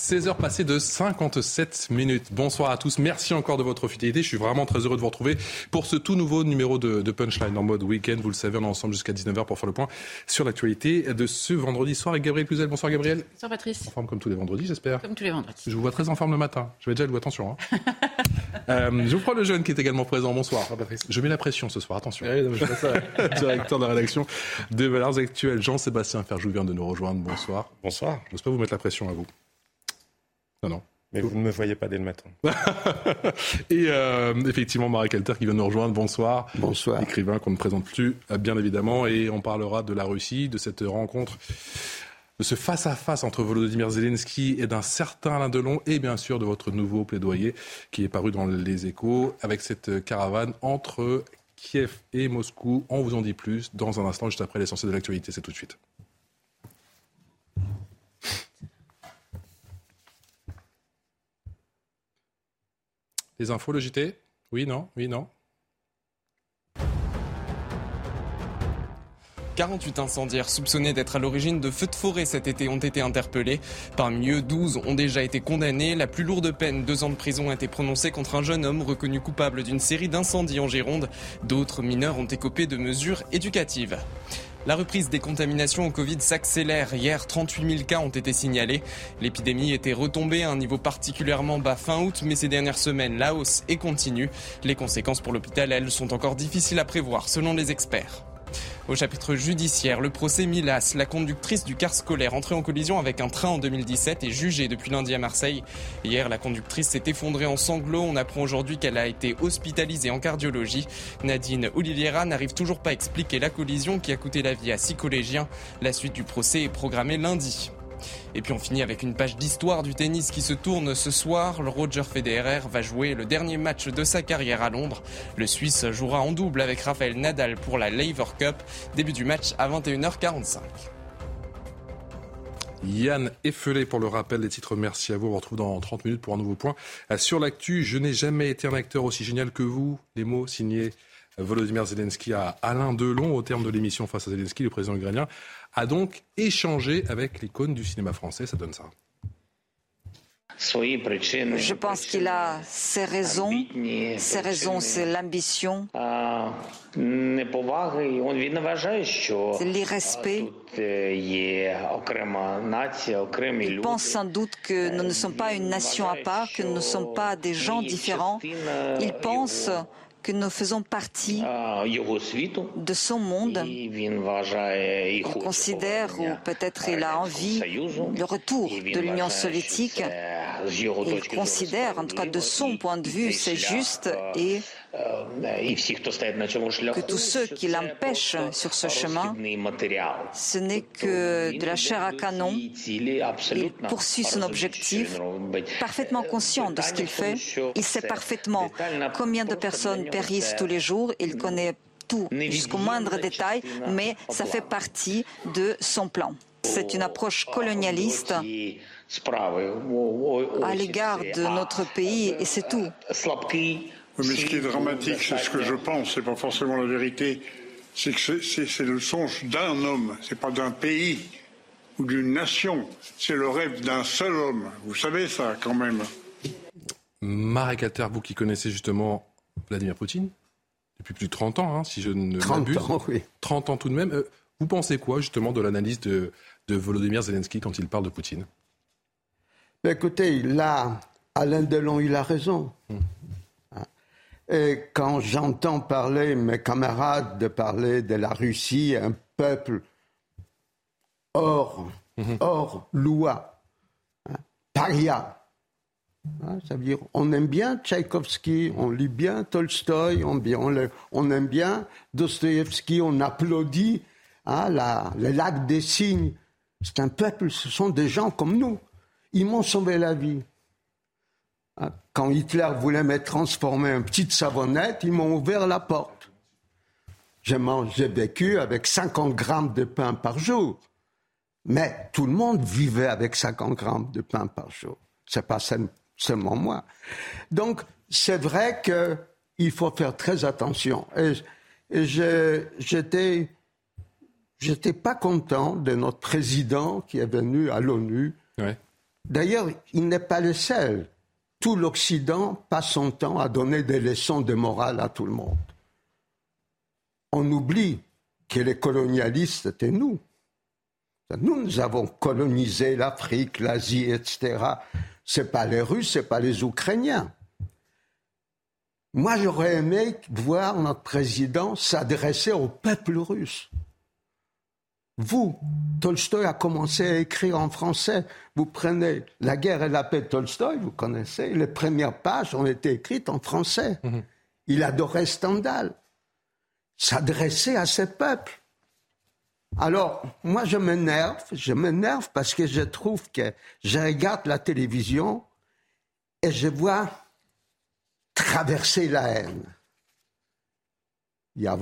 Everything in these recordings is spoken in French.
16h passées de 57 minutes. Bonsoir à tous. Merci encore de votre fidélité. Je suis vraiment très heureux de vous retrouver pour ce tout nouveau numéro de, de Punchline en mode week-end. Vous le savez, on est ensemble jusqu'à 19h pour faire le point sur l'actualité de ce vendredi soir avec Gabriel Cluzel. Bonsoir Gabriel. Bonsoir Patrice. En forme comme tous les vendredis, j'espère. Comme tous les vendredis. Je vous vois très en forme le matin. Je vais déjà le attention. Hein. euh, je vous prends le jeune qui est également présent. Bonsoir Patrice. Je mets la pression ce soir. Attention. Oui, non, je fais ça. Directeur de la rédaction de Valeurs Actuelles, Jean-Sébastien Ferjou vient de nous rejoindre. Bonsoir. Bonsoir. Je n'ose pas vous mettre la pression à vous. Non, non. Mais vous ne me voyez pas dès le matin. Et euh, effectivement, Marek Alter qui vient nous rejoindre. Bonsoir. Bonsoir. Écrivain qu'on ne présente plus, euh, bien évidemment. Et on parlera de la Russie, de cette rencontre, de ce face-à-face entre Volodymyr Zelensky et d'un certain Alain Delon. Et bien sûr, de votre nouveau plaidoyer qui est paru dans les échos avec cette caravane entre Kiev et Moscou. On vous en dit plus dans un instant, juste après l'essentiel de l'actualité. C'est tout de suite. Les infos, le JT Oui, non Oui, non 48 incendiaires soupçonnés d'être à l'origine de feux de forêt cet été ont été interpellés. Parmi eux, 12 ont déjà été condamnés. La plus lourde peine, deux ans de prison, a été prononcée contre un jeune homme reconnu coupable d'une série d'incendies en Gironde. D'autres mineurs ont écopé de mesures éducatives. La reprise des contaminations au Covid s'accélère. Hier, 38 000 cas ont été signalés. L'épidémie était retombée à un niveau particulièrement bas fin août, mais ces dernières semaines, la hausse est continue. Les conséquences pour l'hôpital, elles, sont encore difficiles à prévoir, selon les experts. Au chapitre judiciaire, le procès Milas, la conductrice du car scolaire entrée en collision avec un train en 2017 est jugée depuis lundi à Marseille. Hier, la conductrice s'est effondrée en sanglots. On apprend aujourd'hui qu'elle a été hospitalisée en cardiologie. Nadine Oliviera n'arrive toujours pas à expliquer la collision qui a coûté la vie à six collégiens. La suite du procès est programmée lundi. Et puis on finit avec une page d'histoire du tennis qui se tourne ce soir. Le Roger Federer va jouer le dernier match de sa carrière à Londres. Le Suisse jouera en double avec Rafael Nadal pour la Laver Cup. Début du match à 21h45. Yann Effelé pour le rappel des titres. Merci à vous. On vous retrouve dans 30 minutes pour un nouveau point. Sur l'actu, je n'ai jamais été un acteur aussi génial que vous. Les mots signés Volodymyr Zelensky à Alain Delon au terme de l'émission face à Zelensky, le président ukrainien a donc échangé avec l'icône du cinéma français. Ça donne ça. Je pense qu'il a ses raisons. Ses raisons, c'est l'ambition, c'est l'irrespect. Il pense sans doute que nous ne sommes pas une nation à part, que nous ne sommes pas des gens différents. Il pense que nous faisons partie de son monde. Il considère, ou peut-être il a envie, le retour de l'Union soviétique. Il considère, en tout cas de son point de vue, c'est juste et que tous ceux qui l'empêchent sur ce chemin, ce n'est que de la chair à canon. Il poursuit son objectif, parfaitement conscient de ce qu'il fait. Il sait parfaitement combien de personnes périssent tous les jours. Il connaît tout jusqu'au moindre détail, mais ça fait partie de son plan. C'est une approche colonialiste à l'égard de notre pays et c'est tout. Mais ce qui est dramatique, c'est ce que je pense, c'est pas forcément la vérité, c'est que c'est le songe d'un homme, c'est pas d'un pays ou d'une nation, c'est le rêve d'un seul homme. Vous savez ça quand même. Marek vous qui connaissez justement Vladimir Poutine depuis plus de 30 ans, hein, si je ne 30 m'abuse. ans, oui. 30 ans tout de même. Euh, vous pensez quoi justement de l'analyse de, de Volodymyr Zelensky quand il parle de Poutine? Mais écoutez, là, Alain Delon, il a raison. Et quand j'entends parler mes camarades de parler de la Russie, un peuple hors, hors loi, hein, paria, hein, ça veut dire on aime bien Tchaïkovski, on lit bien Tolstoï, on, aime bien Dostoïevski, on applaudit hein, le lac des cygnes. C'est un peuple, ce sont des gens comme nous. Ils m'ont sauvé la vie. Hein, quand Hitler voulait me transformer en petite savonnette, ils m'ont ouvert la porte. J'ai vécu avec 50 grammes de pain par jour. Mais tout le monde vivait avec 50 grammes de pain par jour. C'est pas seulement moi. Donc, c'est vrai qu'il faut faire très attention. Et, j'étais, j'étais pas content de notre président qui est venu à l'ONU. D'ailleurs, il n'est pas le seul. Tout l'Occident passe son temps à donner des leçons de morale à tout le monde. On oublie que les colonialistes, c'était nous. Nous, nous avons colonisé l'Afrique, l'Asie, etc. Ce n'est pas les Russes, ce n'est pas les Ukrainiens. Moi, j'aurais aimé voir notre président s'adresser au peuple russe. Vous, Tolstoï a commencé à écrire en français. Vous prenez La guerre et la paix de Tolstoï, vous connaissez, les premières pages ont été écrites en français. Mhm. Il adorait Stendhal. S'adresser à ce peuple. Alors, moi, je m'énerve. Je m'énerve parce que je trouve que je regarde la télévision et je vois traverser la haine. Il y a,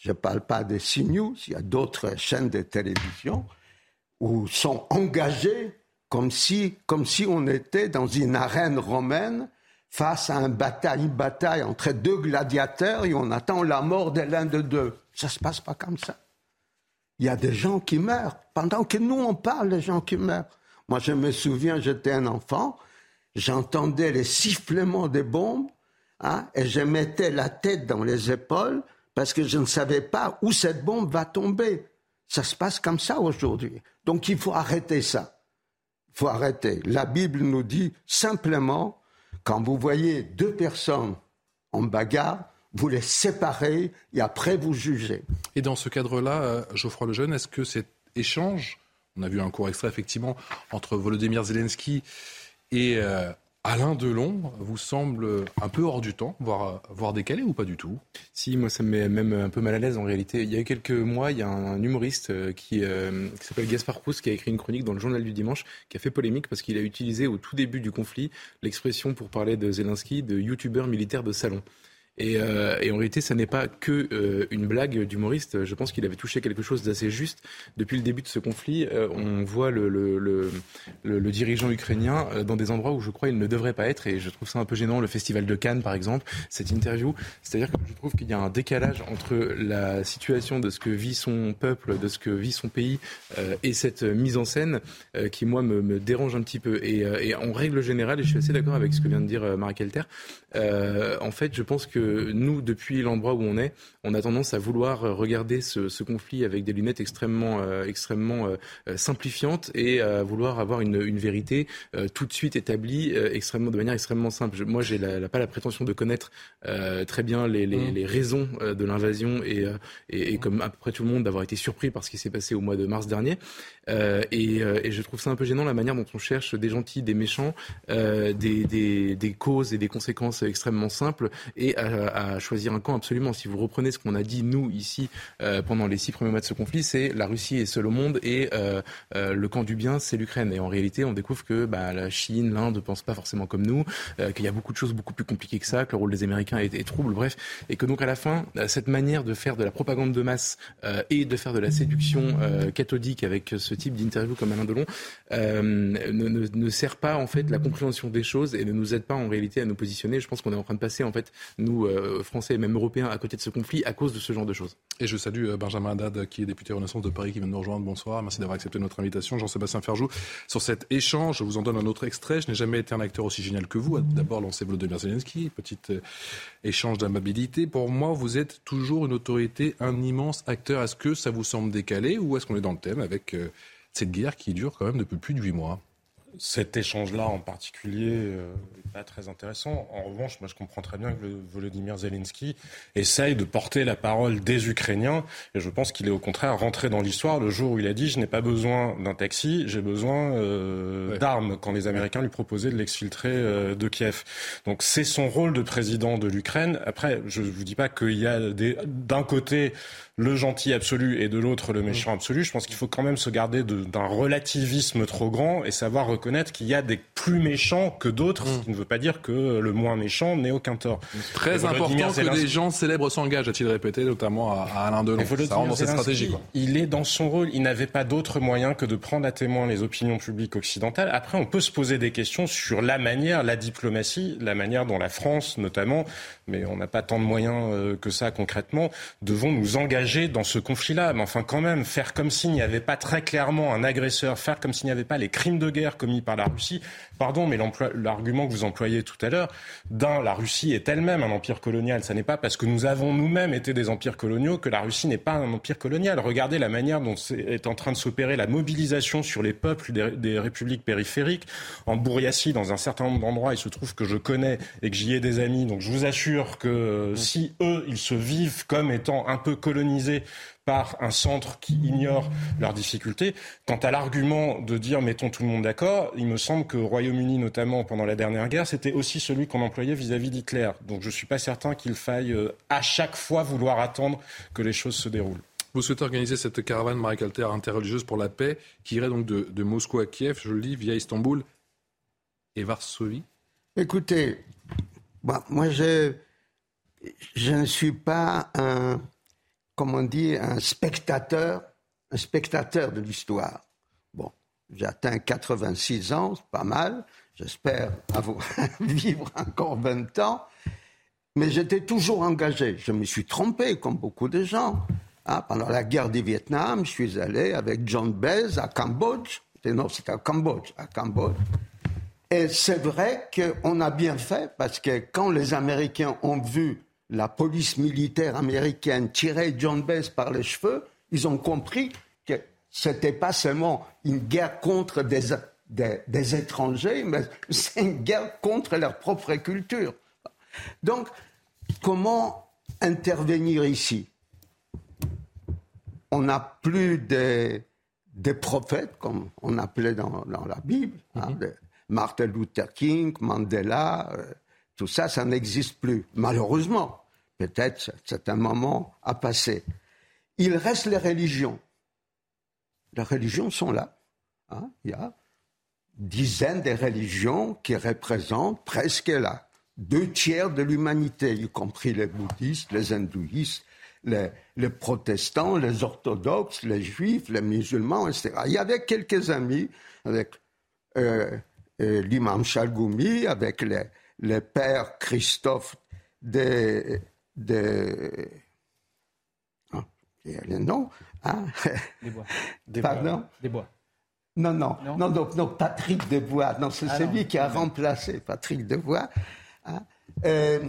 je ne parle pas de CNews, il y a d'autres chaînes de télévision où sont engagés comme si, comme si on était dans une arène romaine face à une bataille, une bataille entre deux gladiateurs et on attend la mort de l'un de deux. Ça ne se passe pas comme ça il y a des gens qui meurent. Pendant que nous, on parle des gens qui meurent. Moi, je me souviens, j'étais un enfant, j'entendais les sifflements des bombes, hein, et je mettais la tête dans les épaules parce que je ne savais pas où cette bombe va tomber. Ça se passe comme ça aujourd'hui. Donc il faut arrêter ça. Il faut arrêter. La Bible nous dit simplement, quand vous voyez deux personnes en bagarre, vous les séparez et après vous jugez. Et dans ce cadre-là, euh, Geoffroy Lejeune, est-ce que cet échange, on a vu un court extrait effectivement, entre Volodymyr Zelensky et euh, Alain Delon, vous semble un peu hors du temps, voire, voire décalé ou pas du tout? Si, moi ça me met même un peu mal à l'aise en réalité. Il y a quelques mois, il y a un humoriste euh, qui, qui s'appelle Gaspard Proust qui a écrit une chronique dans le journal du dimanche qui a fait polémique parce qu'il a utilisé au tout début du conflit l'expression pour parler de Zelensky de youtubeur militaire de salon. Euh, et, en réalité, ça n'est pas que euh, une blague d'humoriste. Je pense qu'il avait touché quelque chose d'assez juste. Depuis le début de ce conflit, euh, on voit le, dirigeant ukrainien dans des endroits où je crois il ne devrait pas être. Et je trouve ça un peu gênant. Le festival de Cannes, par exemple, cette interview. C'est-à-dire que je trouve qu'il y a un décalage entre la situation de ce que vit son peuple, de ce que vit son pays, et cette mise en scène qui, moi, me, me, dérange un petit peu. Et, et, en règle générale, et je suis assez d'accord avec ce que vient de dire Marie Kelter, en fait, je pense que nous, depuis l'endroit où on est, on a tendance à vouloir regarder ce, conflit avec des lunettes extrêmement, euh, extrêmement euh, simplifiantes et à vouloir avoir une, vérité euh, tout de suite établie extrêmement, de manière extrêmement simple. moi, j'ai la, pas la prétention de connaître très bien les, les, mmh. raisons de l'invasion et, et, comme à peu près tout le monde, d'avoir été surpris par ce qui s'est passé au mois de mars dernier. Et, et, je trouve ça un peu gênant la manière dont on cherche des gentils, des méchants, des, des, des, causes et des conséquences extrêmement simples et à, à, choisir un camp absolument. Si vous reprenez ce qu'on a dit, nous, ici, euh, pendant les six premiers mois de ce conflit, c'est la Russie est seule au monde et euh, euh, le camp du bien, c'est l'Ukraine. Et en réalité, on découvre que bah, la Chine, l'Inde ne pensent pas forcément comme nous, qu'il y a beaucoup de choses beaucoup plus compliquées que ça, que le rôle des Américains est, trouble, bref. Et que donc, à la fin, cette manière de faire de la propagande de masse et de faire de la séduction cathodique avec ce type d'interview comme Alain Delon ne, sert pas, en fait, la compréhension des choses et ne nous aide pas, en réalité, à nous positionner. Je pense qu'on est en train de passer, en fait, nous, euh, français et même européens à côté de ce conflit à cause de ce genre de choses. Et je salue euh, Benjamin Haddad, qui est député Renaissance de Paris, qui vient de nous rejoindre. Bonsoir, merci d'avoir accepté notre invitation. Jean-Sébastien Ferjou, sur cet échange, je vous en donne un autre extrait. Je n'ai jamais été un acteur aussi génial que vous. D'abord lancé Volodymyr Zelensky, petit euh, échange d'amabilité. Pour moi, vous êtes toujours une autorité, un immense acteur. Est-ce que ça vous semble décalé ou est-ce qu'on est dans le thème avec cette guerre qui dure quand même depuis plus de huit mois? Cet échange-là en particulier euh, n'est pas très intéressant. En revanche, moi je comprends très bien que Volodymyr Zelensky essaye de porter la parole des Ukrainiens et je pense qu'il est au contraire rentré dans l'histoire le jour où il a dit je n'ai pas besoin d'un taxi, j'ai besoin euh, d'armes quand les Américains lui proposaient de l'exfiltrer euh, de Kiev. Donc c'est son rôle de président de l'Ukraine. Après, je ne vous dis pas qu'il y a d'un côté le gentil absolu et de l'autre le méchant absolu. Je pense qu'il faut quand même se garder d'un relativisme trop grand et savoir reconnaître qu'il y a des plus méchants que d'autres, ce qui ne veut pas dire que le moins méchant n'ait aucun tort. Très important que des gens célèbres s'engagent, a-t-il répété, notamment à, Alain Delon. Ça rentre dans cette stratégie. Il est dans son rôle. Il n'avait pas d'autre moyen que de prendre à témoin les opinions publiques occidentales. Après, on peut se poser des questions sur la manière, la diplomatie, la manière dont la France, notamment, mais on n'a pas tant de moyens euh, que ça concrètement, devons nous engager dans ce conflit-là. Mais enfin, quand même, faire comme s'il n'y avait pas très clairement un agresseur, faire comme s'il n'y avait pas les crimes de guerre commis par la Russie. Pardon, mais l'argument que vous employez tout à l'heure, d'un, la Russie est elle-même un empire colonial. Ça n'est pas parce que nous avons nous-mêmes été des empires coloniaux que la Russie n'est pas un empire colonial. Regardez la manière dont est en train de s'opérer la mobilisation sur les peuples des, républiques périphériques. En Bouriassi, dans un certain nombre d'endroits, il se trouve que je connais et que j'y ai des amis. Donc je vous assure que euh, si eux, ils se vivent comme étant un peu colonisés par un centre qui ignore leurs difficultés. Quant à l'argument de dire mettons tout le monde d'accord, il me semble qu'au Royaume-Uni, notamment pendant la dernière guerre, c'était aussi celui qu'on employait vis-à-vis d'Hitler. Donc je ne suis pas certain qu'il faille euh, à chaque fois vouloir attendre que les choses se déroulent. Vous souhaitez organiser cette caravane Marie Calter interreligieuse pour la paix qui irait donc de, de Moscou à Kiev, je le dis, via Istanbul et Varsovie? Écoutez, moi je je ne suis pas un, comment dire, un spectateur, un spectateur de l'histoire. Bon, j'atteins 86 ans, c'est pas mal. J'espère vivre encore 20 ans. Mais j'étais toujours engagé. Je me suis trompé, comme beaucoup de gens. Ah, pendant la guerre du Vietnam, je suis allé avec John Bez à Cambodge. Non, c'était à Cambodge, à Cambodge. Et c'est vrai qu'on a bien fait parce que quand les Américains ont vu la police militaire américaine tirait John Baez par les cheveux, ils ont compris que ce n'était pas seulement une guerre contre des, des, étrangers, mais c'est une guerre contre leur propre culture. Donc, comment intervenir ici? On n'a plus des, des, prophètes, comme on appelait dans, la Bible, hein, mm-hmm. Martin Luther King, Mandela. Euh, tout ça, ça n'existe plus, malheureusement. Peut-être c'est un moment à passer. Il reste les religions. Les religions sont là. Hein. Il y a dizaines de religions qui représentent presque là deux tiers de l'humanité, y compris les bouddhistes, les hindouistes, les, protestants, les orthodoxes, les juifs, les musulmans, etc. Il y avait quelques amis avec euh, euh, l'imam Chalgoumi, avec les, les pères Christophe de, de. Ah, il y a le nom. Hein? Des bois. Pardon? Des bois. Non, non, non, non, non, Patrick Desbois. Non, c'est ah celui qui a remplacé Patrick Desbois. Hein? Euh,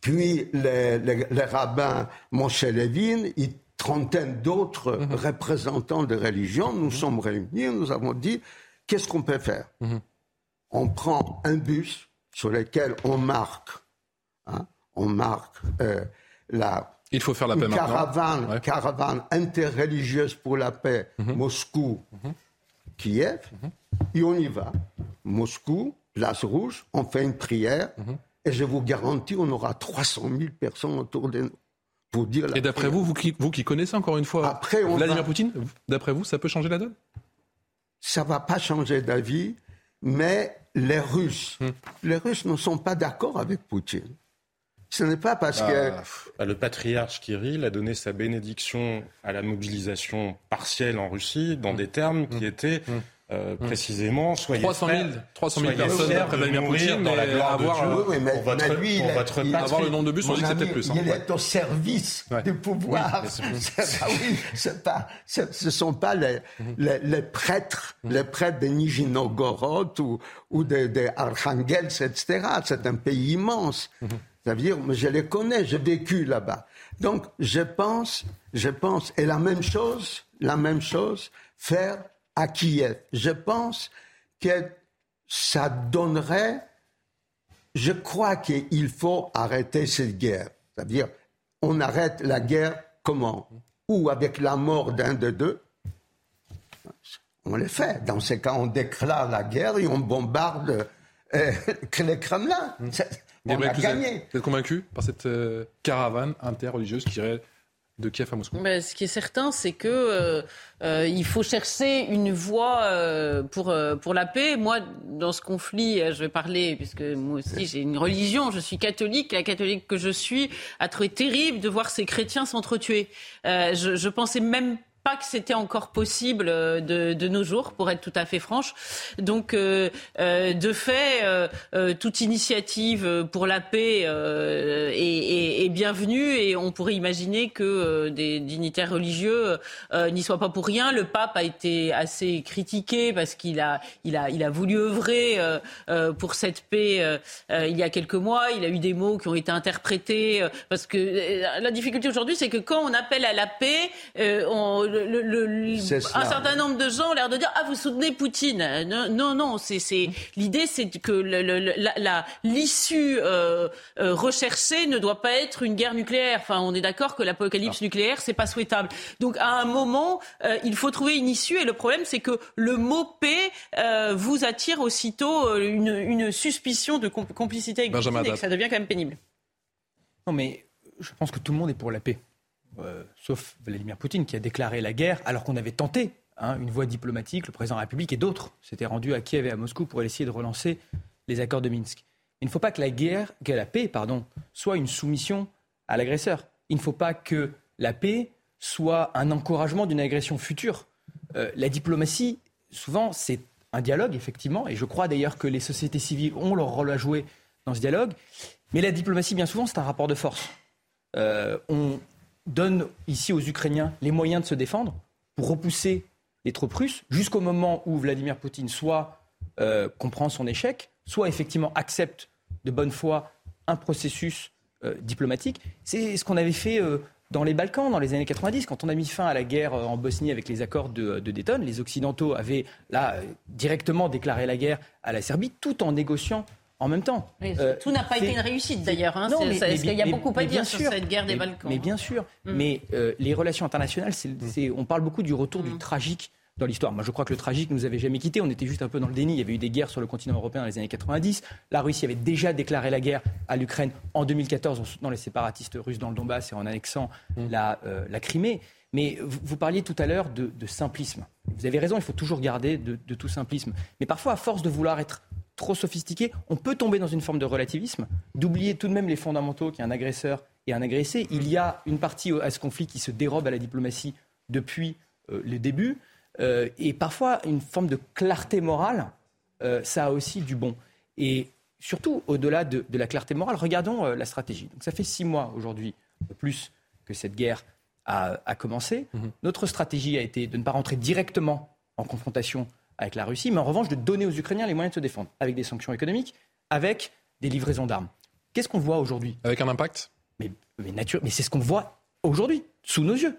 puis les, les, les, rabbins Moshe Levin, une trentaine d'autres mhm. représentants de religions, nous mhm. sommes réunis, nous avons dit qu'est-ce qu'on peut faire? Mhm. On prend un bus sur lequel on marque hein, on marque euh, la il faut faire la paix caravane, caravane interreligieuse pour la paix, mhm. Moscou, mhm. Kiev, mhm. et on y va. Moscou, place rouge, on fait une prière, et je vous garantis, on aura 300 000 personnes autour de nous. Pour dire et d'après vous, vous qui, vous qui connaissez encore une fois Après, Vladimir Poutine, d'après vous, ça peut changer la donne? Ça va pas changer d'avis, mais les Russes, les Russes ne sont pas d'accord avec Poutine. Ce n'est pas parce que... Ah, bah, le patriarche Kirill a donné sa bénédiction à la mobilisation partielle en Russie dans des termes qui mmh. étaient... Mmh. Euh, mmh. précisément, soyez 300 000, 300 000 personnes après Vladimir Poutine dans la gloire avoir, de Dieu, oui, mais, pour votre, lui, pour votre il, avoir le nom de bus, on dit que c'est peut-être plus. Hein. Il est au service ouais. du pouvoir. Oui, ah oui, pas, ce ne sont pas les, les, les prêtres, les prêtres de Nijni Novgorod ou, ou de, de Arkhangels, etc. C'est un pays immense. Ça veut dire, je les connais, j'ai vécu là-bas. Donc, je pense, je pense, et la même chose, la même chose, faire à Kiev. Je pense que ça donnerait, je crois qu'il faut arrêter cette guerre. C'est-à-dire, on arrête la guerre comment? Ou avec la mort d'un de deux? On le fait. Dans ce cas, on déclare la guerre et on bombarde euh, le Kremlin. Mmh. On a gagné. Vous êtes convaincu par cette euh, caravane interreligieuse qui irait de Kiev à Moscou ben, Ce qui est certain, c'est que euh, euh, il faut chercher une voie euh, pour, pour la paix. Moi, dans ce conflit, je vais parler, puisque moi aussi j'ai une religion, je suis catholique, la catholique que je suis a trouvé terrible de voir ces chrétiens s'entretuer. je, je pensais même que c'était encore possible euh, de, nos jours, pour être tout à fait franche. Donc, euh, euh, de fait, toute initiative pour la paix est, bienvenue et on pourrait imaginer que des dignitaires religieux n'y soient pas pour rien. Le pape a été assez critiqué parce qu'il a, il a, il a voulu œuvrer pour cette paix il y a quelques mois. Il a eu des mots qui ont été interprétés parce que la difficulté aujourd'hui, c'est que quand on appelle à la paix, on, le, un certain nombre de gens ont l'air de dire ah vous soutenez Poutine. Non non, c'est l'idée c'est que l'issue euh, euh, recherchée ne doit pas être une guerre nucléaire. Enfin on est d'accord que l'apocalypse nucléaire c'est pas souhaitable. Donc à un moment euh, il faut trouver une issue et le problème c'est que le mot paix vous attire aussitôt une, une suspicion de complicité avec Poutine et que ça devient quand même pénible. Non mais je pense que tout le monde est pour la paix. Euh, sauf Vladimir Poutine qui a déclaré la guerre alors qu'on avait tenté hein, une voie diplomatique, le président de la République et d'autres s'étaient rendus à Kiev et à Moscou pour essayer de relancer les accords de Minsk. Il ne faut pas que la guerre, que la paix, pardon, soit une soumission à l'agresseur. Il ne faut pas que la paix soit un encouragement d'une agression future. Euh, la diplomatie, souvent, c'est un dialogue, effectivement, et je crois d'ailleurs que les sociétés civiles ont leur rôle à jouer dans ce dialogue. Mais la diplomatie, bien souvent, c'est un rapport de force. Euh, on, donne ici aux Ukrainiens les moyens de se défendre pour repousser les troupes russes jusqu'au moment où Vladimir Poutine soit euh, comprend son échec, soit effectivement accepte de bonne foi un processus euh, diplomatique. C'est ce qu'on avait fait euh, dans les Balkans dans les années 90, quand on a mis fin à la guerre en Bosnie avec les accords de, de Dayton. Les Occidentaux avaient là directement déclaré la guerre à la Serbie tout en négociant en même temps. Euh, tout n'a pas été une réussite d'ailleurs. Hein, est-ce qu'il y a beaucoup à dire sur cette guerre des Balkans Mais bien sûr. Mm. Mais euh, les relations internationales, c'est, on parle beaucoup du retour du mm. tragique dans l'histoire. Moi, je crois que le tragique nous avait jamais quittés. On était juste un peu dans le déni. Il y avait eu des guerres sur le continent européen dans les années 90. La Russie avait déjà déclaré la guerre à l'Ukraine en 2014 en soutenant les séparatistes russes dans le Donbass et en annexant la, euh, la, Crimée. Mais vous, parliez tout à l'heure de, simplisme. Vous avez raison, il faut toujours garder de, de tout simplisme. Mais parfois, à force de vouloir être trop sophistiqué, on peut tomber dans une forme de relativisme, d'oublier tout de même les fondamentaux qu'il y a un agresseur et un agressé. Il y a une partie à ce conflit qui se dérobe à la diplomatie depuis euh, le début. Euh, et parfois, une forme de clarté morale, euh, ça a aussi du bon. Et surtout, au-delà de, la clarté morale, regardons la stratégie. Donc, ça fait six mois aujourd'hui, plus que cette guerre a, commencé. Mm-hmm. Notre stratégie a été de ne pas rentrer directement en confrontation avec la Russie, mais en revanche de donner aux Ukrainiens les moyens de se défendre, avec des sanctions économiques, avec des livraisons d'armes. Qu'est-ce qu'on voit aujourd'hui? Avec un impact? Mais, mais, mais c'est ce qu'on voit aujourd'hui, sous nos yeux.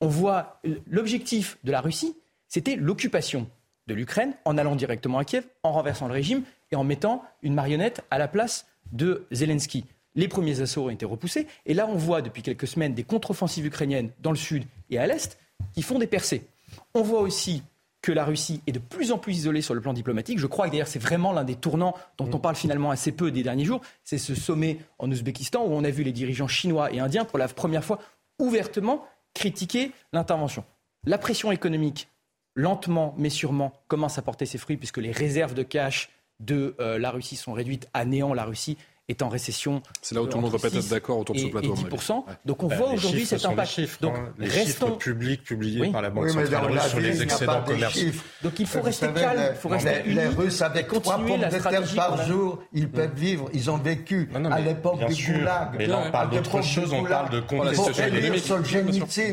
On voit l'objectif de la Russie, c'était l'occupation de l'Ukraine en allant directement à Kiev, en renversant le régime et en mettant une marionnette à la place de Zelensky. Les premiers assauts ont été repoussés et là on voit depuis quelques semaines des contre-offensives ukrainiennes dans le sud et à l'est qui font des percées. On voit aussi que la Russie est de plus en plus isolée sur le plan diplomatique. Je crois que d'ailleurs c'est vraiment l'un des tournants dont on parle finalement assez peu des derniers jours. C'est ce sommet en Ouzbékistan où on a vu les dirigeants chinois et indiens pour la première fois ouvertement critiquer l'intervention. La pression économique, lentement mais sûrement, commence à porter ses fruits puisque les réserves de cash de euh, la Russie sont réduites à néant. La Russie est en récession. C'est là où tout le monde va peut-être être d'accord autour de ce plateau. 10%. Donc on bah, voit aujourd'hui cet impact. Chiffres, Donc hein, les restons... chiffres publics publiés par la Banque centrale russe sur les excédents commerciaux. Donc il faut rester calme, il faut rester les, les Russes avec trois pommes de terre par jour, ils peuvent vivre. Ils ont vécu à l'époque du goulag. Mais là on parle d'autre chose, on parle de Il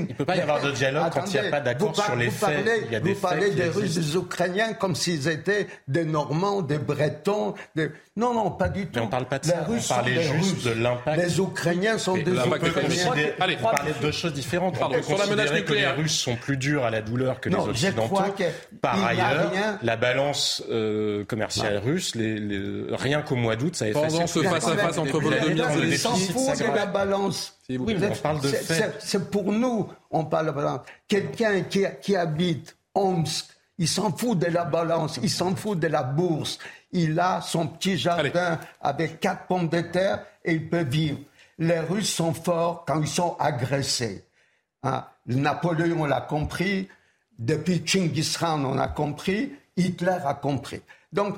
ne peut pas y avoir de dialogue quand il n'y a pas d'accord sur les faits. Vous parlez des Russes, des Ukrainiens comme s'ils étaient des Normands, des Bretons. Non, non, pas du tout. Mais on ne parle pas de ça. Russes on parlait juste Russes. de l'impact. Les Ukrainiens sont des Ukrainiens. Allez. on parlait de deux choses différentes. Pardon, on peut sur la menace considérer que les nucléaire. Russes sont plus durs à la douleur que Non, les Occidentaux. que Par ailleurs, rien- la balance euh, commerciale russe, les- les- rien qu'au mois d'août, ça a Pendant effacé ce tout. face-à-face entre Volodymyr Le Il déficit, s'en Zelensky, fout ça de la balance. S'il vous Oui, on parle de C'est- fait. c'est- C'est pour nous, on parle de balance. Quelqu'un qui, qui habite Omsk, il s'en fout de la balance, il s'en fout de la bourse. Il a son petit jardin avec quatre pommes de terre et il peut vivre. Les Russes sont forts quand ils sont agressés. Hein. Napoléon l'a compris, depuis Khan on a compris, Hitler a compris. Donc,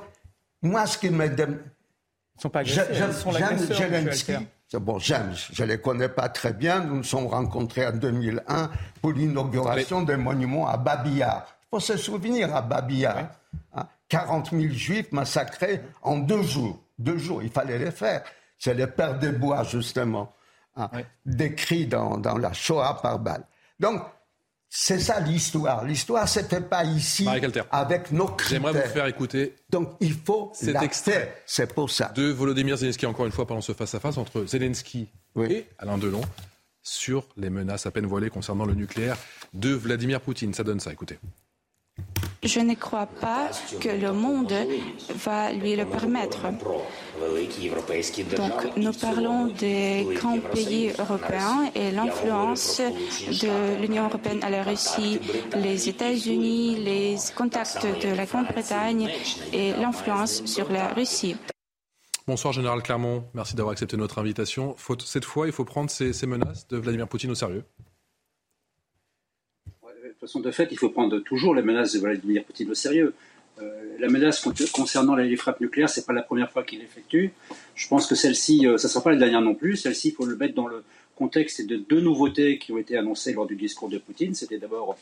moi, ce qui me dem- Ils ne sont pas agressés, ils sont j'aime l'agresseur, monsieur Zelensky. Alter. C'est Bon, j'aime, je ne les connais pas très bien. Nous nous sommes rencontrés en 2001 pour l'inauguration d'un monument à Babillard. Il faut se souvenir à hein, 40 000 juifs massacrés en deux jours. Deux jours, il fallait les faire. C'est le père des bois, justement, hein, décrit dans, dans la Shoah par balle. Donc, c'est ça l'histoire. L'histoire fait pas ici avec nos critères. J'aimerais vous faire écouter Donc, il faut Cet extrait. C'est pour ça. de Volodymyr Zelensky, encore une fois, pendant ce face-à-face entre Zelensky Oui. et Alain Delon sur les menaces à peine voilées concernant le nucléaire de Vladimir Poutine. Ça donne ça, écoutez. Je ne crois pas que le monde va lui le permettre. Donc, nous parlons des grands pays européens et l'influence de l'Union européenne à la Russie, les États-Unis, les contacts de la Grande-Bretagne et l'influence sur la Russie. Bonsoir, Général Clermont. Merci d'avoir accepté notre invitation. Cette fois, il faut prendre ces menaces de Vladimir Poutine au sérieux. Façon, de fait, il faut prendre toujours les menaces de Vladimir Poutine au sérieux. Euh, la menace con- concernant les frappes nucléaires, c'est pas la première fois qu'il l'effectue. Je pense que celle-ci, euh, ça ne sera pas la dernière non plus. Celle-ci, il faut le mettre dans le contexte de deux nouveautés qui ont été annoncées lors du discours de Poutine. C'était d'abord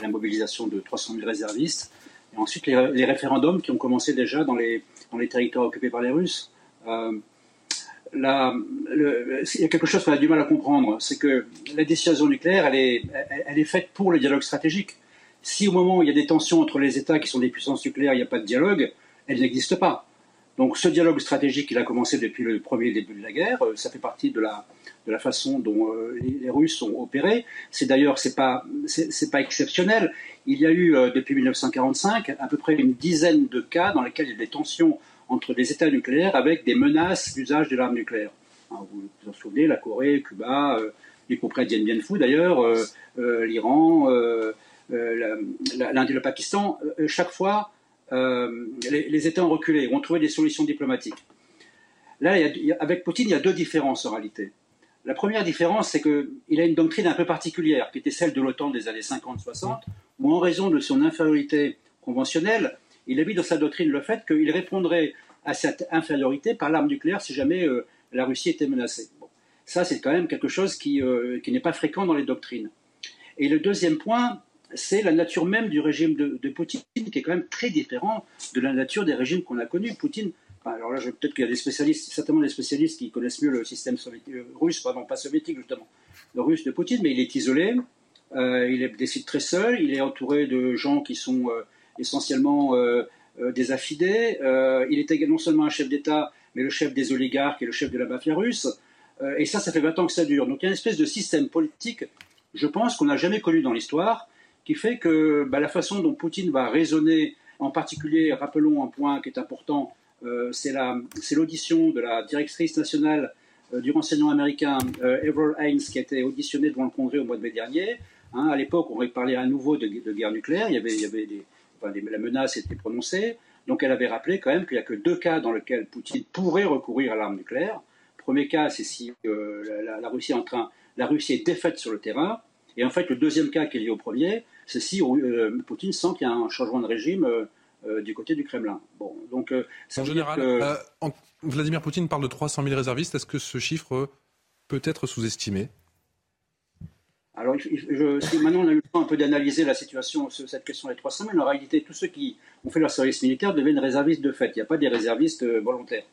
la mobilisation de 300 000 réservistes, et ensuite les, les référendums qui ont commencé déjà dans les, dans les territoires occupés par les Russes. Euh, il y a quelque chose qu'on a du mal à comprendre, c'est que la dissuasion nucléaire, elle est, elle, est faite pour le dialogue stratégique. Si au moment où il y a des tensions entre les États qui sont des puissances nucléaires, il n'y a pas de dialogue, elle n'existe pas. Donc ce dialogue stratégique, il a commencé depuis le premier début de la guerre. Euh, Ça fait partie de la, de la façon dont euh, les, Russes ont opéré. C'est d'ailleurs, c'est pas, pas exceptionnel. Il y a eu euh, depuis 1945 à peu près une dizaine de cas dans lesquels il y a des tensions entre des États nucléaires avec des menaces d'usage de l'arme nucléaire. Hein, vous vous en souvenez, la Corée, Cuba, euh, y compris Dien Bien Phu d'ailleurs, euh, euh, l'Iran, euh, l'Inde et le Pakistan. Chaque fois, les, États ont reculé, ont trouvé des solutions diplomatiques. Là, avec Poutine, il y a deux différences en réalité. La première différence, c'est qu'il a une doctrine un peu particulière, qui était celle de l'OTAN des années 50-60, où en raison de son infériorité conventionnelle, il a mis dans sa doctrine le fait qu'il répondrait à cette infériorité par l'arme nucléaire si jamais euh, la Russie était menacée. Bon. Ça, c'est quand même quelque chose qui, euh, qui n'est pas fréquent dans les doctrines. Et le deuxième point, c'est la nature même du régime de, Poutine, qui est quand même très différent de la nature des régimes qu'on a connus. Poutine, alors là, peut-être qu'il y a des spécialistes, certainement des spécialistes qui connaissent mieux le système euh, russe, pardon, pas soviétique justement, le russe de Poutine, mais il est isolé, il est- décide très seul, il est entouré de gens qui sont essentiellement des affidés. Euh, il également non seulement un chef d'État, mais le chef des oligarques et le chef de la mafia russe. Euh, et ça, ça fait 20 ans que ça dure. Donc il y a une espèce de système politique, je pense, qu'on n'a jamais connu dans l'histoire, qui fait que bah, la façon dont Poutine va raisonner, en particulier, rappelons un point qui est important, euh, c'est la- c'est l'audition de la directrice nationale euh, du renseignement américain, euh, Avril Haines, qui a été auditionnée devant le Congrès au mois de mai dernier. Hein, à l'époque, on parlait à nouveau de, de guerre nucléaire. Il y avait, il y avait des, enfin, la menace était prononcée. Donc, elle avait rappelé quand même qu'il n'y a que deux cas dans lesquels Poutine pourrait recourir à l'arme nucléaire. Premier cas, c'est si euh, la, Russie est en train, la Russie est défaite sur le terrain. Et en fait, le deuxième cas qui est lié au premier, c'est si euh, Poutine sent qu'il y a un changement de régime euh, du côté du Kremlin. Bon, donc, ça En veut dire général, que- en- Vladimir Poutine parle de 300 000 réservistes. Est-ce que ce chiffre peut être sous-estimé? Alors, maintenant on a eu le temps un peu d'analyser la situation sur cette question des 300 000, en réalité, tous ceux qui ont fait leur service militaire deviennent réservistes de fait. Il n'y a pas des réservistes euh, volontaires.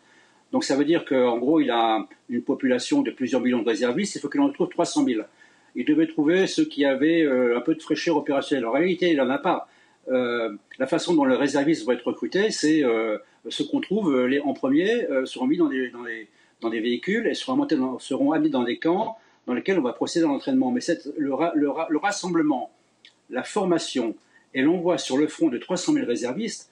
Donc, ça veut dire qu'en gros, il a une population de plusieurs millions de réservistes, il faut qu'il en trouve 300 000. Il devait trouver ceux qui avaient euh, un peu de fraîcheur opérationnelle. En réalité, il n'en a pas. la façon dont les réservistes vont être recrutés, c'est ce qu'on trouve en premier seront mis dans des, dans, dans des véhicules et seront, dans, seront amenés dans des camps dans lesquels on va procéder à l'entraînement. Mais le, le, le, rassemblement, la formation et l'envoi sur le front de 300 000 réservistes,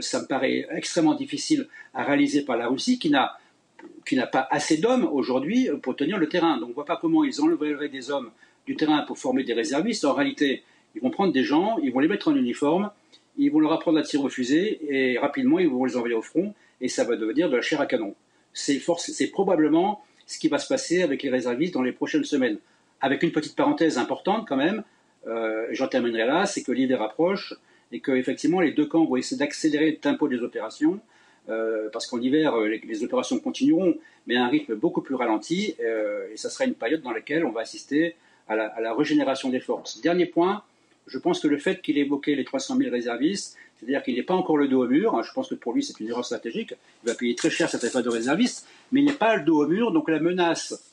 ça me paraît extrêmement difficile à réaliser par la Russie qui n'a pas assez d'hommes aujourd'hui pour tenir le terrain. Donc on ne voit pas comment ils enlèveraient des hommes du terrain pour former des réservistes. En réalité, ils vont prendre des gens, ils vont les mettre en uniforme, ils vont leur apprendre à tirer au fusil et rapidement ils vont les envoyer au front et ça va devenir de la chair à canon. C'est probablement ce qui va se passer avec les réservistes dans les prochaines semaines. Avec une petite parenthèse importante quand même, euh, j'en terminerai là, c'est que l'hiver approche et que effectivement les deux camps vont essayer d'accélérer le tempo des opérations. Euh, parce qu'en hiver, euh, les, opérations continueront, mais à un rythme beaucoup plus ralenti, et ça sera une période dans laquelle on va assister à la, régénération des forces. Dernier point, je pense que le fait qu'il ait évoqué les 300 000 réservistes, c'est-à-dire qu'il n'est pas encore le dos au mur, hein, je pense que pour lui c'est une erreur stratégique, il va payer très cher cette affaire de réservistes, mais il n'est pas le dos au mur, donc la menace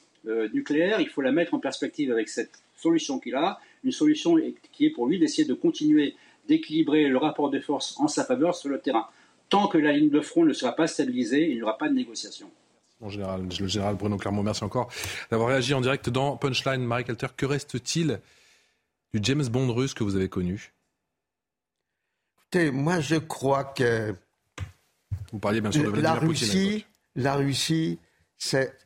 nucléaire, il faut la mettre en perspective avec cette solution qu'il a, une solution qui est pour lui d'essayer de continuer d'équilibrer le rapport de force en sa faveur sur le terrain. Tant que la ligne de front ne sera pas stabilisée, il n'y aura pas de négociation. Général, le général Bruno Clermont, merci encore d'avoir réagi en direct dans Punchline. Marie Calter, que reste-t-il du James Bond russe que vous avez connu? Écoutez, moi je crois que. Vous parliez bien sûr de Vladimir la Russie, La Russie, c'est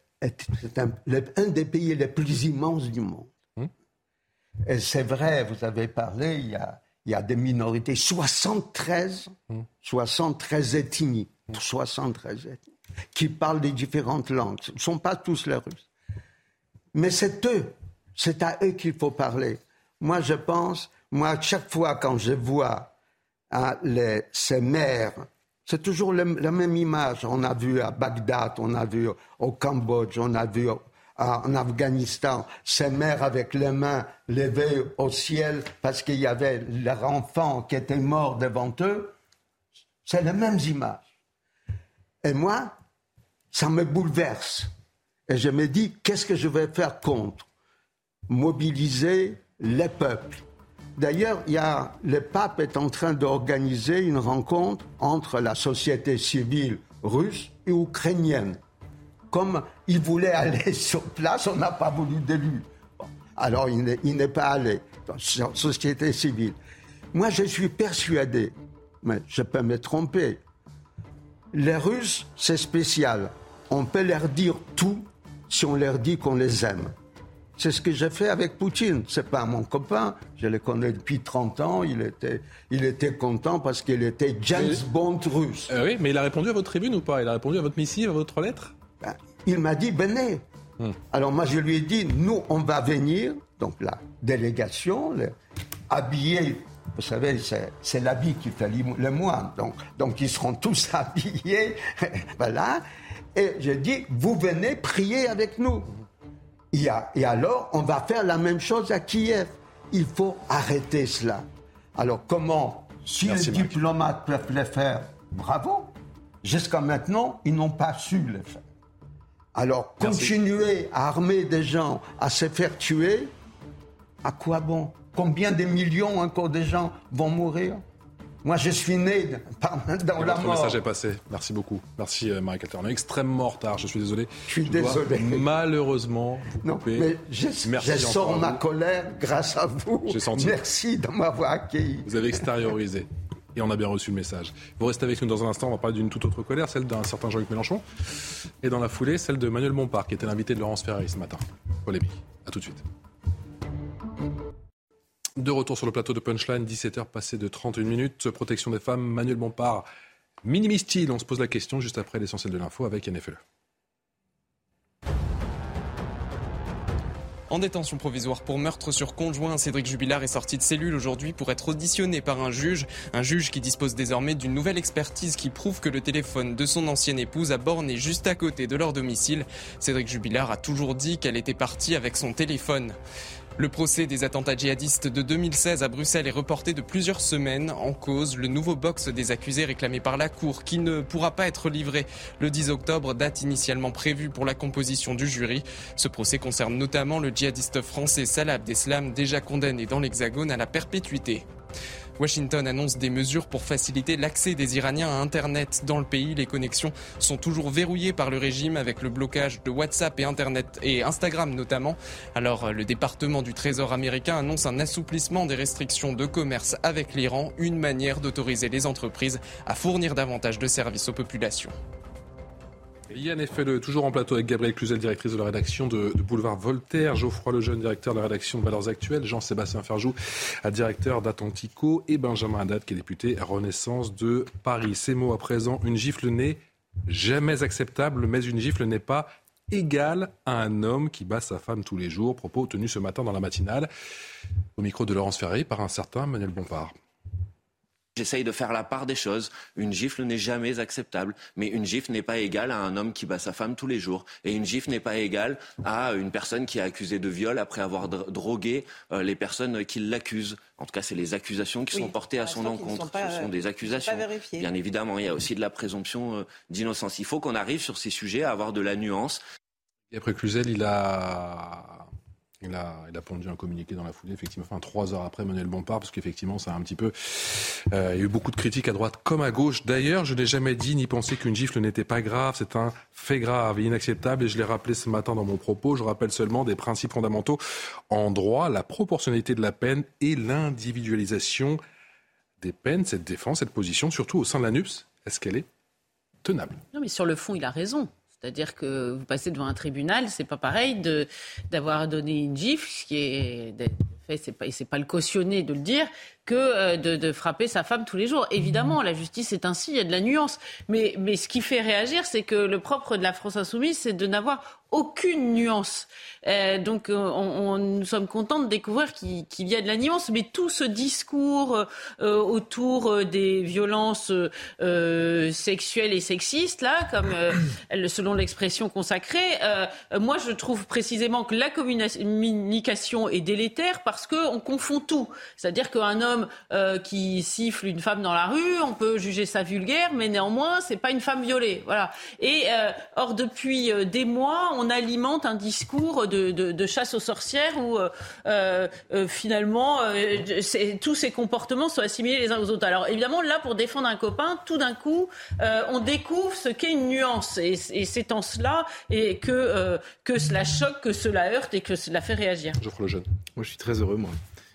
un, des pays les plus immenses du monde. Hum? Et c'est vrai, vous avez parlé, il y a il y a des minorités, 73, 73 hmm. ethnies, 73 ethnies, qui parlent des différentes langues. Ce ne sont pas tous les Russes. Mais c'est eux, c'est à eux qu'il faut parler. Moi, je pense, moi, chaque fois quand je vois hein, les, ces mères, c'est toujours la même image. On a vu à Bagdad, on a vu au Cambodge, on a vu en Afghanistan, ces mères avec les mains levées au ciel parce qu'il y avait leur enfant qui était mort devant eux, c'est les mêmes images. Et moi, ça me bouleverse. Et je me dis, qu'est-ce que je vais faire contre? Mobiliser les peuples. D'ailleurs, il le pape est en train d'organiser une rencontre entre la société civile russe et ukrainienne comme il voulait aller sur place, on n'a pas voulu de lui. alors il n'est pas allé dans la société civile. Moi, je suis persuadé, mais je peux me tromper, les Russes, c'est spécial. On peut leur dire tout si on leur dit qu'on les aime. C'est ce que j'ai fait avec Poutine. C'est pas mon copain. Je le connais depuis 30 ans. Il était, il était content parce qu'il était James Bond russe. Euh, oui, mais il a répondu à votre tribune ou pas? Il a répondu à votre missive, à votre lettre? Ben, il m'a dit, venez. Hmm. Alors moi, je lui ai dit, nous, on va venir, donc la délégation, habillés, vous savez, c'est l'habit qui fait le moine, donc, donc ils seront tous habillés, voilà. Et je dis, vous venez prier avec nous. Et, et alors, on va faire la même chose à Kiev. Il faut arrêter cela. Alors comment, si les diplomates peuvent le faire, bravo. Jusqu'à maintenant, ils n'ont pas su le faire. Alors, continuer à armer des gens, à se faire tuer, à quoi bon? Combien de millions encore de gens vont mourir? Moi, je suis né dans la mort. Votre message est passé. Merci beaucoup. Merci, euh, Marie On est extrêmement en retard. Je suis désolé. Je suis désolé. malheureusement, non, mais je, je sors ma colère grâce à vous. J'ai senti. Merci de m'avoir accueilli. Vous avez extériorisé et on a bien reçu le message. Vous restez avec nous dans un instant, on va parler d'une toute autre colère, celle d'un certain Jean-Luc Mélenchon, et dans la foulée, celle de Manuel Bompard, qui était l'invité de Laurence Ferrari ce matin. Polémique. A tout de suite. De retour sur le plateau de Punchline, 17h passées de 31 minutes. Protection des femmes, Manuel Bompard minimise-t-il On se pose la question juste après l'essentiel de l'info avec NFE. En détention provisoire pour meurtre sur conjoint, Cédric Jubilard est sorti de cellule aujourd'hui pour être auditionné par un juge. Un juge qui dispose désormais d'une nouvelle expertise qui prouve que le téléphone de son ancienne épouse a borné juste à côté de leur domicile. Cédric Jubilard a toujours dit qu'elle était partie avec son téléphone. Le procès des attentats djihadistes de 2016 à Bruxelles est reporté de plusieurs semaines. En cause, le nouveau box des accusés réclamé par la Cour qui ne pourra pas être livré le 10 octobre, date initialement prévue pour la composition du jury. Ce procès concerne notamment le djihadiste français Salah Abdeslam, déjà condamné dans l'Hexagone à la perpétuité. Washington annonce des mesures pour faciliter l'accès des Iraniens à Internet dans le pays. Les connexions sont toujours verrouillées par le régime avec le blocage de WhatsApp et Internet et Instagram notamment. Alors le département du Trésor américain annonce un assouplissement des restrictions de commerce avec l'Iran, une manière d'autoriser les entreprises à fournir davantage de services aux populations. Yann Effele, toujours en plateau avec Gabriel Cluzel, directrice de la rédaction de, Boulevard Voltaire, Geoffroy Lejeune, directeur de la rédaction de Valeurs Actuelles, Jean-Sébastien Ferjou, directeur d'Atlantico, et Benjamin Haddad, qui est député Renaissance de Paris. Ces mots à présent, une gifle n'est jamais acceptable, mais une gifle n'est pas égale à un homme qui bat sa femme tous les jours. Propos tenus ce matin dans la matinale, au micro de Laurence Ferré par un certain Manuel Bompard. J'essaye de faire la part des choses. Une gifle n'est jamais acceptable, mais une gifle n'est pas égale à un homme qui bat sa femme tous les jours. Et une gifle n'est pas égale à une personne qui est accusée de viol après avoir drogué euh, les personnes qui l'accusent. En tout cas, c'est les accusations qui sont portées à son encontre. Ce sont des accusations. Bien évidemment, il y a aussi de la présomption euh, d'innocence. Il faut qu'on arrive sur ces sujets à avoir de la nuance. Et après Cluzel, il a il a, pondu un communiqué dans la foulée, effectivement, enfin trois heures après Manuel Bompard, parce qu'effectivement, ça a un petit peu. Euh, il y a eu beaucoup de critiques à droite comme à gauche. D'ailleurs, je n'ai jamais dit ni pensé qu'une gifle n'était pas grave. C'est un fait grave et inacceptable, et je l'ai rappelé ce matin dans mon propos. Je rappelle seulement des principes fondamentaux en droit, la proportionnalité de la peine et l'individualisation des peines. Cette défense, cette position, surtout au sein de la NUPS, est-ce qu'elle est tenable? Non, mais sur le fond, il a raison. C'est-à-dire que vous passez devant un tribunal, c'est pas pareil d'avoir donné une gifle, ce qui est fait, c'est pas, c'est pas le cautionner de le dire, que euh, de, frapper sa femme tous les jours. Évidemment, la justice est ainsi, il y a de la nuance. Mais, mais ce qui fait réagir, c'est que le propre de la France insoumise, c'est de n'avoir aucune nuance. Euh, donc, euh, on, nous sommes contents de découvrir qu'il y a de la nuance, mais tout ce discours autour des violences sexuelles et sexistes, là, comme selon l'expression consacrée, moi, je trouve précisément que la communication est délétère parce qu'on confond tout. C'est-à-dire qu'un homme euh, qui siffle une femme dans la rue, on peut juger ça vulgaire, mais néanmoins, c'est pas une femme violée. Voilà. Et euh, or, depuis euh, des mois, on alimente un discours de, de, de chasse aux sorcières où finalement tous ces comportements sont assimilés les uns aux autres. Alors évidemment, là, pour défendre un copain, tout d'un coup, on découvre ce qu'est une nuance, et, et c'est en cela et que que cela choque, que cela heurte et que cela fait réagir. Geoffroy le jeune. Moi, je suis très heureux, moi.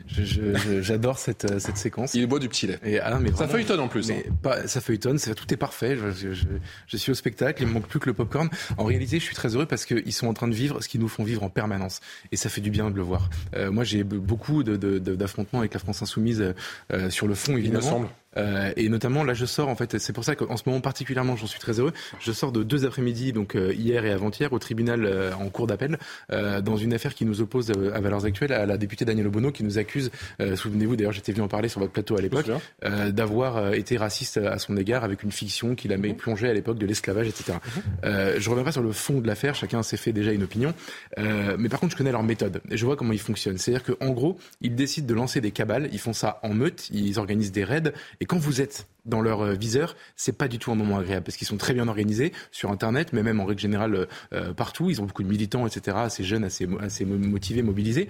J'adore cette, euh, cette séquence. Il boit du petit lait. Et, ah, mais ça feuilletonne en plus. Mais, hein. pas, ça feuilletonne, tout est parfait. Je, je, je, suis au spectacle, il me manque plus que le popcorn. En réalité, je suis très heureux parce qu'ils sont en train de vivre ce qu'ils nous font vivre en permanence. Et ça fait du bien de le voir. Euh, moi, j'ai beaucoup d'affrontements de, avec la France Insoumise euh, sur le fond, évidemment. Il me semble. Euh, et notamment, là, je sors, en fait, c'est pour ça qu'en ce moment particulièrement, j'en suis très heureux. Je sors de deux après-midi, donc euh, hier et avant-hier, au tribunal euh, en cours d'appel, dans une affaire qui nous oppose à Valeurs Actuelles, à la députée Danielle Obono, qui nous accuse, souvenez-vous, d'ailleurs, j'étais venu en parler sur votre plateau à l'époque, d'avoir été raciste à son égard avec une fiction qui la met plongée à l'époque de l'esclavage, etc. Mhm. je reviens pas sur le fond de l'affaire, chacun s'est fait déjà une opinion, mais par contre, je connais leur méthode et je vois comment ils fonctionnent. C'est-à-dire qu'en gros, ils décident de lancer des cabales, ils font ça en meute, ils organisent des raids et quand vous êtes dans leur euh, viseur, c'est pas du tout un moment agréable parce qu'ils sont très bien organisés sur Internet, mais même en règle générale euh, euh, partout. Ils ont beaucoup de militants, etc., assez jeunes, assez, motivés, mobilisés.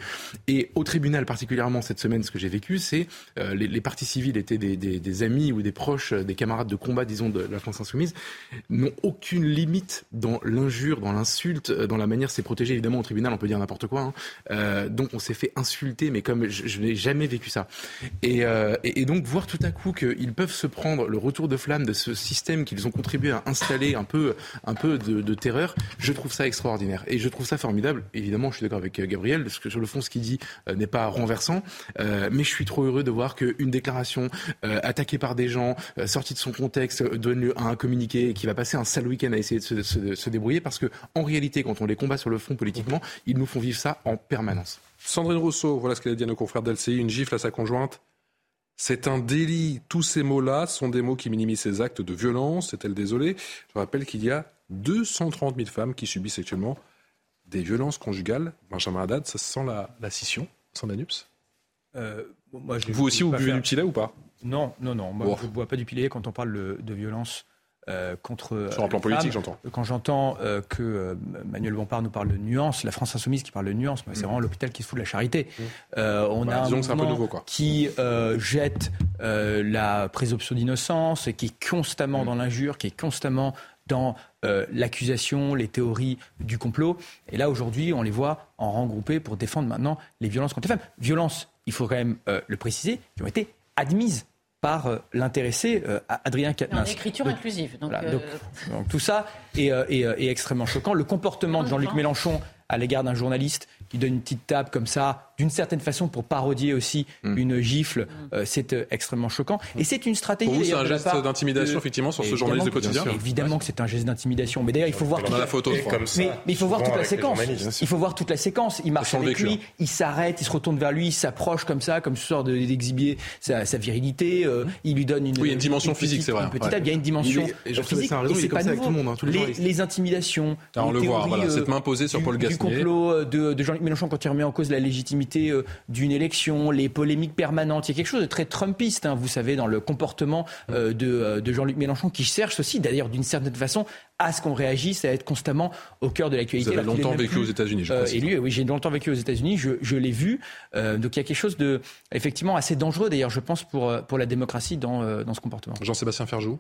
Et au tribunal, particulièrement cette semaine, ce que j'ai vécu, c'est les, les, partis civils étaient des, amis ou des proches, des camarades de combat, disons, de la France insoumise, n'ont aucune limite dans l'injure, dans l'insulte, dans la manière c'est protégé. Évidemment, au tribunal, on peut dire n'importe quoi. Hein. donc, on s'est fait insulter, mais comme je, n'ai jamais vécu ça. Et, donc, voir tout à coup qu'ils peuvent se le retour de flamme de ce système qu'ils ont contribué à installer un peu, un peu de, terreur, je trouve ça extraordinaire. Et je trouve ça formidable. Évidemment, je suis d'accord avec euh, Gabriel, parce que sur le fond, ce qu'il dit euh, n'est pas renversant. Euh, mais je suis trop heureux de voir qu'une déclaration attaquée par des gens, sortie de son contexte, donne lieu à un communiqué qui va passer un sale week-end à essayer de se, débrouiller, parce que en réalité, quand on les combat sur le fond politiquement, ils nous font vivre ça en permanence. Sandrine Rousseau, voilà ce qu'elle a dit à nos confrères d'LCI, une gifle à sa conjointe. C'est un délit. Tous ces mots-là sont des mots qui minimisent ces actes de violence. Est-elle désolée? Je rappelle qu'il y a 230 000 femmes qui subissent actuellement des violences conjugales. Benjamin Haddad, ça sent la, la scission sans la euh, Vous aussi, vous buvez du pilet ou pas? Non, non, non. Moi, je ne bois pas du pilet quand on parle de violence euh, contre. Sur un plan politique, j'entends. Quand j'entends que Manuel Bompard nous parle de nuances, la France insoumise qui parle de nuances, c'est mm. vraiment l'hôpital qui se fout de la charité. Mm. on bah, a un mouvement qui jette la présomption d'innocence, qui est constamment mm. dans l'injure, qui est constamment dans l'accusation, les théories du complot. Et là, aujourd'hui, on les voit en rang groupé pour défendre maintenant les violences contre les femmes. Violences, il faut quand même le préciser, qui ont été admises par euh, l'intéressé euh, Adrien Quatennens. En écriture inclusive. Euh, donc, tout ça est, est, extrêmement choquant. Le comportement de Jean-Luc Mélenchon à l'égard d'un journaliste qui donne une petite table comme ça, d'une certaine façon pour parodier aussi mm. une gifle, mm. euh, c'est euh, extrêmement choquant. Et c'est une stratégie. Pour vous, c'est un geste d'intimidation, effectivement, sur ce journaliste de quotidien Évidemment que c'est un geste d'intimidation. Mais d'ailleurs, il faut voir. Toute la... photo, mais, il faut voir toute la séquence. Il faut voir toute la séquence. Il marche avec lui, il s'arrête, il se retourne vers lui, il s'approche comme ça, comme ce sort d'exhiber sa, virilité. Euh, il lui donne une. Oui, il y a une dimension physique, c'est vrai. Il y a une dimension physique. C'est pas nouveau. Les intimidations. On le voit, cette main posée sur Paul Gasnier. Du complot de Mélenchon quand il remet en cause la légitimité euh, d'une élection, les polémiques permanentes. Il y a quelque chose de très trumpiste, hein, vous savez, dans le comportement euh, euh, de, Jean-Luc Mélenchon, qui cherche aussi, d'ailleurs, d'une certaine façon, à ce qu'on réagisse, à être constamment au cœur de l'actualité. Vous avez longtemps vécu aux États-Unis, je et lui, oui, j'ai longtemps vécu aux États-Unis, je, l'ai vu. donc il y a quelque chose de, effectivement, assez dangereux, d'ailleurs, je pense, pour, pour la démocratie dans, dans ce comportement. Jean-Sébastien Ferjou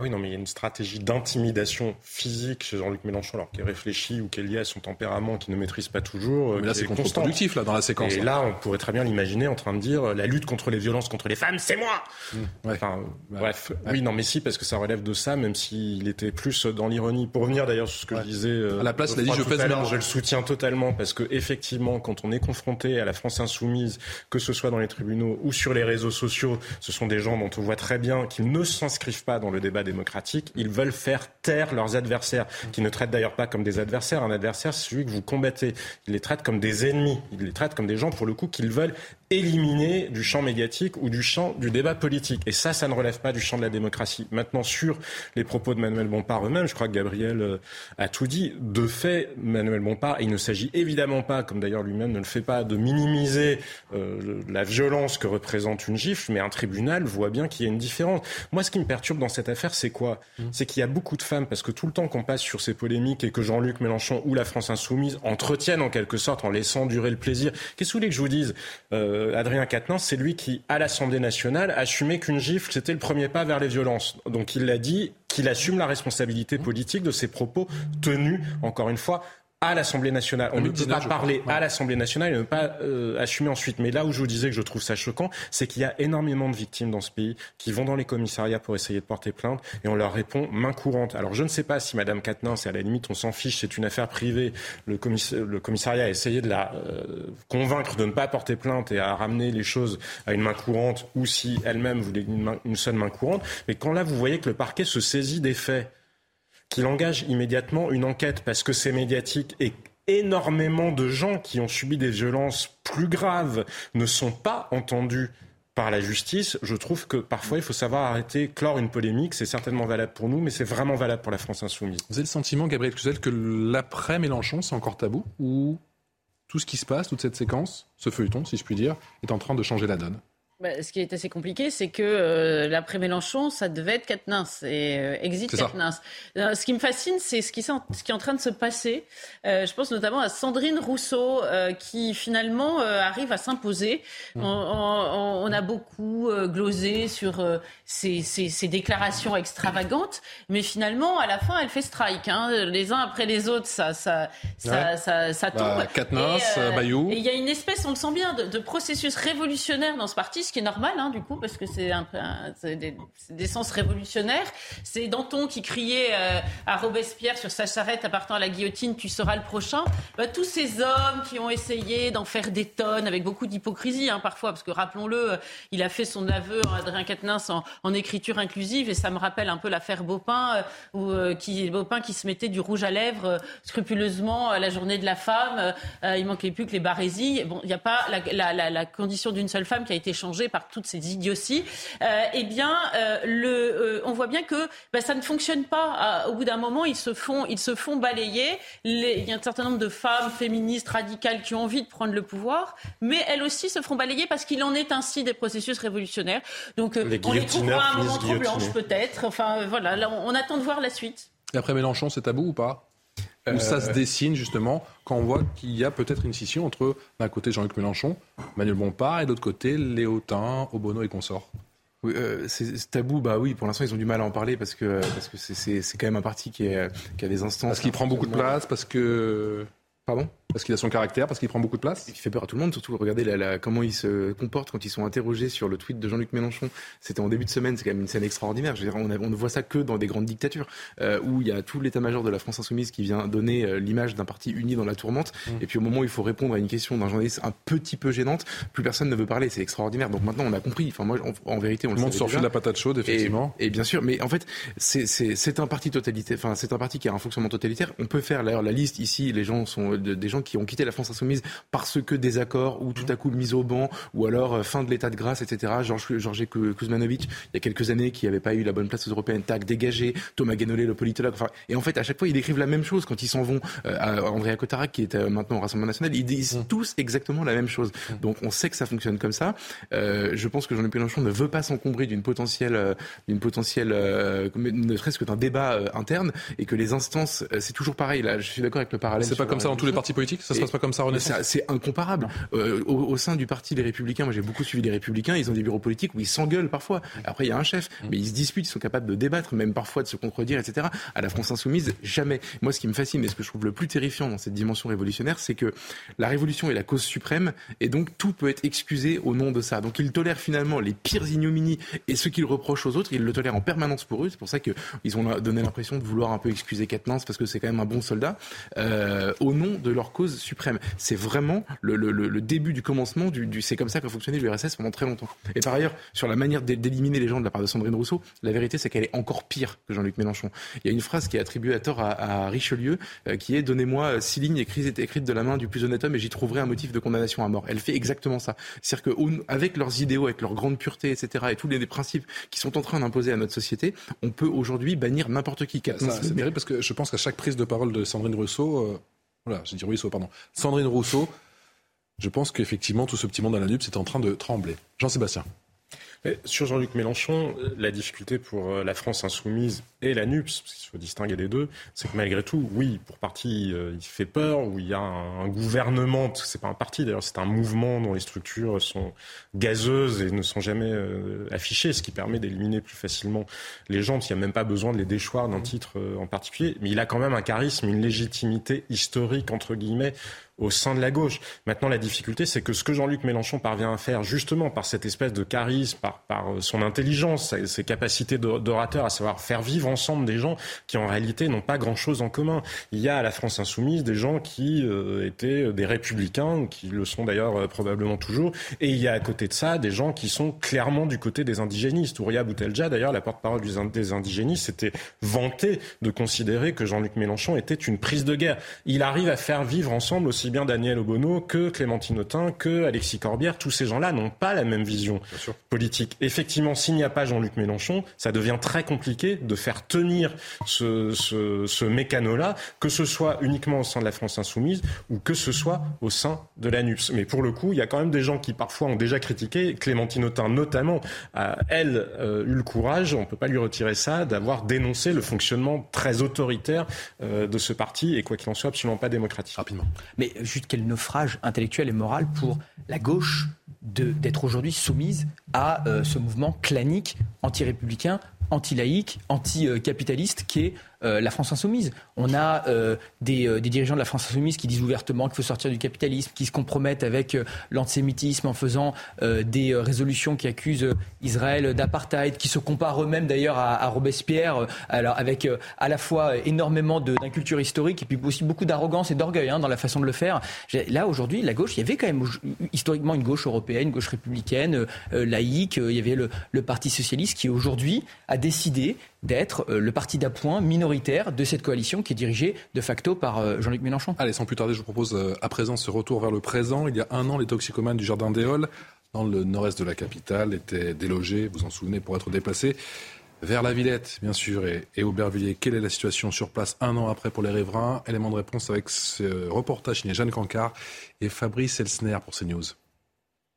oui, non, mais il y a une stratégie d'intimidation physique chez Jean-Luc Mélenchon, alors qu'il réfléchit ou qu'il est liée à son tempérament qu'il ne maîtrise pas toujours. Mais là, c'est contre-productif, là, dans la séquence. Et là, on pourrait très bien l'imaginer en train de dire la lutte contre les violences contre les femmes, c'est moi mmh. Enfin, bref. Oui, non, mais si, parce que ça relève de ça, même s'il était plus dans l'ironie. Pour revenir d'ailleurs sur ce que je disais. Euh, à la place, il a dit je fais Je le soutiens totalement, parce que effectivement, quand on est confronté à la France insoumise, que ce soit dans les tribunaux ou sur les réseaux sociaux, ce sont des gens dont on voit très bien qu'ils ne s'inscrivent pas dans le débat démocratique, ils veulent faire taire leurs adversaires, qui ne traitent d'ailleurs pas comme des adversaires. Un adversaire, c'est celui que vous combattez. Ils les traitent comme des ennemis. Ils les traitent comme des gens, pour le coup, qu'ils veulent éliminer du champ médiatique ou du champ du débat politique. Et ça, ça ne relève pas du champ de la démocratie. Maintenant, sur les propos de Manuel Bompard eux-mêmes, je crois que Gabriel euh, a tout dit. De fait, Manuel Bompard, il ne s'agit évidemment pas, comme d'ailleurs lui-même ne le fait pas, de minimiser euh, la violence que représente une gifle, mais un tribunal voit bien qu'il y a une différence. Moi, ce qui me perturbe dans cette affaire, c'est quoi? Mmh. C'est qu'il y a beaucoup de femmes, parce que tout le temps qu'on passe sur ces polémiques et que Jean-Luc Mélenchon ou la France Insoumise entretiennent en quelque sorte en laissant durer le plaisir. Qu'est-ce que vous voulez que je vous dise? Euh, euh, Adrien Quatennens, c'est lui qui, à l'Assemblée nationale, assumait qu'une gifle, c'était le premier pas vers les violences. Donc il l'a dit, qu'il assume la responsabilité politique de ses propos tenus, encore une fois, à l'Assemblée nationale. On ne peut pas parler à l'Assemblée nationale et ne pas euh, assumer ensuite. Mais là où je vous disais que je trouve ça choquant, c'est qu'il y a énormément de victimes dans ce pays qui vont dans les commissariats pour essayer de porter plainte et on leur répond main courante. Alors je ne sais pas si Madame Quatennens, et à la limite on s'en fiche, c'est une affaire privée, le, commissariat a essayé de la euh, convaincre de ne pas porter plainte et à ramener les choses à une main courante ou si elle-même voulait une, une seule main courante. Mais quand là vous voyez que le parquet se saisit des faits qu'il engage immédiatement une enquête parce que c'est médiatique et énormément de gens qui ont subi des violences plus graves ne sont pas entendus par la justice, je trouve que parfois il faut savoir arrêter, clore une polémique. C'est certainement valable pour nous, mais c'est vraiment valable pour la France insoumise. Vous avez le sentiment, Gabriel Cluzel, que l'après Mélenchon, c'est encore tabou Ou tout ce qui se passe, toute cette séquence, ce feuilleton, si je puis dire, est en train de changer la donne? Bah, ce qui est assez compliqué, c'est que euh, l'après Mélenchon, ça devait être Quatennens et euh, exit Quatennens. Euh, ce qui me fascine, c'est ce qui, ce qui est en train de se passer. je pense notamment à Sandrine Rousseau, qui finalement arrive à s'imposer. Mmh. On, on, a beaucoup glosé sur ces, ces, ces, déclarations extravagantes, mais finalement, à la fin, elle fait strike. Hein. Les uns après les autres, ça, ça, ça, ça, ça, tombe. Bah, Bayou. Et il y a une espèce, on le sent bien, de, de processus révolutionnaire dans ce parti ce qui est normal, hein, du coup, parce que c'est des, sens révolutionnaires. C'est Danton qui criait euh, à Robespierre sur sa charrette appartenant à la guillotine, tu seras le prochain. Bah, tous ces hommes qui ont essayé d'en faire des tonnes, avec beaucoup d'hypocrisie hein, parfois, parce que rappelons-le, euh, il a fait son aveu, Adrien Quatennens, en, écriture inclusive, et ça me rappelle un peu l'affaire Baupin, euh, où, qui, Baupin qui se mettait du rouge à lèvres scrupuleusement à la journée de la femme. il manquait plus que les barésies. Bon, il n'y a pas la condition d'une seule femme qui a été changée mangé par toutes ces idioties, eh bien, le, on voit bien que ben, ça ne fonctionne pas. au bout d'un moment, ils se font, ils se font balayer. il y a un certain nombre de femmes féministes radicales qui ont envie de prendre le pouvoir, mais elles aussi se feront balayer parce qu'il en est ainsi des processus révolutionnaires. Donc, on les trouvera à un moment trop blanches peut-être. Enfin, voilà, on attend de voir la suite. Et après Mélenchon, c'est tabou ou pas? Où ça se dessine justement quand on voit qu'il y a peut-être une scission entre d'un côté Jean-Luc Mélenchon, Manuel Bompard et de l'autre côté Léotin, Obono et consorts oui, euh, c'est tabou, bah oui, pour l'instant ils ont du mal à en parler parce que parce que c'est quand même un parti qui, est, qui a des instances. Parce qu'il prend beaucoup de place, parce que. Pardon? Parce qu'il a son caractère, parce qu'il prend beaucoup de place Il fait peur à tout le monde, surtout regardez la, comment il se comporte quand ils sont interrogés sur le tweet de Jean-Luc Mélenchon. C'était en début de semaine, c'est quand même une scène extraordinaire. Je veux dire, on, on, ne voit ça que dans des grandes dictatures, euh, où il y a tout l'état-major de la France insoumise qui vient donner euh, l'image d'un parti uni dans la tourmente. Mmh. Et puis au moment où il faut répondre à une question d'un journaliste un petit peu gênante, plus personne ne veut parler. C'est extraordinaire. Donc maintenant, on a compris. Enfin, moi, en, vérité, on le, le monde de la patate chaude, effectivement. Et, bien sûr, mais en fait, c'est un parti totalitaire. Enfin, c'est un parti qui a un fonctionnement totalitaire. On peut faire d'ailleurs la liste ici. Les gens sont des gens qui ont quitté la France insoumise parce que des accords ou tout à coup mise au banc ou alors euh, fin de l'état de grâce, etc. Georges Georges Kuzmanovic, il y a quelques années, qui n'avait pas eu la bonne place aux européennes, tac, dégagé. Thomas Guénolé, le politologue. Enfin, et en fait, à chaque fois, ils écrivent la même chose quand ils s'en vont. Euh, à Andrea Cotarac, qui est euh, maintenant au Rassemblement national, ils disent mmh. tous exactement la même chose. Mmh. Donc, on sait que ça fonctionne comme ça. je pense que Jean-Luc Mélenchon ne veut pas s'encombrer d'une potentielle, d'une potentielle, ne serait-ce que d'un débat interne, et que les instances, c'est toujours pareil. Là, je suis d'accord avec le parallèle. C'est pas comme ça dans tous les partis politiques. Ça se passe pas comme ça, Renaissance. C'est incomparable. Euh, au, sein du parti des Républicains, moi j'ai beaucoup suivi les Républicains, ils ont des bureaux politiques où ils s'engueulent parfois. Après, il y a un chef, mais ils se disputent, ils sont capables de débattre, même parfois de se contredire, etc. À la France insoumise, jamais. Moi, ce qui me fascine et ce que je trouve le plus terrifiant dans cette dimension révolutionnaire, c'est que la révolution est la cause suprême et donc tout peut être excusé au nom de ça. Donc ils tolèrent finalement les pires ignominies et ce qu'ils reprochent aux autres, ils le tolèrent en permanence pour eux. C'est pour ça qu'ils ont donné l'impression de vouloir un peu excuser Katnins parce que c'est quand même un bon soldat euh, au nom de leur cause suprême. C'est vraiment le, le, le, début du commencement du, c'est comme ça qu'a fonctionné l'URSS pendant très longtemps. Et par ailleurs, sur la manière d'éliminer les gens de la part de Sandrine Rousseau, la vérité c'est qu'elle est encore pire que Jean-Luc Mélenchon. Il y a une phrase qui est attribuée à tort à, Richelieu euh, qui est donnez-moi six lignes écrites, écrites de la main du plus honnête homme et j'y trouverai un motif de condamnation à mort. Elle fait exactement ça. C'est-à-dire qu'avec leurs idéaux, avec leur grande pureté, etc., et tous les, principes qui sont en train d'imposer à notre société, on peut aujourd'hui bannir n'importe qui. C'est terrible parce que je pense qu'à chaque prise de parole de Sandrine Rousseau, euh, voilà, j'ai dit pardon, Sandrine Rousseau je pense qu'effectivement, tout ce petit monde à la nupe, c'est en train de trembler. Jean-Sébastien. Sur Jean-Luc Mélenchon, la difficulté pour euh, la France insoumise et la NUPS, parce qu'il faut distinguer les deux, c'est que malgré tout, oui, pour partie, euh, il fait peur, où il y a un, gouvernement, c'est pas un parti d'ailleurs, c'est un mouvement dont les structures sont gazeuses et ne sont jamais euh, affichées, ce qui permet d'éliminer plus facilement les gens, il n'y a même pas besoin de les déchoir d'un titre en particulier, mais il a quand même un charisme, une légitimité historique, entre guillemets, au sein de la gauche. Maintenant, la difficulté, c'est que ce que Jean-Luc Mélenchon parvient à faire, justement par cette espèce de charisme, par, euh, son intelligence, ses capacités d'orateur, à savoir faire vivre ensemble des gens qui, en réalité, n'ont pas grand-chose en commun. Il y a à la France insoumise des gens qui euh, étaient des républicains, qui le sont d'ailleurs euh, probablement toujours, et il y a à côté de ça des gens qui sont clairement du côté des indigénistes. Ouria Boutelja, d'ailleurs, la porte-parole des indigénistes, s'était vanté de considérer que Jean-Luc Mélenchon était une prise de guerre. Il arrive à faire vivre ensemble aussi bien Daniel Obono que Clémentine Autain, que Alexis Corbière. Tous ces gens-là n'ont pas la même vision politique. Effectivement, s'il n'y a pas Jean-Luc Mélenchon, ça devient très compliqué de faire tenir ce, ce, ce mécano-là, que ce soit uniquement au sein de la France insoumise ou que ce soit au sein de l'ANUPS. Mais pour le coup, il y a quand même des gens qui parfois ont déjà critiqué, Clémentine Autain notamment, a, elle, euh, eu le courage, on ne peut pas lui retirer ça, d'avoir dénoncé le fonctionnement très autoritaire euh, de ce parti et quoi qu'il en soit, absolument pas démocratique. Rapidement. Mais juste quel naufrage intellectuel et moral pour la gauche d'être aujourd'hui soumise à euh, ce mouvement clanique anti-républicain, anti-laïque, anti-capitaliste qui est euh, la France insoumise. On a euh, des, euh, des, dirigeants de la France insoumise qui disent ouvertement qu'il faut sortir du capitalisme, qui se compromettent avec l'antisémitisme en faisant des résolutions qui accusent Israël d'apartheid, qui se comparent eux-mêmes d'ailleurs à, Robespierre, alors avec à la fois énormément d'inculture historique et puis aussi beaucoup d'arrogance et d'orgueil hein, dans la façon de le faire. Là aujourd'hui, la gauche, il y avait quand même historiquement une gauche européenne, une gauche républicaine, laïque. il y avait le, Parti socialiste qui aujourd'hui décidé d'être le parti d'appoint minoritaire de cette coalition qui est dirigée de facto par euh, Jean-Luc Mélenchon. Allez, sans plus tarder, je vous propose euh, à présent ce retour vers le présent. Il y a un an, les toxicomanes du Jardin des dans le nord-est de la capitale étaient délogés, vous en souvenez, pour être déplacés vers la Villette, bien sûr, et, et Aubervilliers. Quelle est la situation sur place un an après pour les riverains? Élément de réponse avec ce reportage signé Jeanne Cancard et Fabrice Elsner pour CNews.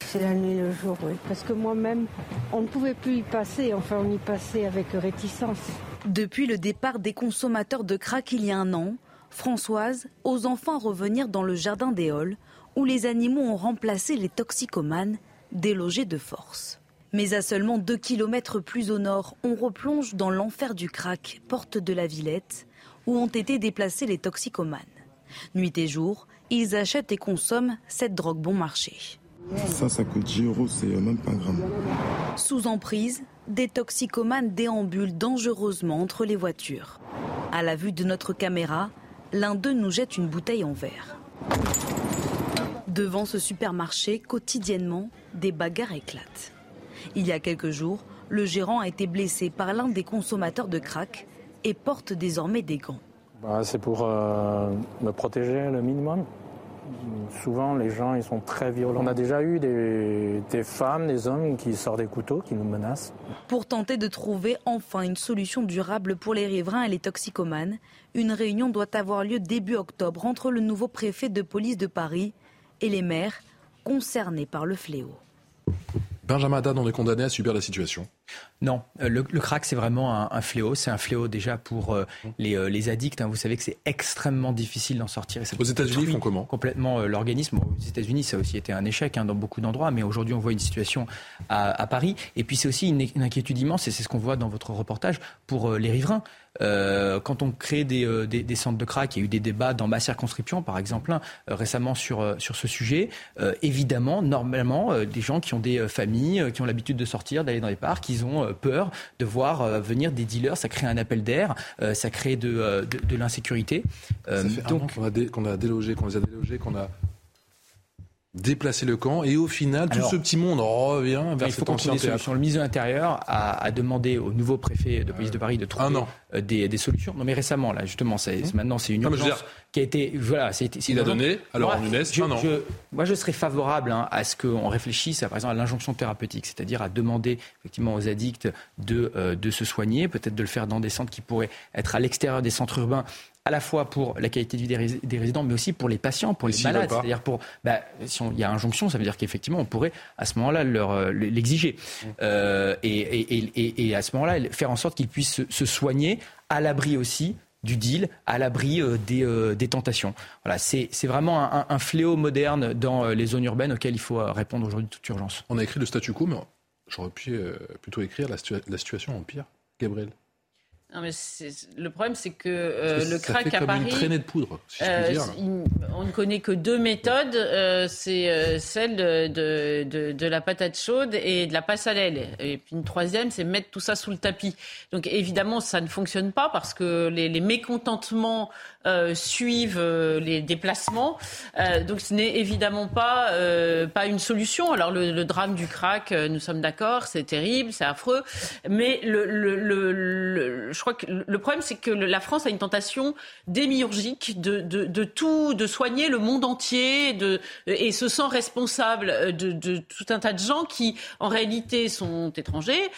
C'est la nuit le jour, oui. Parce que moi-même, on ne pouvait plus y passer. Enfin, on y passait avec réticence. Depuis le départ des consommateurs de crack il y a un an, Françoise ose enfin revenir dans le jardin des Halles, où les animaux ont remplacé les toxicomanes, délogés de force. Mais à seulement deux kilomètres plus au nord, on replonge dans l'enfer du crack, porte de la Villette, où ont été déplacés les toxicomanes. Nuit et jour, ils achètent et consomment cette drogue bon marché. Ça, ça coûte 10 euros, c'est même pas un gramme. Sous emprise, des toxicomanes déambulent dangereusement entre les voitures. À la vue de notre caméra, l'un d'eux nous jette une bouteille en verre. Devant ce supermarché, quotidiennement, des bagarres éclatent. Il y a quelques jours, le gérant a été blessé par l'un des consommateurs de crack et porte désormais des gants. Bah, c'est pour euh, me protéger le minimum. Souvent, les gens, ils sont très violents. On a déjà eu des, des, femmes, des hommes qui sortent des couteaux, qui nous menacent. Pour tenter de trouver enfin une solution durable pour les riverains et les toxicomanes, une réunion doit avoir lieu début octobre entre le nouveau préfet de police de Paris et les maires concernés par le fléau. Benjamin Haddad, on est condamné à subir la situation. Non, euh, le, le crack c'est vraiment un, un, fléau. C'est un fléau déjà pour euh, les, euh, les, addicts. Hein. Vous savez que c'est extrêmement difficile d'en sortir. Aux États-Unis, ils font comment? Complètement euh, l'organisme. Aux États-Unis, ça a aussi été un échec hein, dans beaucoup d'endroits, mais aujourd'hui, on voit une situation à, à Paris. Et puis c'est aussi une, une, inquiétude immense, et c'est ce qu'on voit dans votre reportage pour les riverains. Euh, quand on crée des, euh, des, des, centres de crack, il y a eu des débats dans ma circonscription, par exemple, hein, euh, récemment sur, sur ce sujet. évidemment, normalement, des gens qui ont des familles, qui ont l'habitude de sortir, d'aller dans les parcs, ils ont peur de voir venir des dealers. Ça crée un appel d'air, ça crée de, de, de l'insécurité. ça fait donc, qu'on a, dé, qu'on a délogé, qu'on les a délogés, qu'on a déplacer le camp et au final tout ce petit monde revient vers il faut cet ancien théâtre. Le ministre de l'Intérieur a, a, demandé au nouveau préfet de police de Paris de trouver des, des, solutions. Non mais récemment là justement c'est, mmh. maintenant c'est une urgence dire, qui a été voilà c'est, il a donné alors en UNES je, un an. Je, moi je serais favorable hein, à ce qu'on réfléchisse à, par exemple à l'injonction thérapeutique c'est-à-dire à demander effectivement aux addicts de euh, de se soigner peut-être de le faire dans des centres qui pourraient être à l'extérieur des centres urbains à la fois pour la qualité de vie des résidents, mais aussi pour les patients, pour les si malades. C'est-à-dire pour, bah, si il y a injonction, ça veut dire qu'effectivement, on pourrait à ce moment-là leur euh, l'exiger euh, et, et, et, et, à ce moment-là faire en sorte qu'ils puissent se, se soigner à l'abri aussi du deal, à l'abri euh, des, euh, des, tentations. Voilà, c'est vraiment un, un, fléau moderne dans euh, les zones urbaines auxquelles il faut répondre aujourd'hui de toute urgence. On a écrit le statu quo, mais j'aurais pu plutôt écrire la, situa la situation empire. Gabriel. Non, mais le problème, c'est que euh, le crack fait à comme Paris. Une traînée de poudre, si je puis dire. Euh, on ne connaît que deux méthodes. Euh, c'est euh, celle de, de, de, de, la patate chaude et de la passe à l'aile. Et puis une troisième, c'est mettre tout ça sous le tapis. Donc évidemment, ça ne fonctionne pas parce que les, les mécontentements euh, suivent euh, les déplacements. Euh, donc ce n'est évidemment pas, pas une solution. Alors le, drame du crack, nous sommes d'accord, c'est terrible, c'est affreux. Mais le, le, le, je crois que le problème, c'est que la France a une tentation démiurgique de, de, tout, de soigner le monde entier de, et se sent responsable de, tout un tas de gens qui, en réalité, sont étrangers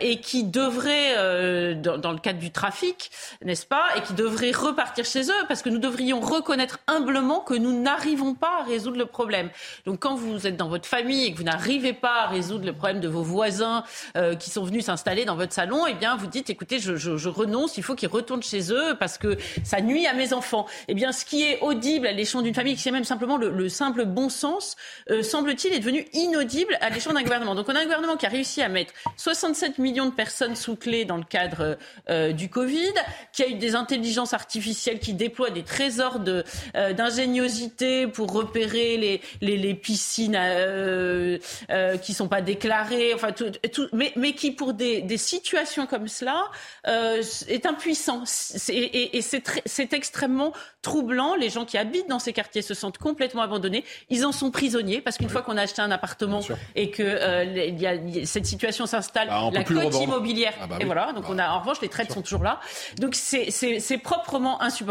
et qui devraient, dans, le cadre du trafic, n'est-ce pas, et qui devraient repartir chez eux parce que nous devrions reconnaître humblement que nous n'arrivons pas à résoudre le problème. Donc quand vous êtes dans votre famille et que vous n'arrivez pas à résoudre le problème de vos voisins euh, qui sont venus s'installer dans votre salon, eh bien vous dites écoutez, je, renonce, il faut qu'ils retournent chez eux parce que ça nuit à mes enfants. Eh bien ce qui est audible à l'échelon d'une famille, qui est même simplement le, le simple bon sens, euh, semble-t-il, est devenu inaudible à l'échelon d'un gouvernement. Donc on a un gouvernement qui a réussi à mettre 67 millions de personnes sous clé dans le cadre euh, du Covid, qui a eu des intelligences artificielles qui déploient des trésors de, euh, d'ingéniosité pour repérer les, les, les piscines euh, euh, qui sont pas déclarées, enfin tout, tout, mais, mais qui pour des, des situations comme cela euh, est impuissant. C'est, et, et c'est, c'est extrêmement troublant. Les gens qui habitent dans ces quartiers se sentent complètement abandonnés. Ils en sont prisonniers parce qu'une oui. fois qu'on a acheté un appartement et que euh, il y a, cette situation s'installe, bah, la cote immobilière, ah bah oui. et voilà. Donc bah, on a en revanche les traites sont toujours là. Donc c'est, c'est proprement insupportable.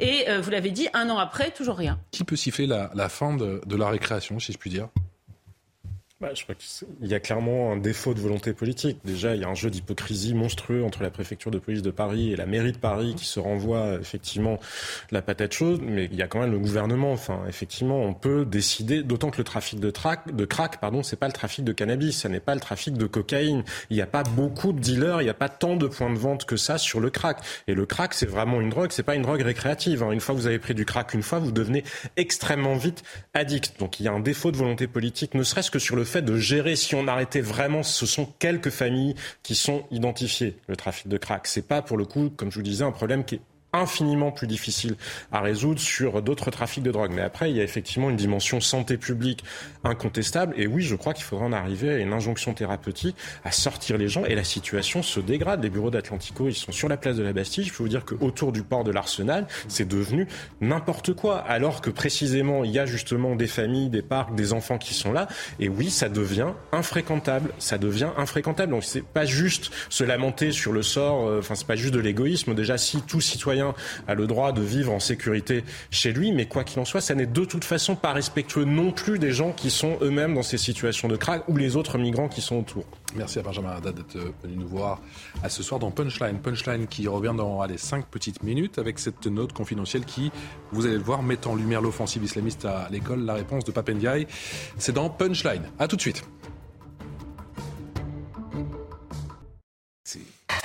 Et euh, vous l'avez dit, un an après, toujours rien. Qui peut siffler la, la fin de, de, la récréation, si je puis dire? Bah, je crois qu'il y a clairement un défaut de volonté politique. Déjà, il y a un jeu d'hypocrisie monstrueux entre la préfecture de police de Paris et la mairie de Paris qui se renvoie effectivement la patate chaude, mais il y a quand même le gouvernement. Enfin, effectivement, on peut décider, d'autant que le trafic de, trac, de crack, pardon, c'est pas le trafic de cannabis, ce n'est pas le trafic de cocaïne. Il n'y a pas beaucoup de dealers, il n'y a pas tant de points de vente que ça sur le crack. Et le crack, c'est vraiment une drogue, c'est pas une drogue récréative. Hein. Une fois que vous avez pris du crack une fois, vous devenez extrêmement vite addict. Donc il y a un défaut de volonté politique, ne serait-ce que sur le fait de gérer. Si on arrêtait vraiment, ce sont quelques familles qui sont identifiées, le trafic de crack. C'est pas, pour le coup, comme je vous disais, un problème qui est infiniment plus difficile à résoudre sur d'autres trafics de drogue. Mais après, il y a effectivement une dimension santé publique incontestable. Et oui, je crois qu'il faudra en arriver à une injonction thérapeutique, à sortir les gens. Et la situation se dégrade. Les bureaux d'Atlantico, ils sont sur la place de la Bastille. Je peux vous dire qu'autour du port de l'Arsenal, c'est devenu n'importe quoi. Alors que précisément, il y a justement des familles, des parcs, des enfants qui sont là. Et oui, ça devient infréquentable. Ça devient infréquentable. Donc c'est pas juste se lamenter sur le sort. Euh, enfin, c'est pas juste de l'égoïsme. Déjà, si tout a le droit de vivre en sécurité chez lui, mais quoi qu'il en soit, ça n'est de toute façon pas respectueux non plus des gens qui sont eux-mêmes dans ces situations de crack ou les autres migrants qui sont autour. Merci à Benjamin Haddad d'être venu nous voir à ce soir dans Punchline. Punchline qui revient dans allez, 5 petites minutes avec cette note confidentielle qui, vous allez le voir, met en lumière l'offensive islamiste à l'école. La réponse de Papendiaï, c'est dans Punchline. A tout de suite.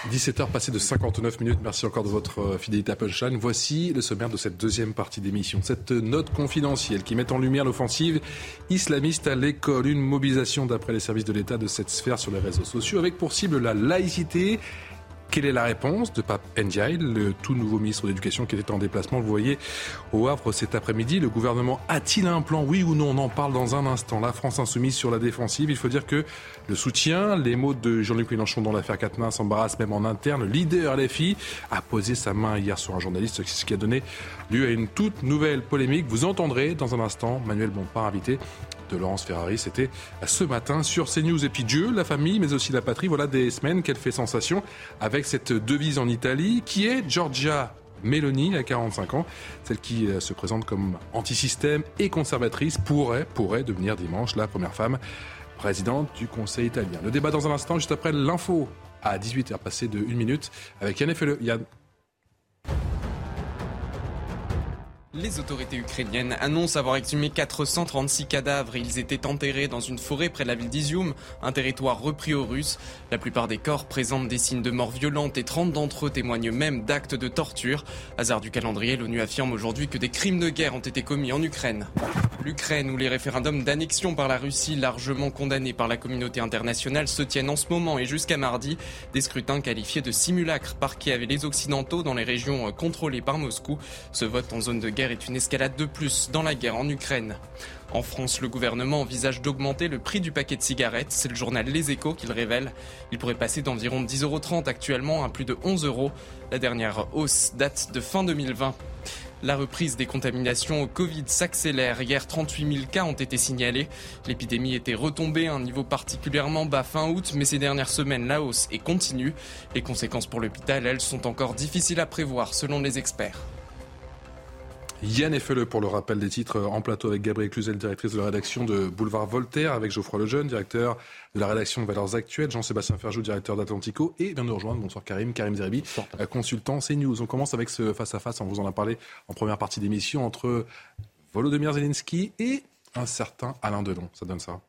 17h passé de 59 minutes. Merci encore de votre euh, fidélité à Punchline. Voici le sommaire de cette deuxième partie d'émission. Cette note confidentielle qui met en lumière l'offensive islamiste à l'école. Une mobilisation d'après les services de l'État de cette sphère sur les réseaux sociaux avec pour cible la laïcité quelle est la réponse de Pape Ndiaye, le tout nouveau ministre de l'Éducation qui était en déplacement, vous voyez, au Havre cet après-midi? Le gouvernement a-t-il un plan? Oui ou non? On en parle dans un instant. La France insoumise sur la défensive. Il faut dire que le soutien, les mots de Jean-Luc Mélenchon dans l'affaire Quatennens s'embarrassent même en interne. Le leader LFI a posé sa main hier sur un journaliste, ce qui a donné lieu à une toute nouvelle polémique. Vous entendrez dans un instant Manuel Bompard invité de Laurence Ferrari. C'était ce matin sur CNews. Et puis Dieu, la famille, mais aussi la patrie. Voilà des semaines qu'elle fait sensation avec cette devise en Italie qui est Giorgia Meloni à 45 ans, celle qui euh, se présente comme antisystème et conservatrice, pourrait, pourrait devenir dimanche la première femme présidente du Conseil italien. Le débat dans un instant, juste après l'info à 18h, passé de 1 minute, avec Yann Fele. Yann. Les autorités ukrainiennes annoncent avoir exhumé 436 cadavres. Ils étaient enterrés dans une forêt près de la ville d'Izium, un territoire repris aux Russes. La plupart des corps présentent des signes de mort violente et 30 d'entre eux témoignent même d'actes de torture. Hasard du calendrier, l'ONU affirme aujourd'hui que des crimes de guerre ont été commis en Ukraine. L'Ukraine, où les référendums d'annexion par la Russie, largement condamnés par la communauté internationale, se tiennent en ce moment et jusqu'à mardi. Des scrutins qualifiés de simulacres par Kiev et les Occidentaux dans les régions contrôlées par Moscou. Ce vote en zone de guerre est une escalade de plus dans la guerre en Ukraine. En France, le gouvernement envisage d'augmenter le prix du paquet de cigarettes. C'est le journal Les Échos qui le révèle. Il pourrait passer d'environ 10,30 euros actuellement à plus de 11 euros. La dernière hausse date de fin 2020. La reprise des contaminations au Covid s'accélère. Hier, 38 000 cas ont été signalés. L'épidémie était retombée à un niveau particulièrement bas fin août, mais ces dernières semaines, la hausse est continue. Les conséquences pour l'hôpital, elles, sont encore difficiles à prévoir selon les experts. Yann Effele pour le rappel des titres en plateau avec Gabriel Cluzel, directrice de la rédaction de Boulevard Voltaire, avec Geoffroy Lejeune, directeur de la rédaction de Valeurs Actuelles, Jean-Sébastien Ferjou, directeur d'Atlantico, et vient nous rejoindre, bonsoir Karim, Karim Zeribi, euh, consultant CNews. On commence avec ce face-à-face, on vous en a parlé en première partie d'émission, entre Volodymyr Zelensky et un certain Alain Delon. Ça donne ça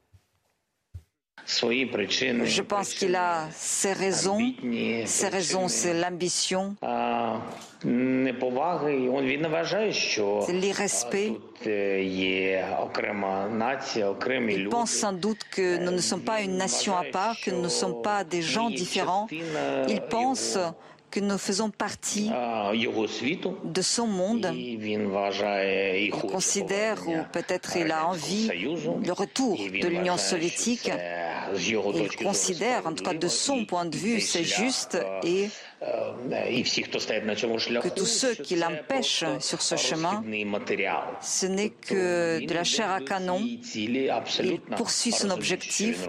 je pense qu'il a ses raisons. Ses raisons, c'est l'ambition, c'est l'irrespect. Il pense sans doute que nous ne sommes pas une nation à part, que nous ne sommes pas des gens différents. Il pense que nous faisons partie de son monde. Il considère, ou peut-être il a envie, le retour de l'Union soviétique. Il considère, en tout cas de son point de vue, c'est juste et que tous ceux qui l'empêchent sur ce chemin, ce n'est que de la chair à canon. Il poursuit son objectif,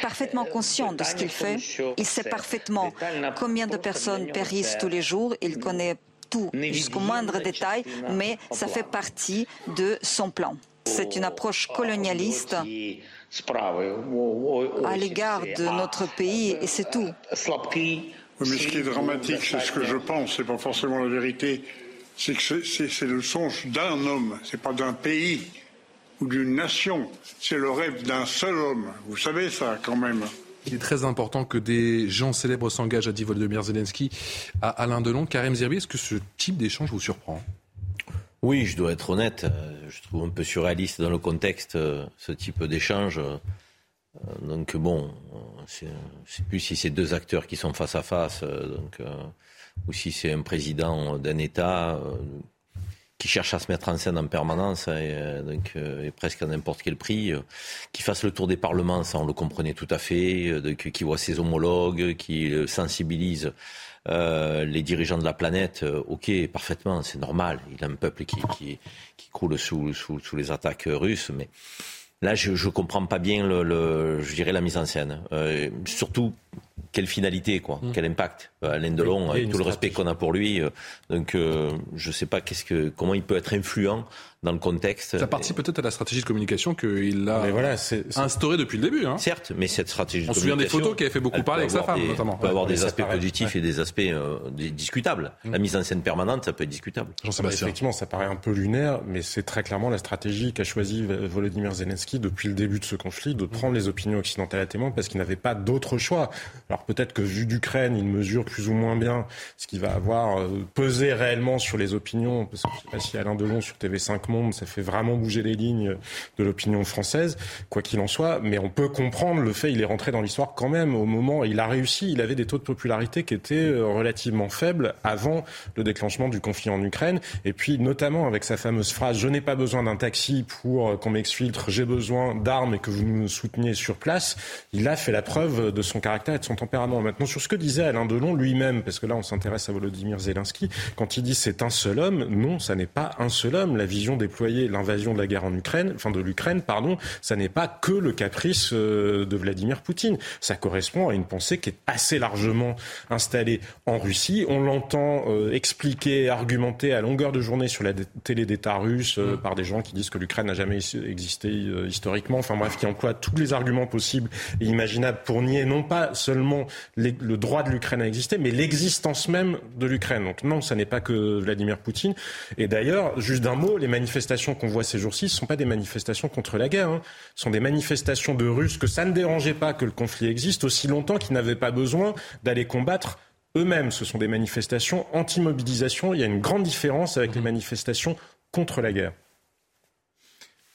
parfaitement conscient de ce qu'il fait. Il sait parfaitement combien de personnes périssent tous les jours. Il connaît tout jusqu'au moindre détail, mais ça fait partie de son plan. C'est une approche colonialiste à l'égard de notre pays et c'est tout. Mais ce qui est dramatique, c'est ce que je pense, c'est pas forcément la vérité, c'est que c'est le songe d'un homme, c'est pas d'un pays ou d'une nation, c'est le rêve d'un seul homme. Vous savez ça quand même. Il est très important que des gens célèbres s'engagent, a dit Volodymyr Zelensky à Alain Delon. Karim Zerbi, est-ce que ce type d'échange vous surprend? Oui, je dois être honnête. Euh, je trouve un peu surréaliste dans le contexte euh, ce type d'échange. Euh, donc bon, je ne sais plus si c'est deux acteurs qui sont face à face, donc, ou si c'est un président d'un État qui cherche à se mettre en scène en permanence, hein, et, euh, donc, euh, et presque à n'importe quel prix, euh, qui fasse le tour des parlements, ça on le comprenait tout à fait, qui voit ses homologues, qui sensibilise les dirigeants de la planète, ok, parfaitement, c'est normal. Il a un peuple qui, qui, qui croule sous, sous, sous, les attaques russes, mais là, je ne comprends pas bien, le, le, je dirais, la mise en scène. surtout quelle finalité, quoi, mmh. quel impact. Euh, Alain Delon, avec tout le respect qu'on a pour lui, euh, donc euh, je ne sais pas qu'est-ce que, comment il peut être influent dans le contexte. Ça participe peut-être à la stratégie de communication qu'il a voilà, instaurée depuis le début. Hein. Certes, mais cette stratégie On de se souvient des photos qui avaient fait beaucoup parler avec sa femme, notamment. peut avoir des aspects positifs et des aspects euh, discutables. Mmh. La mise en scène permanente, ça peut être discutable. Bah, effectivement, ça paraît un peu lunaire, mais c'est très clairement la stratégie qu'a choisie Volodymyr Zelensky depuis le début de ce conflit, de prendre les opinions occidentales à témoin parce qu'il n'avait pas d'autre choix. Alors peut-être que vu d'Ukraine, il mesure plus ou moins bien ce qui va avoir euh, pesé réellement sur les opinions, parce que je sais pas si Alain Delon sur TV5 Monde, ça fait vraiment bouger les lignes de l'opinion française, quoi qu'il en soit, mais on peut comprendre le fait, il est rentré dans l'histoire quand même au moment, où il a réussi, il avait des taux de popularité qui étaient euh, relativement faibles avant le déclenchement du conflit en Ukraine, et puis notamment avec sa fameuse phrase, je n'ai pas besoin d'un taxi pour euh, qu'on m'exfiltre, j'ai besoin d'armes et que vous nous souteniez sur place, il a fait la preuve de son caractère et de son tempérament. Maintenant, sur ce que disait Alain Delon lui-même, parce que là on s'intéresse à Volodymyr Zelensky, quand il dit c'est un seul homme, non, ça n'est pas un seul homme. La vision déployée, l'invasion de la guerre en Ukraine, enfin de l'Ukraine, pardon, ça n'est pas que le caprice euh, de Vladimir Poutine. Ça correspond à une pensée qui est assez largement installée en Russie. On l'entend euh, expliquer, argumenter à longueur de journée sur la télé d'État russe euh, par des gens qui disent que l'Ukraine n'a jamais existé historiquement. Enfin bref, qui emploient tous les arguments possibles et imaginables pour nier non pas seulement le droit de l'Ukraine à exister, mais l'existence même de l'Ukraine. Donc non, ça n'est pas que Vladimir Poutine. Et d'ailleurs, juste d'un mot, les manifestations qu'on voit ces jours-ci, ce ne sont pas des manifestations contre la guerre. Hein. Ce sont des manifestations de Russes que ça ne dérangeait pas que le conflit existe aussi longtemps qu'ils n'avaient pas besoin d'aller combattre eux-mêmes. Ce sont des manifestations anti-mobilisation. Il y a une grande différence avec les manifestations contre la guerre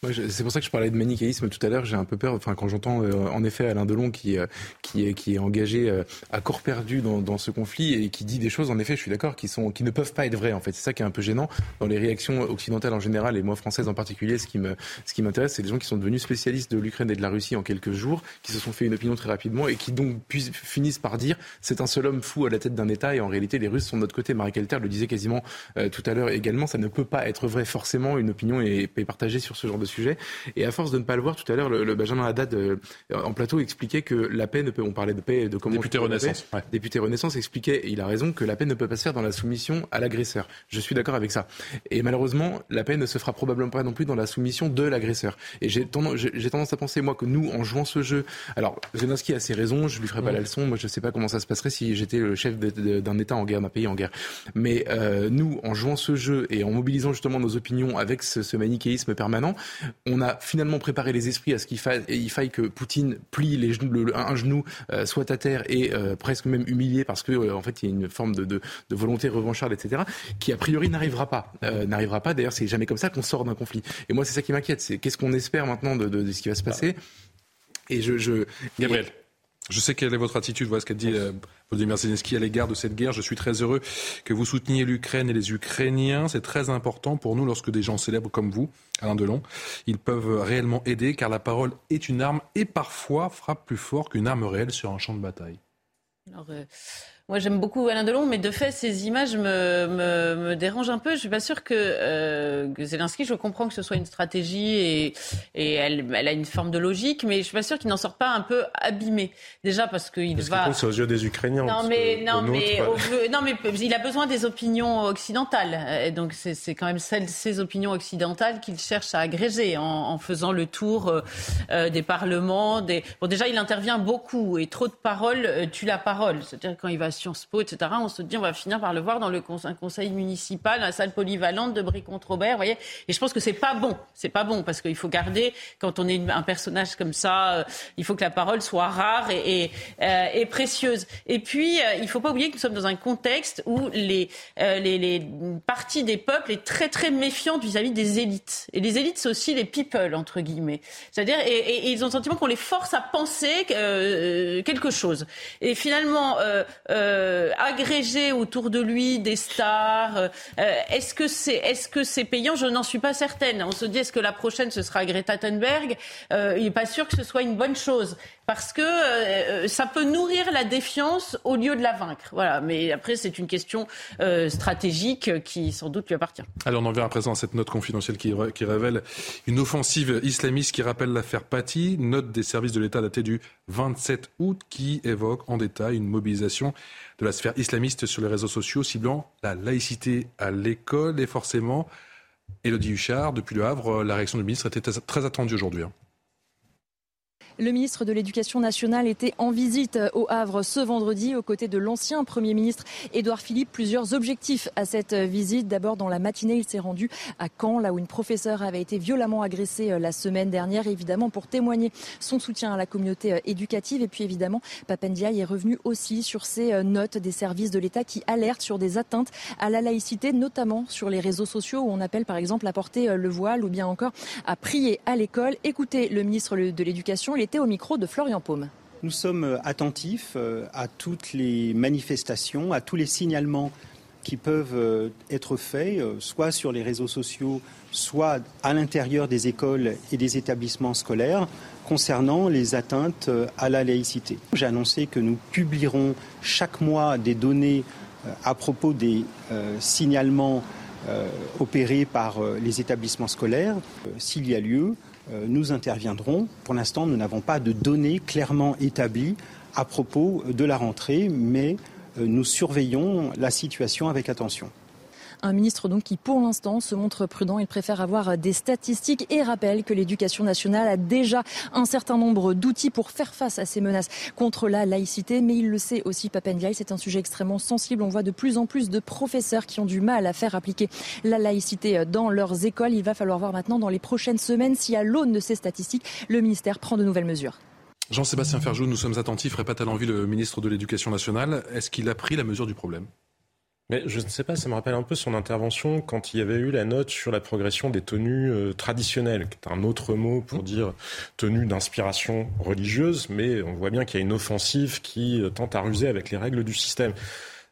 c'est pour ça que je parlais de manichéisme tout à l'heure. J'ai un peu peur, enfin, quand j'entends euh, en effet Alain Delon qui, euh, est, engagé euh, à corps perdu dans, ce conflit et qui dit des choses, en effet, je suis d'accord, qui, ne peuvent pas être vraies. En fait, c'est ça qui est un peu gênant dans les réactions occidentales en général et moi françaises en particulier. Ce qui m'intéresse, c'est les gens qui sont devenus spécialistes de l'Ukraine et de la Russie en quelques jours, qui se sont fait une opinion très rapidement et qui donc finissent par dire c'est un seul homme fou à la tête d'un État et en réalité les Russes sont de notre côté. Marie Kelter le disait quasiment tout à l'heure également. Ça ne peut pas être vrai forcément. Une opinion est, est partagée sur ce genre de sujet. Et à force de ne pas le voir, tout à l'heure, le, Benjamin Haddad euh, en plateau expliquait que la paix ne peut. On parlait de paix, de comment. Député Renaissance. Député Renaissance expliquait, et il a raison, que la paix ne peut pas se faire dans la soumission à l'agresseur. Je suis d'accord avec ça. Et malheureusement, la paix ne se fera probablement pas non plus dans la soumission de l'agresseur. Et j'ai tendance, tendance, à penser, moi, que nous, en jouant ce jeu. Alors, Zelensky a ses raisons, je lui ferai pas la leçon. Moi, je ne sais pas comment ça se passerait si j'étais le chef d'un État en guerre, d'un pays en guerre. Mais euh, nous, en jouant ce jeu et en mobilisant justement nos opinions avec ce, ce manichéisme permanent, on a finalement préparer les esprits à ce qu'il faille, il faille que Poutine plie les genoux, un genou, euh, soit à terre et euh, presque même humilié parce que euh, en fait il y a une forme de, de, de, volonté revancharde, etc., qui a priori n'arrivera pas. n'arrivera pas. D'ailleurs, c'est jamais comme ça qu'on sort d'un conflit. Et moi, c'est ça qui m'inquiète. C'est qu'est-ce qu'on espère maintenant de, de, ce qui va se passer? Et je, je... Gabriel. Je sais quelle est votre attitude, voilà ce qu'a dit euh, Volodymyr Zelensky à l'égard de cette guerre. Je suis très heureux que vous souteniez l'Ukraine et les Ukrainiens. C'est très important pour nous lorsque des gens célèbres comme vous, Alain Delon, ils peuvent réellement aider car la parole est une arme et parfois frappe plus fort qu'une arme réelle sur un champ de bataille. Alors, euh, Moi, j'aime beaucoup Alain Delon, mais de fait, ces images me, me, me dérangent un peu. Je suis pas sûre que, euh, Zelensky, je comprends que ce soit une stratégie et, et elle, elle, a une forme de logique, mais je suis pas sûre qu'il n'en sorte pas un peu abîmé. Déjà parce qu'il va. c'est aux yeux des Ukrainiens. Non, mais non, mais, non, mais il a besoin des opinions occidentales. Et donc c'est quand même celles, ces opinions occidentales qu'il cherche à agréger en, en, faisant le tour euh, euh, des parlements. Des... Bon, déjà, il intervient beaucoup et trop de paroles euh, tue la parole. C'est-à-dire quand il va Sciences Po, etc., on se dit on va finir par le voir dans le conseil, conseil municipal, la salle polyvalente de Brie-contre-Robert, vous voyez. Et je pense que c'est pas bon. C'est pas bon parce qu'il faut garder, quand on est un personnage comme ça, euh, il faut que la parole soit rare et, euh, précieuse. Et puis, euh, il faut pas oublier que nous sommes dans un contexte où les, euh, parties des peuples est très, très méfiante vis-à-vis des élites. Et les élites, c'est aussi les people, entre guillemets. C'est-à-dire, et, ils ont le sentiment qu'on les force à penser quelque chose. Et finalement, euh, agréger autour de lui des stars, euh, est-ce que c'est est-ce que c'est payant? Je n'en suis pas certaine. On se dit est-ce que la prochaine ce sera Greta Thunberg? Euh, Il n'est pas sûr que ce soit une bonne chose parce que euh, ça peut nourrir la défiance au lieu de la vaincre. Voilà. Mais après c'est une question euh, stratégique qui sans doute lui appartient. Alors on en vient à présent à cette note confidentielle qui, qui révèle une offensive islamiste qui rappelle l'affaire Paty, note des services de l'État datée du 27 août qui évoque en détail une mobilisation de la sphère islamiste sur les réseaux sociaux ciblant la laïcité à l'école et forcément, Elodie Huchard, depuis le Havre, la réaction du ministre était très attendue aujourd'hui. Le ministre de l'Éducation nationale était en visite au Havre ce vendredi aux côtés de l'ancien Premier ministre Édouard Philippe. Plusieurs objectifs à cette visite. D'abord, dans la matinée, il s'est rendu à Caen, là où une professeure avait été violemment agressée la semaine dernière, évidemment pour témoigner son soutien à la communauté éducative. Et puis évidemment, Papendiaï est revenu aussi sur ces notes des services de l'État qui alertent sur des atteintes à la laïcité, notamment sur les réseaux sociaux où on appelle par exemple à porter le voile ou bien encore à prier à l'école. Écoutez le ministre de l'Éducation, au micro de Florian Paume. Nous sommes attentifs à toutes les manifestations, à tous les signalements qui peuvent être faits, soit sur les réseaux sociaux, soit à l'intérieur des écoles et des établissements scolaires, concernant les atteintes à la laïcité. J'ai annoncé que nous publierons chaque mois des données à propos des signalements opérés par les établissements scolaires. S'il y a lieu, nous interviendrons. Pour l'instant, nous n'avons pas de données clairement établies à propos de la rentrée, mais nous surveillons la situation avec attention. Un ministre donc qui, pour l'instant, se montre prudent. Il préfère avoir des statistiques et rappelle que l'éducation nationale a déjà un certain nombre d'outils pour faire face à ces menaces contre la laïcité. Mais il le sait aussi, Papendiaï, c'est un sujet extrêmement sensible. On voit de plus en plus de professeurs qui ont du mal à faire appliquer la laïcité dans leurs écoles. Il va falloir voir maintenant dans les prochaines semaines si, à l'aune de ces statistiques, le ministère prend de nouvelles mesures. Jean-Sébastien Ferjou, nous sommes attentifs. Répète à l'envie le ministre de l'Éducation nationale. Est-ce qu'il a pris la mesure du problème? Mais je ne sais pas, ça me rappelle un peu son intervention quand il y avait eu la note sur la progression des tenues euh, traditionnelles, qui est un autre mot pour dire tenue d'inspiration religieuse, mais on voit bien qu'il y a une offensive qui euh, tente à ruser avec les règles du système.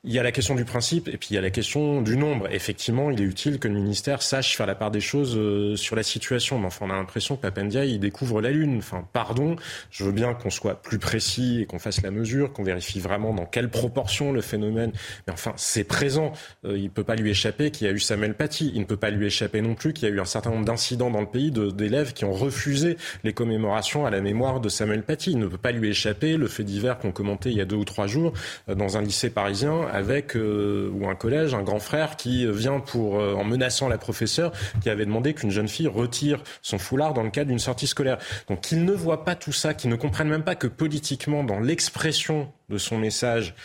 Il y a la question du principe et puis il y a la question du nombre. Effectivement, il est utile que le ministère sache faire la part des choses euh, sur la situation. Mais enfin, on a l'impression que Papendia, il découvre la Lune. Enfin, pardon, je veux bien qu'on soit plus précis et qu'on fasse la mesure, qu'on vérifie vraiment dans quelle proportion le phénomène. Mais enfin, c'est présent. Euh, il ne peut pas lui échapper qu'il y a eu Samuel Paty. Il ne peut pas lui échapper non plus qu'il y a eu un certain nombre d'incidents dans le pays d'élèves qui ont refusé les commémorations à la mémoire de Samuel Paty. Il ne peut pas lui échapper le fait divers qu'on commentait il y a deux ou trois jours euh, dans un lycée parisien avec euh, ou un collège, un grand frère qui vient pour euh, en menaçant la professeure qui avait demandé qu'une jeune fille retire son foulard dans le cadre d'une sortie scolaire. Donc qu'il ne voit pas tout ça, qu'il ne comprenne même pas que politiquement dans l'expression de son message,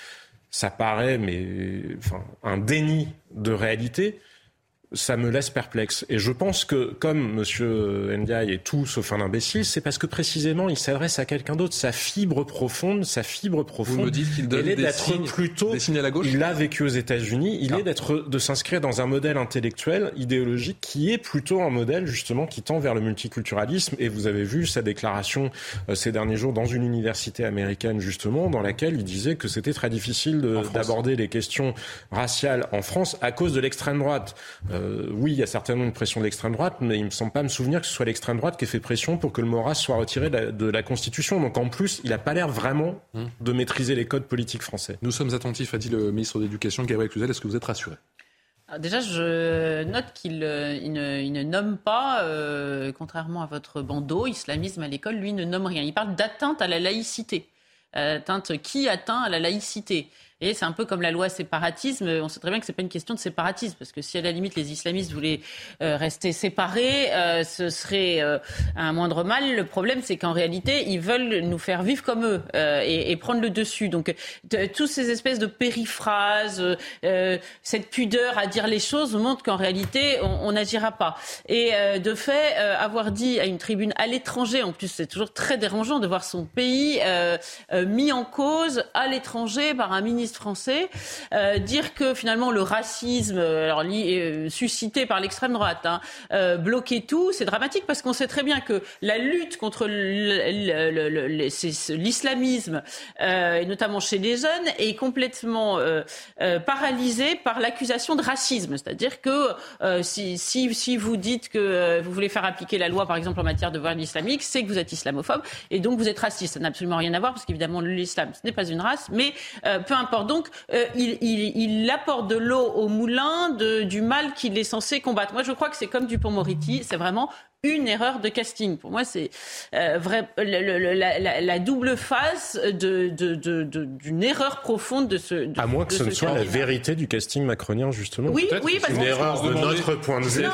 ça paraît mais enfin un déni de réalité ça me laisse perplexe. Et je pense que, comme M. Ndiaye est tout sauf un imbécile, c'est parce que précisément il s'adresse à quelqu'un d'autre. Sa fibre profonde, sa fibre profonde, Vous me dites qu'il donne elle est d'être plutôt. des signes à la gauche Il a vécu aux États-Unis. Il est d'être, de s'inscrire dans un modèle intellectuel, idéologique, qui est plutôt un modèle justement qui tend vers le multiculturalisme. Et vous avez vu sa déclaration euh, ces derniers jours dans une université américaine justement, dans laquelle il disait que c'était très difficile de- d'aborder les questions raciales en France à cause de l'extrême droite. Euh, euh, oui, il y a certainement une pression de l'extrême droite, mais il me semble pas me souvenir que ce soit l'extrême droite qui ait fait pression pour que le Moras soit retiré de la, Constitution. Donc en plus, il n'a pas l'air vraiment hum. de maîtriser les codes politiques français. Nous sommes attentifs, a dit le ministre de l'Éducation, Gabriel Cluzel. Est-ce que vous êtes rassuré? Déjà, je note qu'il euh, ne, nomme pas, euh, contrairement à votre bandeau, islamisme à l'école, lui ne nomme rien. Il parle d'atteinte à la laïcité. Atteinte qui atteint à la laïcité? Et c'est un peu comme la loi séparatisme. On sait très bien que c'est pas une question de séparatisme, parce que si à la limite les islamistes voulaient euh, rester séparés, euh, ce serait euh, un moindre mal. Le problème, c'est qu'en réalité, ils veulent nous faire vivre comme eux et, et, prendre le dessus. Donc, toutes ces espèces de périphrases, cette pudeur à dire les choses montrent qu'en réalité, on n'agira pas. Et de fait, avoir dit à une tribune à l'étranger, en plus, c'est toujours très dérangeant de voir son pays mis en cause à l'étranger par un ministre français, euh, dire que finalement le racisme euh, euh, suscité par l'extrême droite hein, bloquait tout, c'est dramatique parce qu'on sait très bien que la lutte contre l'islamisme, et notamment chez les jeunes, est complètement paralysée par l'accusation de racisme. C'est-à-dire que si, vous dites que vous voulez faire appliquer la loi, par exemple en matière de voile islamique, c'est que vous êtes islamophobe et donc vous êtes raciste. Ça n'a absolument rien à voir parce qu'évidemment l'islam, ce n'est pas une race, mais peu importe donc, euh, il, apporte de l'eau au moulin du mal qu'il est censé combattre. Moi, je crois que c'est comme Dupont-Moretti, c'est vraiment une erreur de casting. Pour moi, c'est euh, vrai la, double face d'une de, erreur profonde de ce. à moins que ce, ne soit la vérité du casting macronien, justement. Oui, oui, parce une erreur de notre point de vue,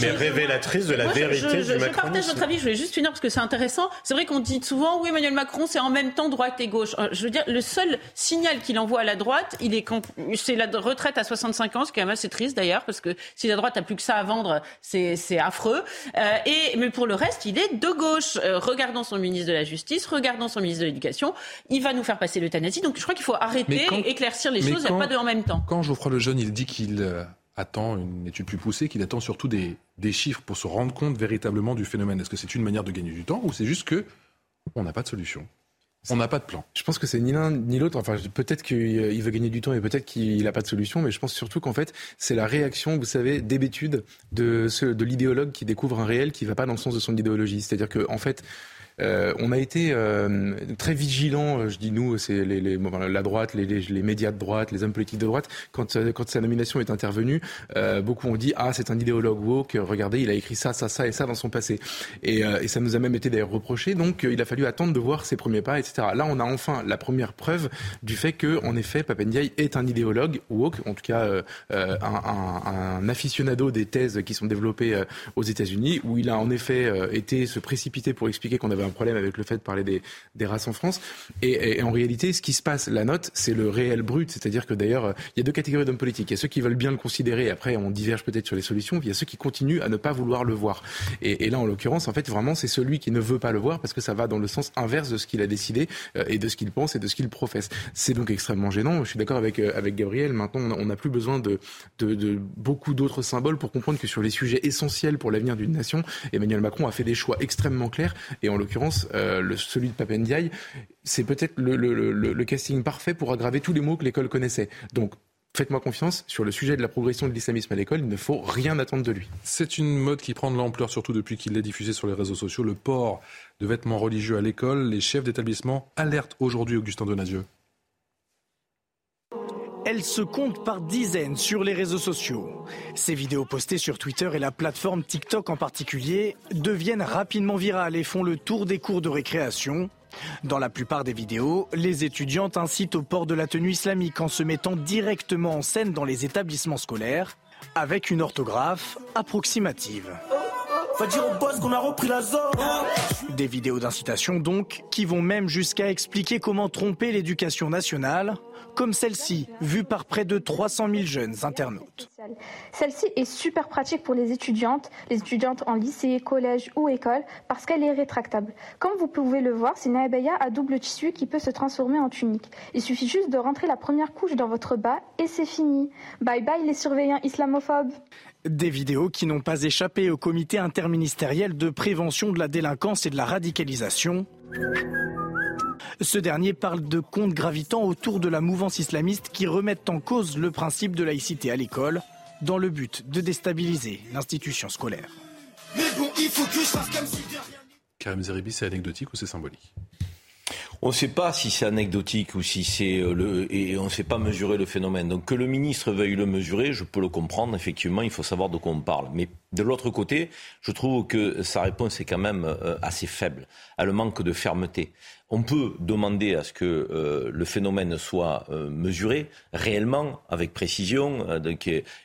mais révélatrice de la vérité je, du macronisme. Je partage votre avis. Je voulais juste finir parce que c'est intéressant. C'est vrai qu'on dit souvent, oui, Emmanuel Macron, c'est en même temps droite et gauche. Euh, je veux dire, le seul signal qu'il envoie à la droite, il est c'est la retraite à 65 ans, ce qui est quand même assez triste d'ailleurs, parce que si la droite a plus que ça à vendre, c'est affreux. Euh, et, mais pour le reste, il est de gauche. Euh, regardons son ministre de la Justice, regardons son ministre de l'Éducation. Il va nous faire passer l'euthanasie. Donc je crois qu'il faut arrêter, éclaircir les choses. il n'y a pas de en même temps. Quand Geoffroy Lejeune, il dit qu'il euh, attend une étude plus poussée, qu'il attend surtout des, des chiffres pour se rendre compte véritablement du phénomène. Est-ce que c'est une manière de gagner du temps ou c'est juste que on n'a pas de solution? On n'a pas de plan. Je pense que c'est ni l'un ni l'autre. Enfin, peut-être qu'il veut gagner du temps et peut-être qu'il n'a pas de solution, mais je pense surtout qu'en fait, c'est la réaction, vous savez, d'hébétude de, de l'idéologue qui découvre un réel qui ne va pas dans le sens de son idéologie. C'est-à-dire qu'en en fait, euh, on a été euh, très vigilants, euh, je dis nous, c'est la droite, les, médias de droite, les hommes politiques de droite, quand, sa nomination est intervenue, beaucoup ont dit ah c'est un idéologue woke, regardez il a écrit ça, ça, ça et ça dans son passé, et, et ça nous a même été d'ailleurs reproché, donc il a fallu attendre de voir ses premiers pas, etc. Là on a enfin la première preuve du fait que en effet Papendiaï est un idéologue woke, en tout cas un, un, un, aficionado des thèses qui sont développées aux États-Unis, où il a en effet été se précipiter pour expliquer qu'on avait un problème avec le fait de parler des, races en France. Et, en réalité, ce qui se passe, la note, c'est le réel brut. C'est-à-dire que d'ailleurs, il y a deux catégories d'hommes politiques. Il y a ceux qui veulent bien le considérer, après on diverge peut-être sur les solutions, puis il y a ceux qui continuent à ne pas vouloir le voir. Et, là, en l'occurrence, en fait, vraiment, c'est celui qui ne veut pas le voir parce que ça va dans le sens inverse de ce qu'il a décidé euh, et de ce qu'il pense et de ce qu'il professe. C'est donc extrêmement gênant. Je suis d'accord avec, euh, avec Gabriel. Maintenant, on n'a plus besoin de, de, de beaucoup d'autres symboles pour comprendre que sur les sujets essentiels pour l'avenir d'une nation, Emmanuel Macron a fait des choix extrêmement clairs. Et en l'occurrence, euh, le, celui de Papendiaï, c'est peut-être le, casting parfait pour aggraver tous les mots que l'école connaissait. Donc, Faites-moi confiance, sur le sujet de la progression de l'islamisme à l'école, il ne faut rien attendre de lui. C'est une mode qui prend de l'ampleur, surtout depuis qu'il est diffusé sur les réseaux sociaux. Le port de vêtements religieux à l'école, les chefs d'établissement alertent aujourd'hui Augustin Donadieu. Elle se compte par dizaines sur les réseaux sociaux. Ces vidéos postées sur Twitter et la plateforme TikTok en particulier deviennent rapidement virales et font le tour des cours de récréation. Dans la plupart des vidéos, les étudiantes incitent au port de la tenue islamique en se mettant directement en scène dans les établissements scolaires avec une orthographe approximative. Des vidéos d'incitation donc, qui vont même jusqu'à expliquer comment tromper l'éducation nationale comme celle-ci, vue par près de 300 000 jeunes internautes. Celle-ci est super pratique pour les étudiantes, les étudiantes en lycée, collège ou école, parce qu'elle est rétractable. Comme vous pouvez le voir, c'est une abaya à double tissu qui peut se transformer en tunique. Il suffit juste de rentrer la première couche dans votre bas et c'est fini. Bye bye les surveillants islamophobes. Des vidéos qui n'ont pas échappé au comité interministériel de prévention de la délinquance et de la radicalisation. Ce dernier parle de contes gravitant autour de la mouvance islamiste qui remettent en cause le principe de laïcité à l'école. dans le but de déstabiliser l'institution scolaire. Mais bon, il faut que je fasse comme si Karim Zeribi, c'est anecdotique ou c'est symbolique? On ne sait pas si c'est anecdotique ou si c'est euh, le et on ne sait pas mesurer le phénomène. Donc que le ministre veuille le mesurer, je peux le comprendre. Effectivement, il faut savoir de quoi on parle. Mais de l'autre côté, je trouve que sa réponse est quand même euh, assez faible. Elle manque de fermeté. On peut demander à ce que euh, le phénomène soit mesuré réellement, avec précision,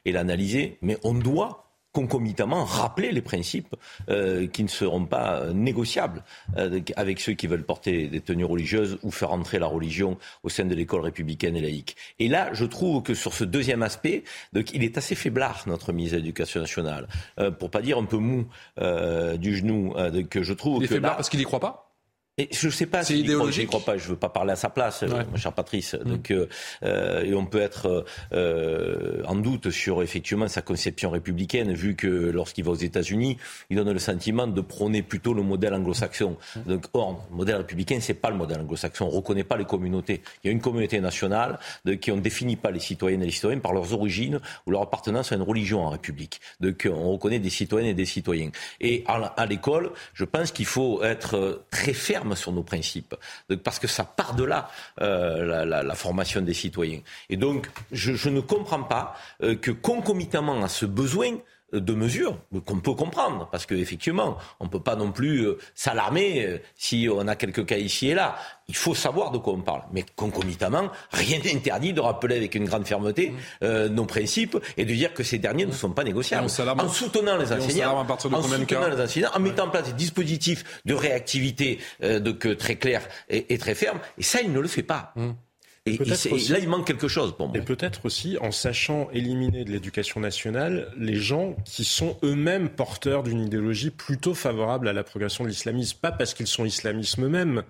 et l'analyser, mais on doit concomitamment rappeler les principes euh, qui ne seront pas négociables euh, avec ceux qui veulent porter des tenues religieuses ou faire entrer la religion au sein de l'école républicaine et laïque. Et là, je trouve que sur ce deuxième aspect, donc, il est assez faiblard, notre ministre de l'Éducation nationale, euh, pour pas dire un peu mou du genou. que je trouve il est que faiblard parce qu'il n'y croit pas? Je ne sais pas si idéologique. crois pas. Je veux pas parler à sa place, euh, mon cher Patrice. Mm. Donc, euh, euh, et on peut être euh, en doute sur effectivement sa conception républicaine, vu que lorsqu'il va aux États-Unis, il donne le sentiment de prôner plutôt le modèle anglo-saxon. Mm. Donc, or, le modèle républicain, c'est pas le modèle anglo-saxon. On reconnaît pas les communautés. Il y a une communauté nationale de, qui on définit pas les citoyennes et les citoyens par leurs origines ou leur appartenance à une religion en République. Donc, on reconnaît des citoyennes et des citoyens. Et à, à l'école, je pense qu'il faut être très ferme sur nos principes, parce que ça part de là, euh, la, formation des citoyens. Et donc, je, ne comprends pas euh, que concomitamment à ce besoin, de mesures qu'on peut comprendre, parce qu'effectivement, on ne peut pas non plus euh, s'alarmer euh, si on a quelques cas ici et là. Il faut savoir de quoi on parle. Mais concomitamment, rien n'interdit de rappeler avec une grande fermeté mmh. euh, nos principes et de dire que ces derniers ne sont pas négociables. En soutenant les enseignants, en soutenant les enseignants, en mettant en place des dispositifs de réactivité de, très clairs et, très fermes. Et ça, il ne le fait pas. Mmh. Et, là, il manque quelque chose pour moi. Et peut-être aussi en sachant éliminer de l'éducation nationale les gens qui sont eux-mêmes porteurs d'une idéologie plutôt favorable à la progression de l'islamisme. Pas parce qu'ils sont islamistes eux-mêmes,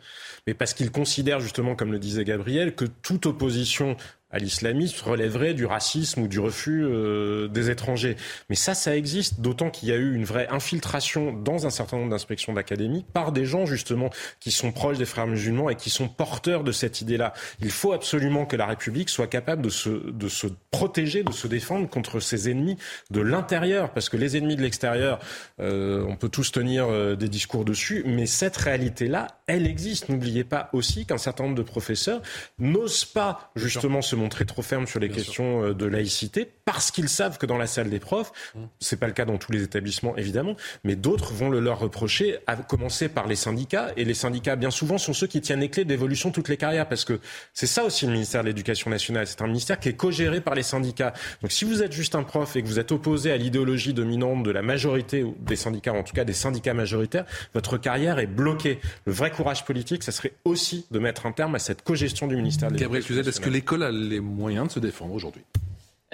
mais parce qu'ils considèrent justement, comme le disait Gabriel, que toute opposition à l'islamisme relèverait du racisme ou du refus euh, des étrangers. Mais ça, ça existe, d'autant qu'il y a eu une vraie infiltration dans un certain nombre d'inspections d'académie par des gens justement qui sont proches des frères musulmans et qui sont porteurs de cette idée-là. Il faut absolument que la République soit capable de se, de se protéger, de se défendre contre ses ennemis de l'intérieur, parce que les ennemis de l'extérieur, euh, on peut tous tenir euh, des discours dessus, mais cette réalité-là, elle existe. N'oubliez pas aussi qu'un certain nombre de professeurs n'osent pas justement se montrer trop ferme sur les questions euh, de laïcité parce qu'ils savent que dans la salle des profs, c'est pas le cas dans tous les établissements évidemment, mais d'autres vont le leur reprocher, à commencer par les syndicats. Et les syndicats, bien souvent, sont ceux qui tiennent les clés d'évolution de toutes les carrières parce que c'est ça aussi le ministère de l'Éducation nationale. C'est un ministère qui est co-géré par les syndicats. Donc si vous êtes juste un prof et que vous êtes opposé à l'idéologie dominante de la majorité des syndicats, en tout cas des syndicats majoritaires, votre carrière est bloquée. Le vrai courage politique, ça serait aussi de mettre un terme à cette co-gestion du ministère de l'Éducation Gabriel est-ce que l'école a les moyens de se défendre aujourd'hui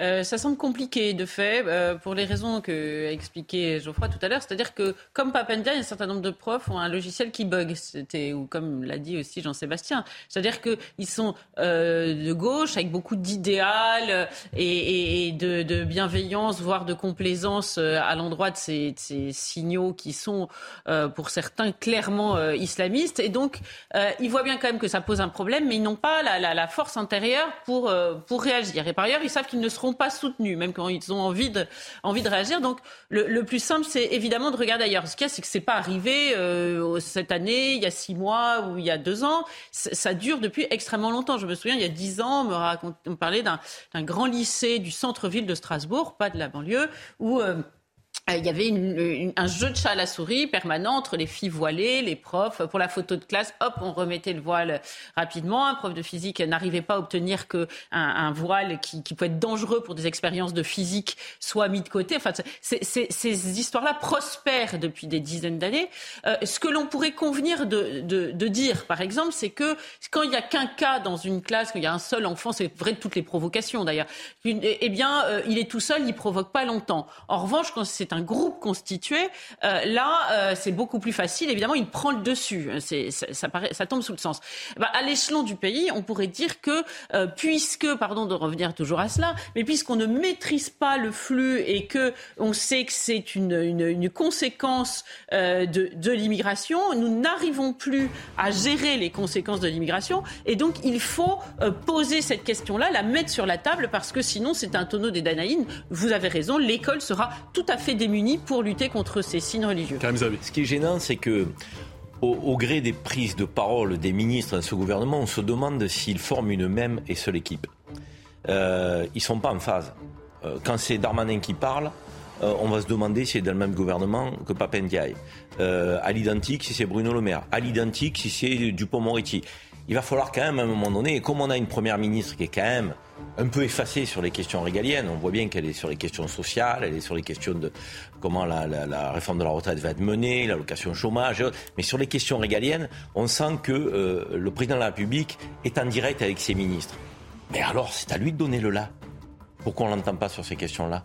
euh, ça semble compliqué de fait, euh, pour les raisons que a expliqué Geoffroy tout à l'heure. C'est-à-dire que, comme Papendia, un certain nombre de profs ont un logiciel qui bug, ou comme l'a dit aussi Jean-Sébastien. C'est-à-dire qu'ils sont euh, de gauche, avec beaucoup d'idéal et, de, bienveillance, voire de complaisance à l'endroit de ces, signaux qui sont, pour certains, clairement islamistes. Et donc, ils voient bien quand même que ça pose un problème, mais ils n'ont pas la, la, force intérieure pour, pour réagir. Et par ailleurs, ils savent qu'ils ne seront pas soutenus, même quand ils ont envie de, envie de réagir. Donc le, plus simple, c'est évidemment de regarder ailleurs. Ce qu'il y a, c'est que c'est pas arrivé euh, cette année, il y a six mois ou il y a deux ans. Ça dure depuis extrêmement longtemps. Je me souviens, il y a dix ans, on me, on parlait d'un grand lycée du centre-ville de Strasbourg, pas de la banlieue, où euh, il y avait un jeu de chat à la souris permanent entre les filles voilées, les profs. Pour la photo de classe, hop, on remettait le voile rapidement. Un prof de physique n'arrivait pas à obtenir que un, voile qui, peut être dangereux pour des expériences de physique soit mis de côté. Enfin, ces histoires-là prospèrent depuis des dizaines d'années. Euh, ce que l'on pourrait convenir de, dire, par exemple, c'est que quand il n'y a qu'un cas dans une classe, qu'il y a un seul enfant, c'est vrai de toutes les provocations d'ailleurs, eh bien, euh, il est tout seul, il provoque pas longtemps. En revanche, quand c'est un un groupe constitué, euh, là, euh, c'est beaucoup plus facile. Évidemment, il prend le dessus. Ça, tombe sous le sens. Bah, à l'échelon du pays, on pourrait dire que, euh, puisque, pardon de revenir toujours à cela, mais puisqu'on ne maîtrise pas le flux et que on sait que c'est une, une, conséquence de, de l'immigration, nous n'arrivons plus à gérer les conséquences de l'immigration. Et donc, il faut poser cette question-là, la mettre sur la table, parce que sinon, c'est un tonneau des Danaïdes. Vous avez raison, l'école sera tout à fait démunie pour lutter contre ces signes religieux. Ce qui est gênant, c'est que au, gré des prises de parole des ministres de ce gouvernement, on se demande s'ils forment une même et seule équipe. Euh, ils ne sont pas en phase. Euh, quand c'est Darmanin qui parle, euh, on va se demander si c'est dans le même gouvernement que Papendiaï. Euh, à l'identique, si c'est Bruno Le Maire. À l'identique, si c'est Dupont-Moretti. Il va falloir quand même, à un moment donné, comme on a une première ministre qui est quand même un peu effacée sur les questions régaliennes. On voit bien qu'elle est sur les questions sociales, elle est sur les questions de comment la, réforme de la retraite va être menée, l'allocation chômage. Mais sur les questions régaliennes, on sent que euh, le président de la République est en direct avec ses ministres. Mais alors, c'est à lui de donner le là. Pourquoi on l'entend pas sur ces questions-là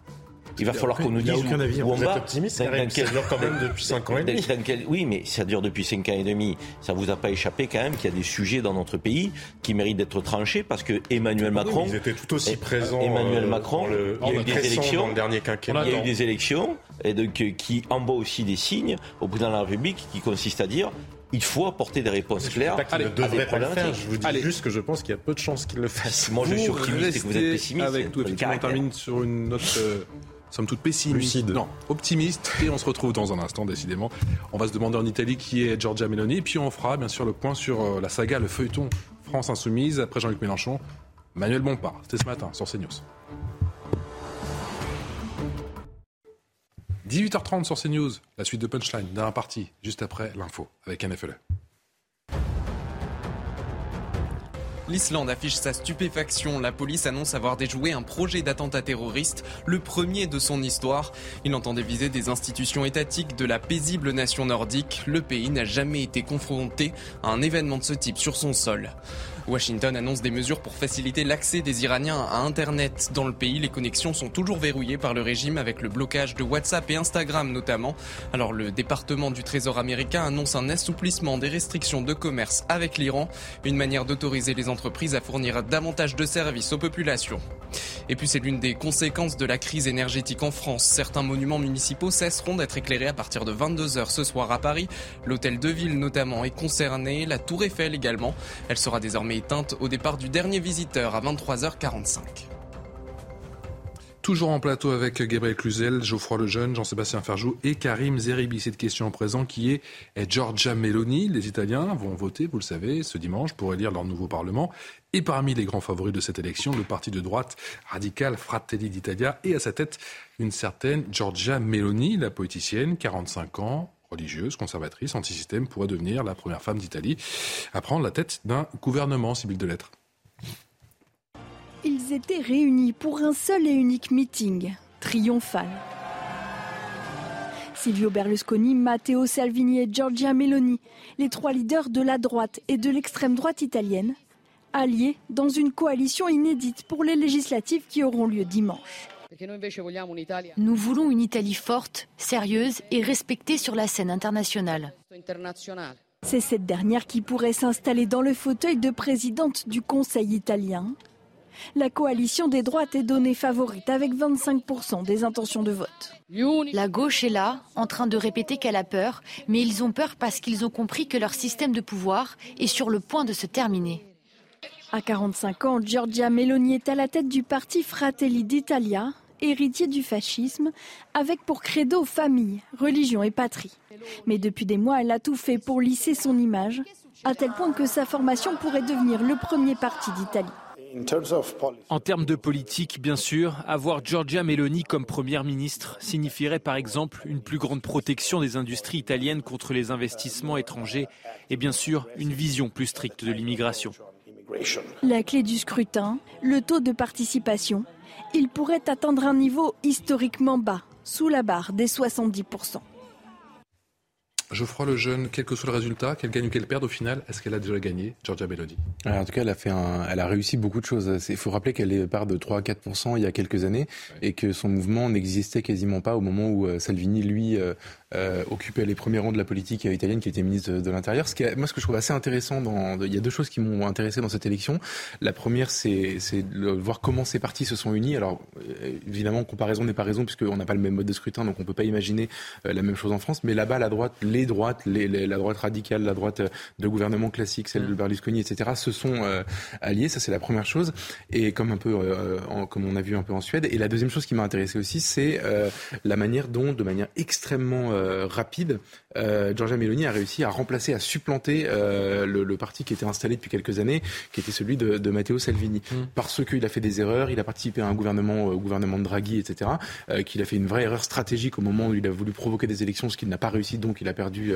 il va falloir qu'on nous dise aucun avis. où, on Vous va. optimiste, ça dure quand même depuis 5 ans et demi. oui, mais ça dure depuis 5 ans et demi. Ça vous a pas échappé quand même qu'il y a des sujets dans notre pays qui méritent d'être tranchés parce que Emmanuel Macron. ils étaient tout aussi présents. Emmanuel euh, Macron, il y a eu des élections. le dernier quinquennat. Il y a eu des élections et donc, euh, qui envoient aussi des signes au président de la République qui consistent à dire il faut apporter des réponses claires. Je ne devrait pas le faire. Je vous dis juste que je pense qu'il y a peu de chances qu'il le fasse. Moi, je suis optimiste et que vous êtes pessimiste. Avec tout, on termine sur une note euh, sommes toutes pessimistes. Non, optimistes. Et on se retrouve dans un instant, décidément. On va se demander en Italie qui est Giorgia Meloni. Et puis on fera bien sûr le point sur euh, la saga, le feuilleton France Insoumise. Après Jean-Luc Mélenchon, Manuel Bompard. C'était ce matin sur CNews. 18h30 sur CNews, la suite de Punchline, d'un parti, juste après l'info, avec NFLE. L'Islande affiche sa stupéfaction. La police annonce avoir déjoué un projet d'attentat terroriste, le premier de son histoire. Il entendait viser des institutions étatiques de la paisible nation nordique. Le pays n'a jamais été confronté à un événement de ce type sur son sol. Washington annonce des mesures pour faciliter l'accès des Iraniens à Internet. Dans le pays, les connexions sont toujours verrouillées par le régime avec le blocage de WhatsApp et Instagram notamment. Alors le département du Trésor américain annonce un assouplissement des restrictions de commerce avec l'Iran, une manière d'autoriser les entreprises à fournir davantage de services aux populations. Et puis c'est l'une des conséquences de la crise énergétique en France. Certains monuments municipaux cesseront d'être éclairés à partir de 22h ce soir à Paris. L'hôtel de ville notamment est concerné, la tour Eiffel également. Elle sera désormais éteinte au départ du dernier visiteur à 23h45. Toujours en plateau avec Gabriel Cluzel, Geoffroy Lejeune, Jean-Sébastien Ferjou et Karim Zeribi. Cette question en présent qui est, est Giorgia Meloni. Les Italiens vont voter, vous le savez, ce dimanche pour élire leur nouveau Parlement. Et parmi les grands favoris de cette élection, le parti de droite radical Fratelli d'Italia et à sa tête une certaine Giorgia Meloni, la poéticienne, 45 ans, religieuse, conservatrice, anti-système, pourrait devenir la première femme d'Italie à prendre la tête d'un gouvernement, civil de lettres. Ils étaient réunis pour un seul et unique meeting, triomphal. Silvio Berlusconi, Matteo Salvini et Giorgia Meloni, les trois leaders de la droite et de l'extrême droite italienne, alliés dans une coalition inédite pour les législatives qui auront lieu dimanche. Nous voulons une Italie forte, sérieuse et respectée sur la scène internationale. C'est cette dernière qui pourrait s'installer dans le fauteuil de présidente du Conseil italien. La coalition des droites est donnée favorite avec 25% des intentions de vote. La gauche est là, en train de répéter qu'elle a peur, mais ils ont peur parce qu'ils ont compris que leur système de pouvoir est sur le point de se terminer. À 45 ans, Giorgia Meloni est à la tête du parti Fratelli d'Italia, héritier du fascisme, avec pour credo famille, religion et patrie. Mais depuis des mois, elle a tout fait pour lisser son image, à tel point que sa formation pourrait devenir le premier parti d'Italie. En termes de politique, bien sûr, avoir Giorgia Meloni comme première ministre signifierait par exemple une plus grande protection des industries italiennes contre les investissements étrangers et bien sûr une vision plus stricte de l'immigration. La clé du scrutin, le taux de participation, il pourrait atteindre un niveau historiquement bas, sous la barre des 70%. Geoffroy le jeune, quel que soit le résultat, qu'elle gagne ou qu'elle perde au final, est-ce qu'elle a déjà gagné, Georgia Meloni En tout cas, elle a, fait un, elle a réussi beaucoup de choses. Il faut rappeler qu'elle est part de 3 à 4% il y a quelques années et que son mouvement n'existait quasiment pas au moment où euh, Salvini, lui, euh, euh, occupait les premiers rangs de la politique italienne, qui était ministre de, l'Intérieur. Ce qui moi, ce que je trouve assez intéressant, dans, il y a deux choses qui m'ont intéressé dans cette élection. La première, c'est de voir comment ces partis se sont unis. Alors, évidemment, comparaison n'est pas raison, puisqu'on n'a pas le même mode de scrutin, donc on peut pas imaginer la même chose en France. Mais là-bas, la droite, les droites, les, la droite radicale, la droite de gouvernement classique, celle de Berlusconi, etc., se sont alliés. Ça, c'est la première chose. Et comme un peu, comme on a vu un peu en Suède. Et la deuxième chose qui m'a intéressé aussi, c'est la manière dont, de manière extrêmement euh, rapide, euh, Giorgia Meloni a réussi à remplacer, à supplanter euh, le, le, parti qui était installé depuis quelques années, qui était celui de, de Matteo Salvini. Mm. Parce qu'il a fait des erreurs, il a participé à un gouvernement, au gouvernement de Draghi, etc., qu'il a fait une vraie erreur stratégique au moment où il a voulu provoquer des élections, ce qu'il n'a pas réussi, donc il a perdu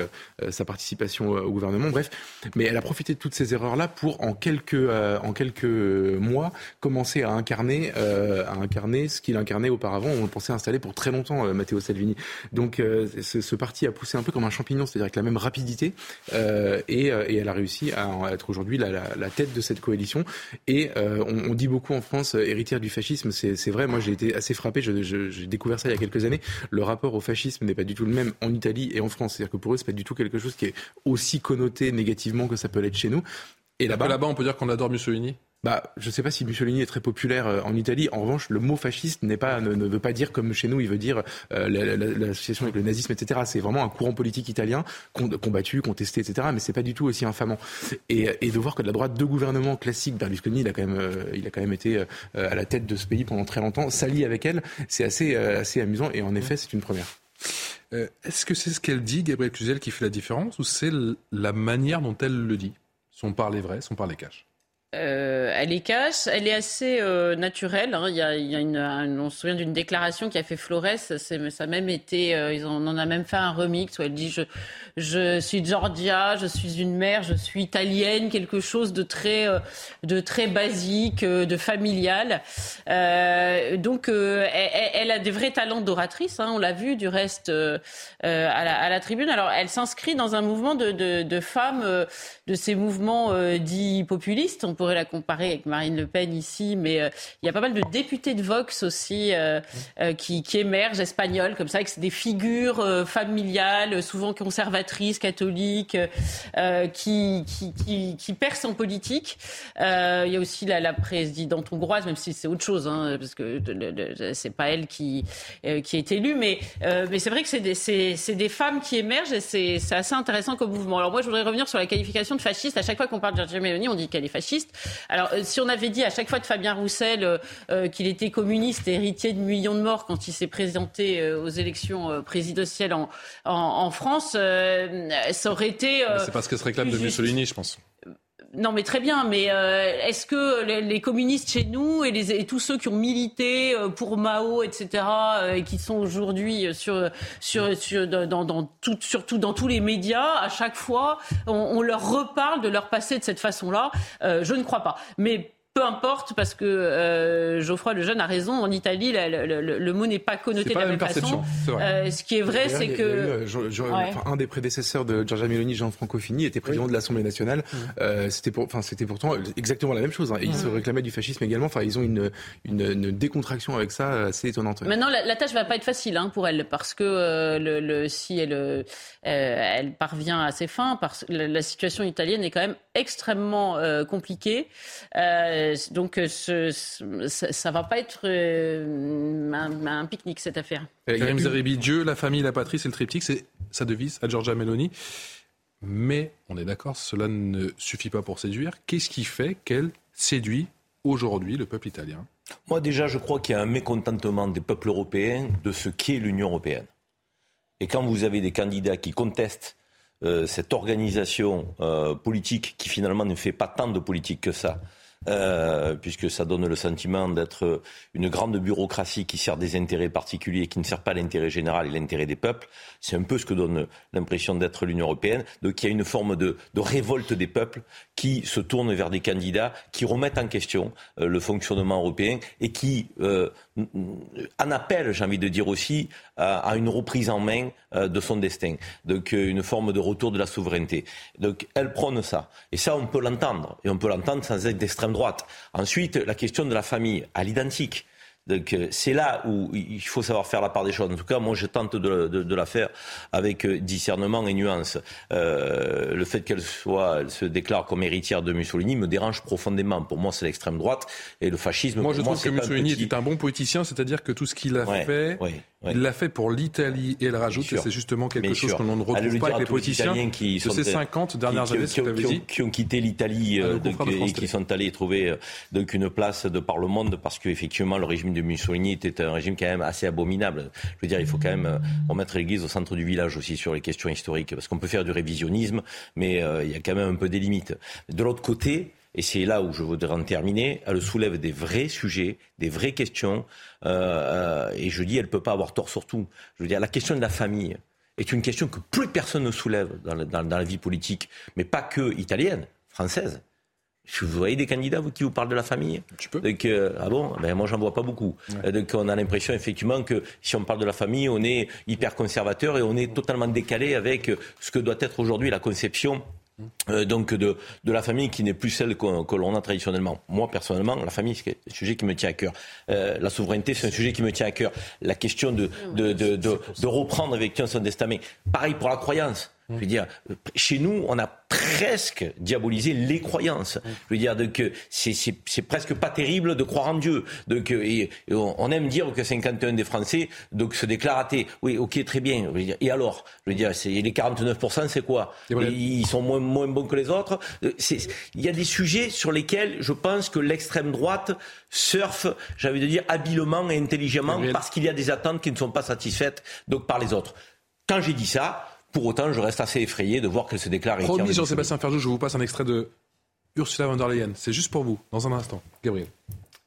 sa participation au gouvernement. Bref, mais elle a profité de toutes ces erreurs-là pour, en quelques, en quelques mois, commencer à incarner, à incarner ce qu'il incarnait auparavant. On pensait installer pour très longtemps Matteo Salvini. Donc ce, ce, parti a poussé un peu comme un champignon, c'est-à-dire avec la même rapidité, euh, et, euh, et, elle a réussi à être aujourd'hui la, la, la, tête de cette coalition. Et euh, on, on, dit beaucoup en France héritière du fascisme, c'est vrai. Moi, j'ai été assez frappé. J'ai découvert ça il y a quelques années. Le rapport au fascisme n'est pas du tout le même en Italie et en France. C'est-à-dire que pour eux, c'est pas du tout quelque chose qui est aussi connoté négativement que ça peut l'être chez nous. Et là-bas, là-bas, on peut dire qu'on adore Mussolini? Bah, je ne sais pas si Mussolini est très populaire euh, en Italie. En revanche, le mot fasciste ne, veut pas dire comme chez nous, il veut dire euh, l'association avec le nazisme, etc. C'est vraiment un courant politique italien combattu, contesté, etc. Mais c'est pas du tout aussi infamant. Et, de voir que de la droite, deux gouvernements classiques, Berlusconi, il a quand même, euh, il a quand même été à la tête de ce pays pendant très longtemps, s'allie avec elle, c'est assez, assez amusant. Et en effet, c'est une première. Est-ce que c'est ce qu'elle dit, Gabriel Cluzel, qui fait la différence, ou c'est la manière dont elle le dit? Son parler vrai, son parler cache euh, elle est cache, elle est assez naturelle. On se souvient d'une déclaration qui a fait Flores. Ça même été, euh, ils en, on en a même fait un remix où elle dit je, suis Georgia, je suis une mère, je suis italienne, quelque chose de très, euh, basique, de familial. donc elle, a des vrais talents d'oratrice. Hein. On l'a vu du reste à la, tribune. Alors elle s'inscrit dans un mouvement de femmes, de ces mouvements dits populistes pourrait la comparer avec Marine Le Pen ici, mais euh, il y a pas mal de députés de Vox aussi euh, euh, qui, qui, émergent, espagnols, comme ça, avec des figures familiales, souvent conservatrices, catholiques, qui, qui, qui, qui, percent en politique. il y a aussi la, la présidente hongroise, même si c'est autre chose, hein, parce que c'est pas elle qui, qui est élue, mais, mais c'est vrai que c'est des, des, femmes qui émergent et c'est assez intéressant comme mouvement. Alors moi, je voudrais revenir sur la qualification de fasciste. À chaque fois qu'on parle de Giorgia Meloni, on dit qu'elle est fasciste. Alors, euh, si on avait dit à chaque fois de Fabien Roussel euh, euh, qu'il était communiste et héritier de millions de morts quand il s'est présenté aux élections présidentielles en, en, France, ça aurait été. c'est parce qu'elle se réclame de Mussolini, je pense. Non, mais très bien. Mais est-ce que les, communistes chez nous et, les, et, tous ceux qui ont milité pour Mao, etc., et qui sont aujourd'hui sur, sur, sur, dans, dans tout, surtout dans tous les médias, à chaque fois, on, on, leur reparle de leur passé de cette façon-là? Je ne crois pas. Mais peu importe, parce que euh, Geoffroy le Jeune a raison, en Italie, le, mot n'est pas connoté de la, même, façon. Euh, ce qui est vrai, c'est que... Euh, un des prédécesseurs de Giorgia Meloni, Jean-Franco Fini, était président de l'Assemblée nationale. Mm. c'était pour, c'était pourtant exactement la même chose. Hein. Et il se réclamait du fascisme également. Enfin, ils ont une, une, décontraction avec ça assez étonnante. Maintenant, la, tâche va pas être facile hein, pour elle, parce que le, si elle, elle parvient à ses fins, parce la, la situation italienne est quand même extrêmement compliquée. Euh, donc euh, ce, ça, ne va pas être euh, un, pique-nique cette affaire. Karim Zeribi, Dieu, la famille, la patrie, c'est le triptyque, c'est sa devise à Giorgia Meloni. Mais on est d'accord, cela ne suffit pas pour séduire. Qu'est-ce qui fait qu'elle séduit aujourd'hui le peuple italien? Moi déjà, je crois qu'il y a un mécontentement des peuples européens de ce qu'est l'Union européenne. Et quand vous avez des candidats qui contestent cette organisation politique qui finalement ne fait pas tant de politique que ça, euh, puisque ça donne le sentiment d'être une grande bureaucratie qui sert des intérêts particuliers et qui ne sert pas l'intérêt général et l'intérêt des peuples. C'est un peu ce que donne l'impression d'être l'Union européenne. Donc il y a une forme de, révolte des peuples qui se tournent vers des candidats qui remettent en question euh, le fonctionnement européen et qui euh, en appellent, j'ai envie de dire aussi, à, une reprise en main euh, de son destin. Donc une forme de retour de la souveraineté. Donc elle prône ça. Et ça, on peut l'entendre. Et on peut l'entendre sans être d'extrême droite. Ensuite, la question de la famille, à l'identique. Donc euh, c'est là où il faut savoir faire la part des choses. En tout cas, moi, je tente de, de, de la faire avec euh, discernement et nuance. Euh, le fait qu'elle soit, elle se déclare comme héritière de Mussolini me dérange profondément. Pour moi, c'est l'extrême droite et le fascisme. Moi, je trouve moi, que Mussolini était un bon politicien, c'est-à-dire que tout ce qu'il a ouais, fait. Ouais. Ouais. Il l'a fait pour l'Italie et elle rajoute, et c'est justement quelque Bien chose sûr. que l'on ne retrouve Allez pas avec les les politiciens Italiens qui de ces 50 dernières qui, années, qui, que qui, dit. qui ont quitté l'Italie euh, et qui sont allés trouver donc une place de par le monde parce qu'effectivement le régime de Mussolini était un régime quand même assez abominable. Je veux dire, il faut quand même euh, remettre l'église au centre du village aussi sur les questions historiques parce qu'on peut faire du révisionnisme, mais euh, il y a quand même un peu des limites. De l'autre côté, et c'est là où je voudrais en terminer, elle soulève des vrais sujets, des vraies questions, euh, et je dis, elle ne peut pas avoir tort sur tout. Je veux dire, la question de la famille est une question que plus personne ne soulève dans, dans- dans la vie politique, mais pas que italienne, française. Vous voyez des candidats vous, qui vous parlent de la famille? Tu peux. Donc, euh, ah bon? Ben, Moi, j'en vois pas beaucoup. Euh, Donc, on a l'impression, effectivement, que si on parle de la famille, on est hyper conservateur et on est totalement décalé avec ce que doit être aujourd'hui la conception euh, donc de, de la famille qui n'est plus celle que l'on a traditionnellement. Moi, personnellement, la famille, c'est un sujet qui me tient à cœur. Euh, la souveraineté, c'est un sujet qui me tient à cœur. La question de, de, de, de, de reprendre avec son destin. Mais pareil pour la croyance. Je veux dire, chez nous, on a presque diabolisé les croyances. Je veux dire, donc c'est c'est- c'est presque pas terrible de croire en Dieu. Donc, et, et on, aime dire que 51 des Français donc se déclarent athées. Oui, ok, très bien. Je veux dire, et alors? Je veux dire, c'est les 49 c'est quoi? Et. Ils sont moins, moins bons que les autres. Euh, c'est- Il y a des sujets sur lesquels je pense que l'extrême droite surfe, j'ai envie de dire, habilement et intelligemment parce qu'il y a des attentes qui ne sont pas satisfaites donc par les autres. Quand j'ai dit ça, pour autant, je reste assez effrayé de voir qu'elle se déclare Promis, Jean-Sébastien Ferjou, je vous passe un extrait de Ursula von der Leyen. C'est juste pour vous, dans un instant. Gabriel.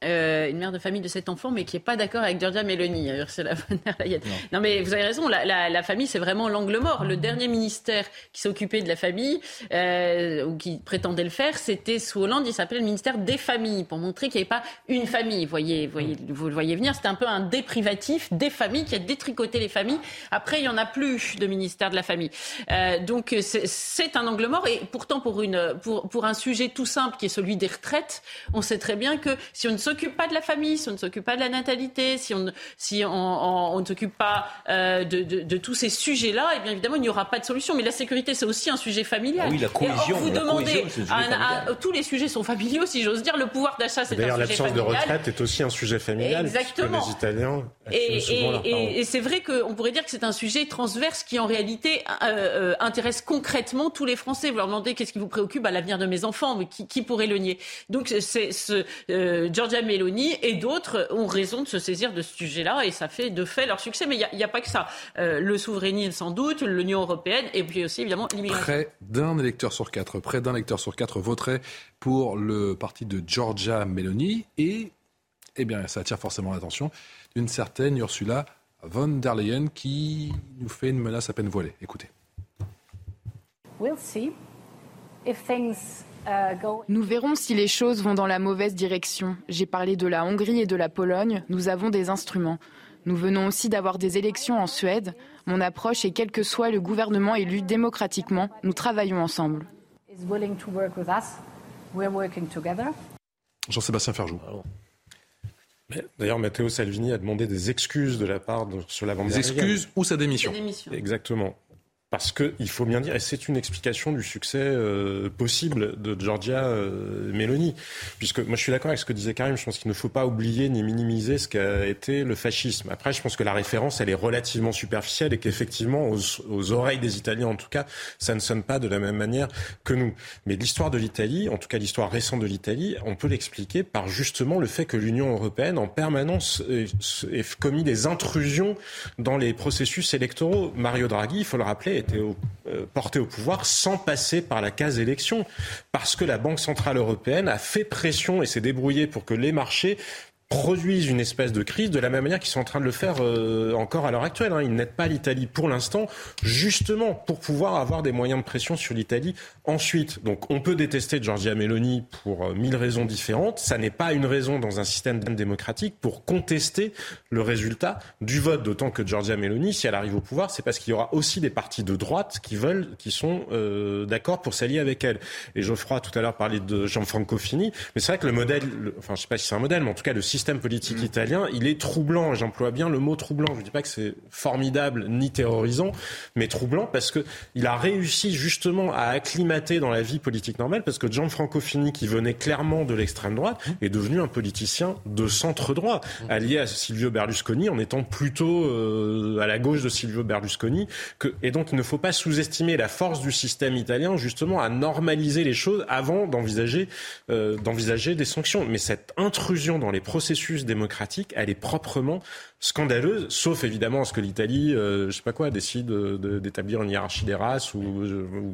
Euh, une mère de famille de sept enfants, mais qui n'est pas d'accord avec Giorgia Meloni, Ursula von der Leyen. Non. mais vous avez raison, la, la, la famille, c'est vraiment l'angle mort. Le dernier ministère qui s'occupait de la famille, euh, ou qui prétendait le faire, c'était sous Hollande, il s'appelait le ministère des familles, pour montrer qu'il n'y avait pas une famille. Vous voyez, voyez, vous le voyez venir, c'était un peu un déprivatif des familles qui a détricoté les familles. Après, il n'y en a plus de ministère de la famille. Euh, donc, c'est- un angle mort. Et pourtant, pour, une, pour, pour un sujet tout simple qui est celui des retraites, on sait très bien que si on ne s'occupe pas de la famille, si on ne s'occupe pas de la natalité, si on ne si on, on- on ne s'occupe pas euh, de, de, de tous ces sujets-là, eh bien évidemment, il n'y aura pas de solution. Mais la sécurité, c'est aussi un sujet familial. Ah oui, la Et or, cohésion, vous la demandez cohésion, un un- familial. à- tous les sujets sont familiaux, si j'ose dire. Le pouvoir d'achat, c'est un D'ailleurs, sujet l'absence de familial. retraite est aussi un sujet familial. Exactement. Les Italiens Et, et- et- et c'est vrai qu'on pourrait dire que c'est un sujet transverse qui, en réalité, euh, euh, intéresse concrètement tous les Français. Vous leur demandez qu'est-ce qui vous préoccupe à l'avenir de mes enfants, mais qui, qui pourrait le nier Donc, c'est ce euh, Giorgia Meloni et d'autres ont raison de se saisir de ce sujet-là, et ça fait de fait leur succès. Mais il n'y a, a pas que ça. Euh, le souverainisme, sans doute, l'Union européenne, et puis aussi, évidemment, l'immigration. Près d'un électeur sur quatre, près d'un électeur sur quatre voterait pour le parti de Giorgia Meloni et, eh bien, ça attire forcément l'attention d'une certaine Ursula von der Leyen qui nous fait une menace à peine voilée. Écoutez. We'll see if things. Nous verrons si les choses vont dans la mauvaise direction. J'ai parlé de la Hongrie et de la Pologne. Nous avons des instruments. Nous venons aussi d'avoir des élections en Suède. Mon approche est quel que soit le gouvernement élu démocratiquement, nous travaillons ensemble. Jean-Sébastien Ferjou. D'ailleurs, Matteo Salvini a demandé des excuses de la part de sur la Des excuses ou sa démission. Sa démission. Exactement. Parce qu'il faut bien dire, et c'est une explication du succès euh, possible de Giorgia euh, Meloni. Puisque moi je suis d'accord avec ce que disait Karim, je pense qu'il ne faut pas oublier ni minimiser ce qu'a été le fascisme. Après, je pense que la référence, elle est relativement superficielle et qu'effectivement, aux, aux oreilles des Italiens en tout cas, ça ne sonne pas de la même manière que nous. Mais l'histoire de l'Italie, en tout cas l'histoire récente de l'Italie, on peut l'expliquer par justement le fait que l'Union européenne en permanence ait ait commis des intrusions dans les processus électoraux. Mario Draghi, il faut le rappeler, été euh, porté au pouvoir sans passer par la case élection. Parce que la Banque Centrale Européenne a fait pression et s'est débrouillée pour que les marchés produisent une espèce de crise de la même manière qu'ils sont en train de le faire euh, encore à l'heure actuelle. Hein. Ils n'aident pas l'Italie pour l'instant, justement pour pouvoir avoir des moyens de pression sur l'Italie ensuite. Donc on peut détester Giorgia Meloni pour euh, mille raisons différentes. Ça n'est pas une raison dans un système démocratique pour contester le résultat du vote. D'autant que Giorgia Meloni, si elle arrive au pouvoir, c'est parce qu'il y aura aussi des partis de droite qui veulent, qui sont euh, d'accord pour s'allier avec elle. Et Geoffroy tout à l'heure parlait de Gianfranco Fini, mais c'est vrai que le modèle, enfin je sais pas si c'est un modèle, mais en tout cas le système système politique mm. italien, il est troublant. J'emploie bien le mot troublant. Je ne dis pas que c'est formidable ni terrorisant, mais troublant parce que il a réussi justement à acclimater dans la vie politique normale parce que Gianfranco Fini, qui venait clairement de l'extrême droite, mm. est devenu un politicien de centre droit, mm. allié à Silvio Berlusconi en étant plutôt euh, à la gauche de Silvio Berlusconi. Que, et donc il ne faut pas sous-estimer la force du système italien justement à normaliser les choses avant d'envisager euh, d'envisager des sanctions. Mais cette intrusion dans les processus processus démocratique, elle est proprement scandaleuse, sauf évidemment ce que l'Italie, euh, je sais pas quoi, décide d'établir une hiérarchie des races ou,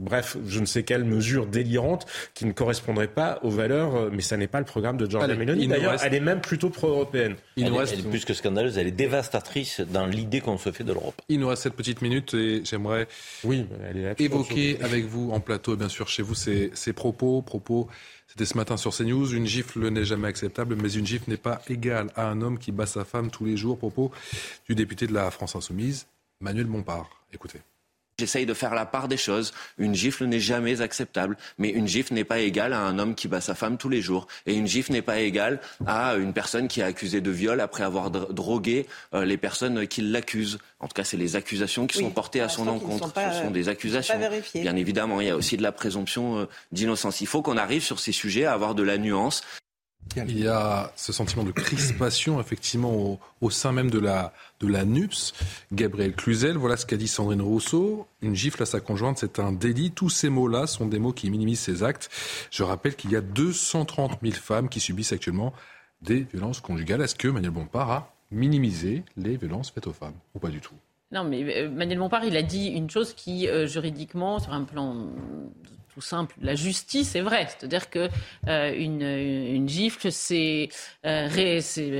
bref, je ne sais quelle mesure délirante qui ne correspondrait pas aux valeurs, euh, mais ça n'est pas le programme de Giorgia Meloni. D'ailleurs, elle est même plutôt pro-européenne. Elle, elle, est plus que scandaleuse, elle est dévastatrice dans l'idée qu'on se fait de l'Europe. Il nous reste cette petite minute et j'aimerais oui, évoquer avec vous en plateau, et bien sûr chez vous, ces, ces propos, propos c'était ce matin sur CNews. Une gifle n'est jamais acceptable, mais une gifle n'est pas égale à un homme qui bat sa femme tous les jours. Propos du député de la France Insoumise, Manuel Bompard. Écoutez. J'essaye de faire la part des choses. Une gifle n'est jamais acceptable, mais une gifle n'est pas égale à un homme qui bat sa femme tous les jours. Et une gifle n'est pas égale à une personne qui est accusée de viol après avoir drogué euh, les personnes qui l'accusent. En tout cas, c'est les accusations qui sont portées à son encontre. Ce sont des accusations. Bien évidemment, il y a aussi de la présomption euh, d'innocence. Il faut qu'on arrive sur ces sujets à avoir de la nuance. Il y a ce sentiment de crispation, effectivement, au, sein même de la, de la NUPS. Gabriel Cluzel, voilà ce qu'a dit Sandrine Rousseau. Une gifle à sa conjointe, c'est un délit. Tous ces mots-là sont des mots qui minimisent ses actes. Je rappelle qu'il y a 230 000 femmes qui subissent actuellement des violences conjugales. Est-ce que Manuel Bompard a minimisé les violences faites aux femmes ou pas du tout? Non, mais euh, Manuel Bompard, il a dit une chose qui, euh, juridiquement, sur un plan simple. La justice est vrai, c'est-à-dire que euh, une, gifle, c'est euh,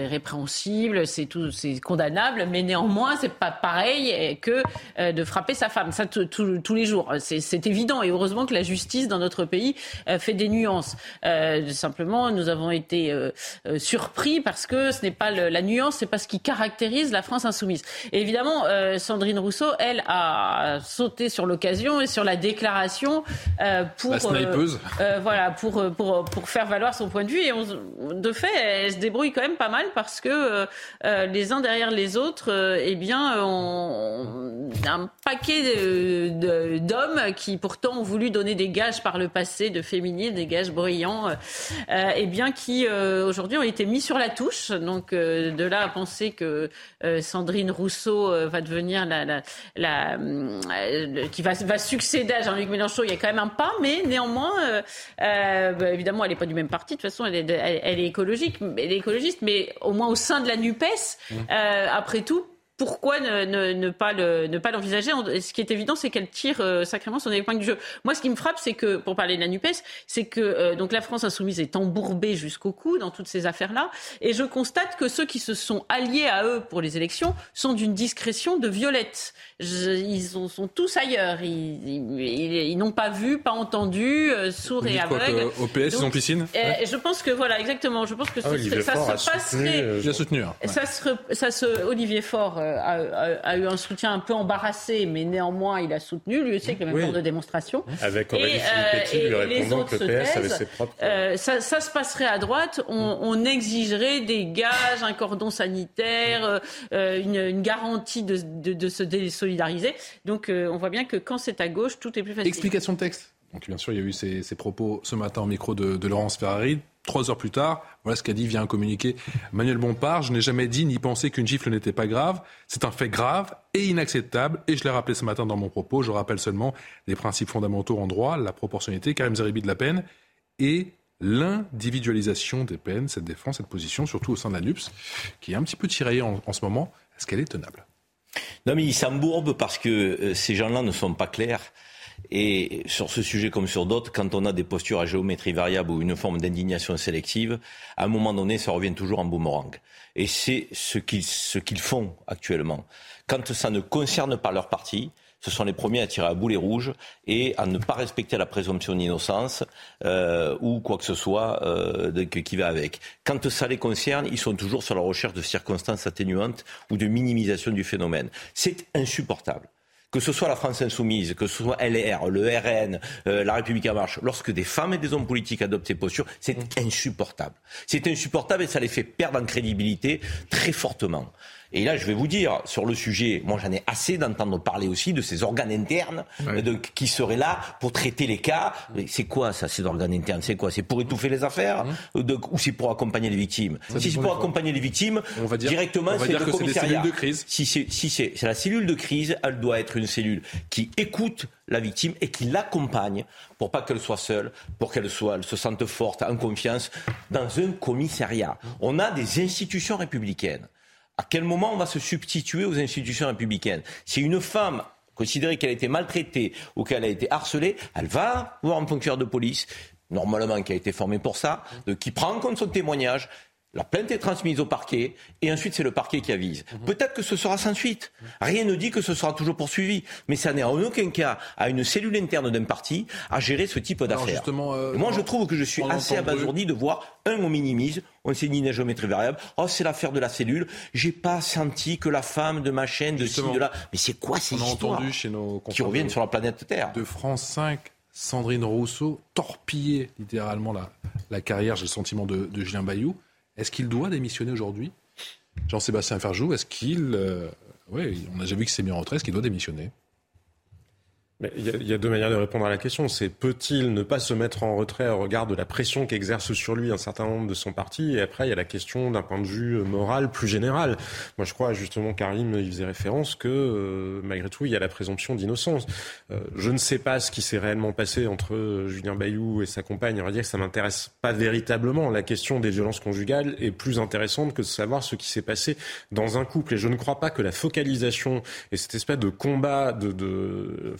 répréhensible, c'est tout, condamnable, mais néanmoins, c'est pas pareil que euh, de frapper sa femme. Ça, tous les jours, c'est évident. Et heureusement que la justice dans notre pays euh, fait des nuances. Simplement, nous avons été surpris parce que ce n'est pas la nuance, c'est pas ce qui caractérise la France insoumise. Évidemment, Sandrine Rousseau, elle, a sauté sur l'occasion et sur la déclaration pour, euh, euh, voilà, pour, euh, pour, pour faire valoir son point de vue. Et de fait, elle se débrouille quand même pas mal parce que les uns derrière les autres, eh bien, ont un paquet d'hommes qui pourtant ont voulu donner des gages par le passé de féminine, des gages bruyants, eh bien, qui aujourd'hui ont été mis sur la touche. Donc, de là à penser que Sandrine Rousseau va devenir la, la, la, qui va, va succéder à Jean-Luc Mélenchon, il y a quand même un pas mais néanmoins, euh, euh, bah, évidemment, elle n'est pas du même parti. De toute façon, elle est, elle, est écologique, elle est écologiste, mais au moins au sein de la Nupes, mmh. euh, après tout, pourquoi ne, ne, pas le, ne pas l'envisager Ce qui est évident, c'est qu'elle tire euh, sacrément son épingle du jeu. Moi, ce qui me frappe, c'est que, pour parler de la Nupes, c'est que euh, donc la France insoumise est embourbée jusqu'au cou dans toutes ces affaires-là, et je constate que ceux qui se sont alliés à eux pour les élections sont d'une discrétion de violette. Ils sont, tous ailleurs. Ils, n'ont pas vu, pas entendu, euh, sourds et aveugles. Au PS, ils ont piscine. Je pense que voilà, exactement. Je pense que ah, ça se passerait. J'ai soutenu. Ça se, ça se, Olivier Faure a, eu un soutien un peu embarrassé, mais néanmoins il a soutenu, lui aussi avec le même genre de démonstration. Avec Aurélie et, lui euh, les autres que le PS avait ses propres... Euh, ça, se passerait à droite, on, exigerait des gages, un cordon sanitaire, euh, une, garantie de, de, se Donc on voit bien que quand c'est à gauche, tout est plus facile. Explication de texte. Donc bien sûr, il y a eu ces, propos ce matin au micro de, de Laurence Ferrari. Trois heures plus tard, voilà ce qu'a dit via un communiqué Manuel Bompard. Je n'ai jamais dit ni pensé qu'une gifle n'était pas grave. C'est un fait grave et inacceptable. Et je l'ai rappelé ce matin dans mon propos. Je rappelle seulement les principes fondamentaux en droit, la proportionnalité, Karim Zeribi de la peine et l'individualisation des peines, cette défense, cette position, surtout au sein de la NUPS, qui est un petit peu tiraillée en, en ce moment. Est-ce qu'elle est tenable? Non, mais ils s'embourbent parce que euh, ces gens-là ne sont pas clairs. Et sur ce sujet comme sur d'autres, quand on a des postures à géométrie variable ou une forme d'indignation sélective, à un moment donné, ça revient toujours en boomerang. Et c'est ce qu'ils ce qu'ils font actuellement. Quand ça ne concerne pas leur parti, ce sont les premiers à tirer à boulet rouge et à ne pas respecter la présomption d'innocence euh, ou quoi que ce soit euh, qui va avec. Quand ça les concerne, ils sont toujours sur la recherche de circonstances atténuantes ou de minimisation du phénomène. C'est insupportable que ce soit la France insoumise, que ce soit LR, le RN, euh, la République en marche, lorsque des femmes et des hommes politiques adoptent ces postures, c'est insupportable. C'est insupportable et ça les fait perdre en crédibilité très fortement. Et là, je vais vous dire, sur le sujet, moi j'en ai assez d'entendre parler aussi de ces organes internes de, qui seraient là pour traiter les cas. C'est quoi ça, ces organes internes? C'est quoi? C'est pour étouffer les affaires? Mmh. de, ou c'est pour accompagner les victimes? Si c'est pour accompagner les victimes, on va dire, directement c'est le commissariat. de crise. Si c'est si c'est la cellule de crise, elle doit être une cellule qui écoute la victime et qui l'accompagne pour pas qu'elle soit seule, pour qu'elle soit, elle se sente forte, en confiance, dans un commissariat. On a des institutions républicaines à quel moment on va se substituer aux institutions républicaines? Si une femme considère qu'elle a été maltraitée ou qu'elle a été harcelée, elle va voir un fonctionnaire de police, normalement qui a été formé pour ça, qui prend en compte son témoignage, la plainte est transmise au parquet et ensuite c'est le parquet qui avise. Mhm. Peut-être que ce sera sans suite. Rien ne dit que ce sera toujours poursuivi. Mais ça n'est en aucun cas à une cellule interne d'un parti à gérer ce type d'affaires. Euh, moi, je trouve que je suis assez abasourdi de voir, un, on minimise, on s'est la géométrie variable. Oh, c'est l'affaire de la cellule. J'ai pas senti que la femme de ma chaîne, de ci, de là. Mais c'est quoi ces histoires entendu chez nos qui reviennent sur la planète Terre De France 5, Sandrine Rousseau torpiller littéralement la, la carrière, j'ai le sentiment, de, de Julien Bayou. Est-ce qu'il doit démissionner aujourd'hui? Jean-Sébastien Ferjou, est-ce qu'il. Euh, oui, on a déjà vu qu'il s'est mis en retrait, est-ce qu'il doit démissionner? Il y, a deux manières de répondre à la question. C'est peut-il ne pas se mettre en retrait au regard de la pression qu'exerce sur lui un certain nombre de son parti? Et après, il y a la question d'un point de vue euh, moral plus général. Moi, je crois justement, Karim, il faisait référence que euh, malgré tout, il y a la présomption d'innocence. Euh, je ne sais pas ce qui s'est réellement passé entre Julien Bayou et sa compagne. On va dire que ça m'intéresse pas véritablement. La question des violences conjugales est plus intéressante que de savoir ce qui s'est passé dans un couple. Et je ne crois pas que la focalisation et cette espèce de combat de, de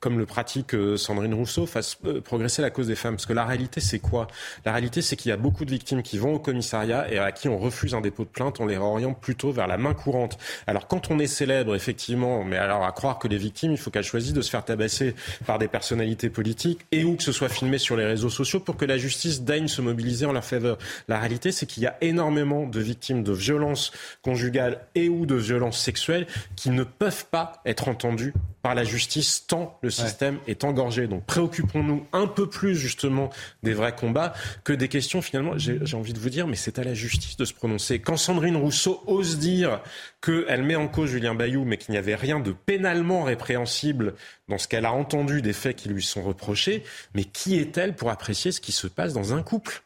comme le pratique euh, Sandrine Rousseau, fasse euh, progresser la cause des femmes. Parce que la réalité, c'est quoi? La réalité, c'est qu'il y a beaucoup de victimes qui vont au commissariat et à qui on refuse un dépôt de plainte, on les réoriente plutôt vers la main courante. Alors quand on est célèbre, effectivement, mais alors à croire que les victimes, il faut qu'elles choisissent de se faire tabasser par des personnalités politiques et ou que ce soit filmé sur les réseaux sociaux pour que la justice daigne se mobiliser en leur faveur. La réalité, c'est qu'il y a énormément de victimes de violences conjugales et ou de violences sexuelles qui ne peuvent pas être entendues par la justice tant le système est engorgé. Donc préoccupons-nous un peu plus justement des vrais combats que des questions finalement, j'ai envie de vous dire, mais c'est à la justice de se prononcer. Quand Sandrine Rousseau ose dire qu'elle met en cause Julien Bayou, mais qu'il n'y avait rien de pénalement répréhensible dans ce qu'elle a entendu des faits qui lui sont reprochés, mais qui est-elle pour apprécier ce qui se passe dans un couple?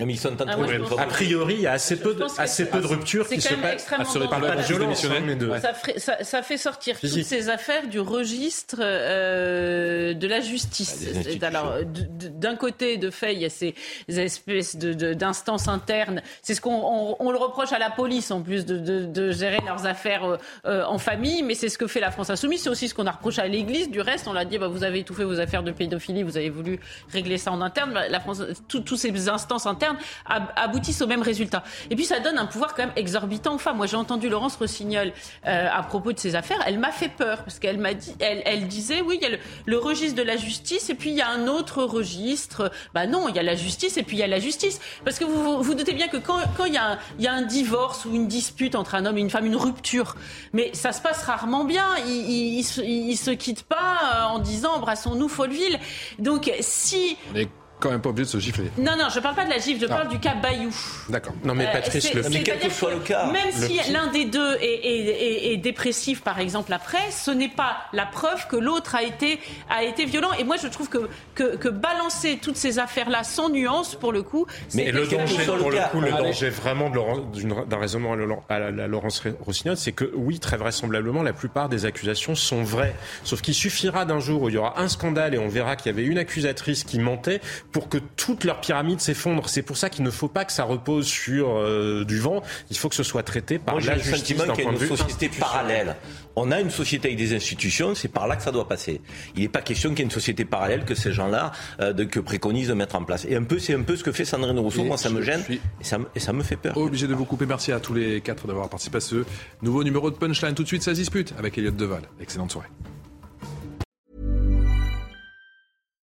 Ils sont ah, a priori, il y a assez peu de, assez peu de ruptures qui se passent. Ça, ça, fait sortir toutes ces affaires du registre euh, de la justice. Ah, alors, d'un côté, de fait, il y a ces espèces d'instances internes. C'est ce qu'on on, le reproche à la police, en plus de, de gérer leurs affaires euh, euh, en famille, mais c'est ce que fait la France Insoumise. C'est aussi ce qu'on a reproché à l'Église. Du reste, on l'a dit, bah, vous avez étouffé vos affaires de pédophilie, vous avez voulu régler ça en interne. La France, toutes ces instances internes aboutissent au même résultat. Et puis ça donne un pouvoir quand même exorbitant aux femmes. Moi j'ai entendu Laurence Rossignol euh, à propos de ces affaires, elle m'a fait peur parce qu'elle m'a dit, elle, disait oui il y a le, registre de la justice et puis il y a un autre registre. Bah non, il y a la justice et puis il y a la justice. Parce que vous vous, doutez bien que quand, il, y a un, divorce ou une dispute entre un homme et une femme, une rupture, mais ça se passe rarement bien. Ils, ils, se quittent pas euh, en disant embrassons-nous Folleville. Donc si quand même pas obligé de se gifler. Non, non, je parle pas de la gifle, je parle du cas Bayou. D'accord. Non, mais euh, Patrice, le, quel que soit le cas. Même si l'un des deux est, est, dépressif, par exemple, après, ce n'est pas la preuve que l'autre a été, a été violent. Et moi, je trouve que, que, que balancer toutes ces affaires-là sans nuance, pour le coup, Mais le danger, pour le, coup, le danger vraiment d'un raisonnement à la, Laurence Rossignol, c'est que oui, très vraisemblablement, la plupart des accusations sont vraies. Sauf qu'il suffira d'un jour où il y aura un scandale et on verra qu'il y avait une accusatrice qui mentait pour que toute leur pyramide s'effondre. C'est pour ça qu'il ne faut pas que ça repose sur euh, du vent. Il faut que ce soit traité par Moi, la j'ai le sentiment qu'il y a une société parallèle. On a une société avec des institutions, c'est par là que ça doit passer. Il n'est pas question qu'il y ait une société parallèle que ces gens-là euh, que préconisent de mettre en place. Et un peu, c'est un peu ce que fait Sandrine Rousseau. Et Moi, ça me gêne suis et ça, me- et ça me fait peur. Obligé de vous couper. Merci à tous les quatre d'avoir participé à ce nouveau numéro de Punchline. Tout de suite, ça se dispute avec Elliot Deval. Excellente soirée.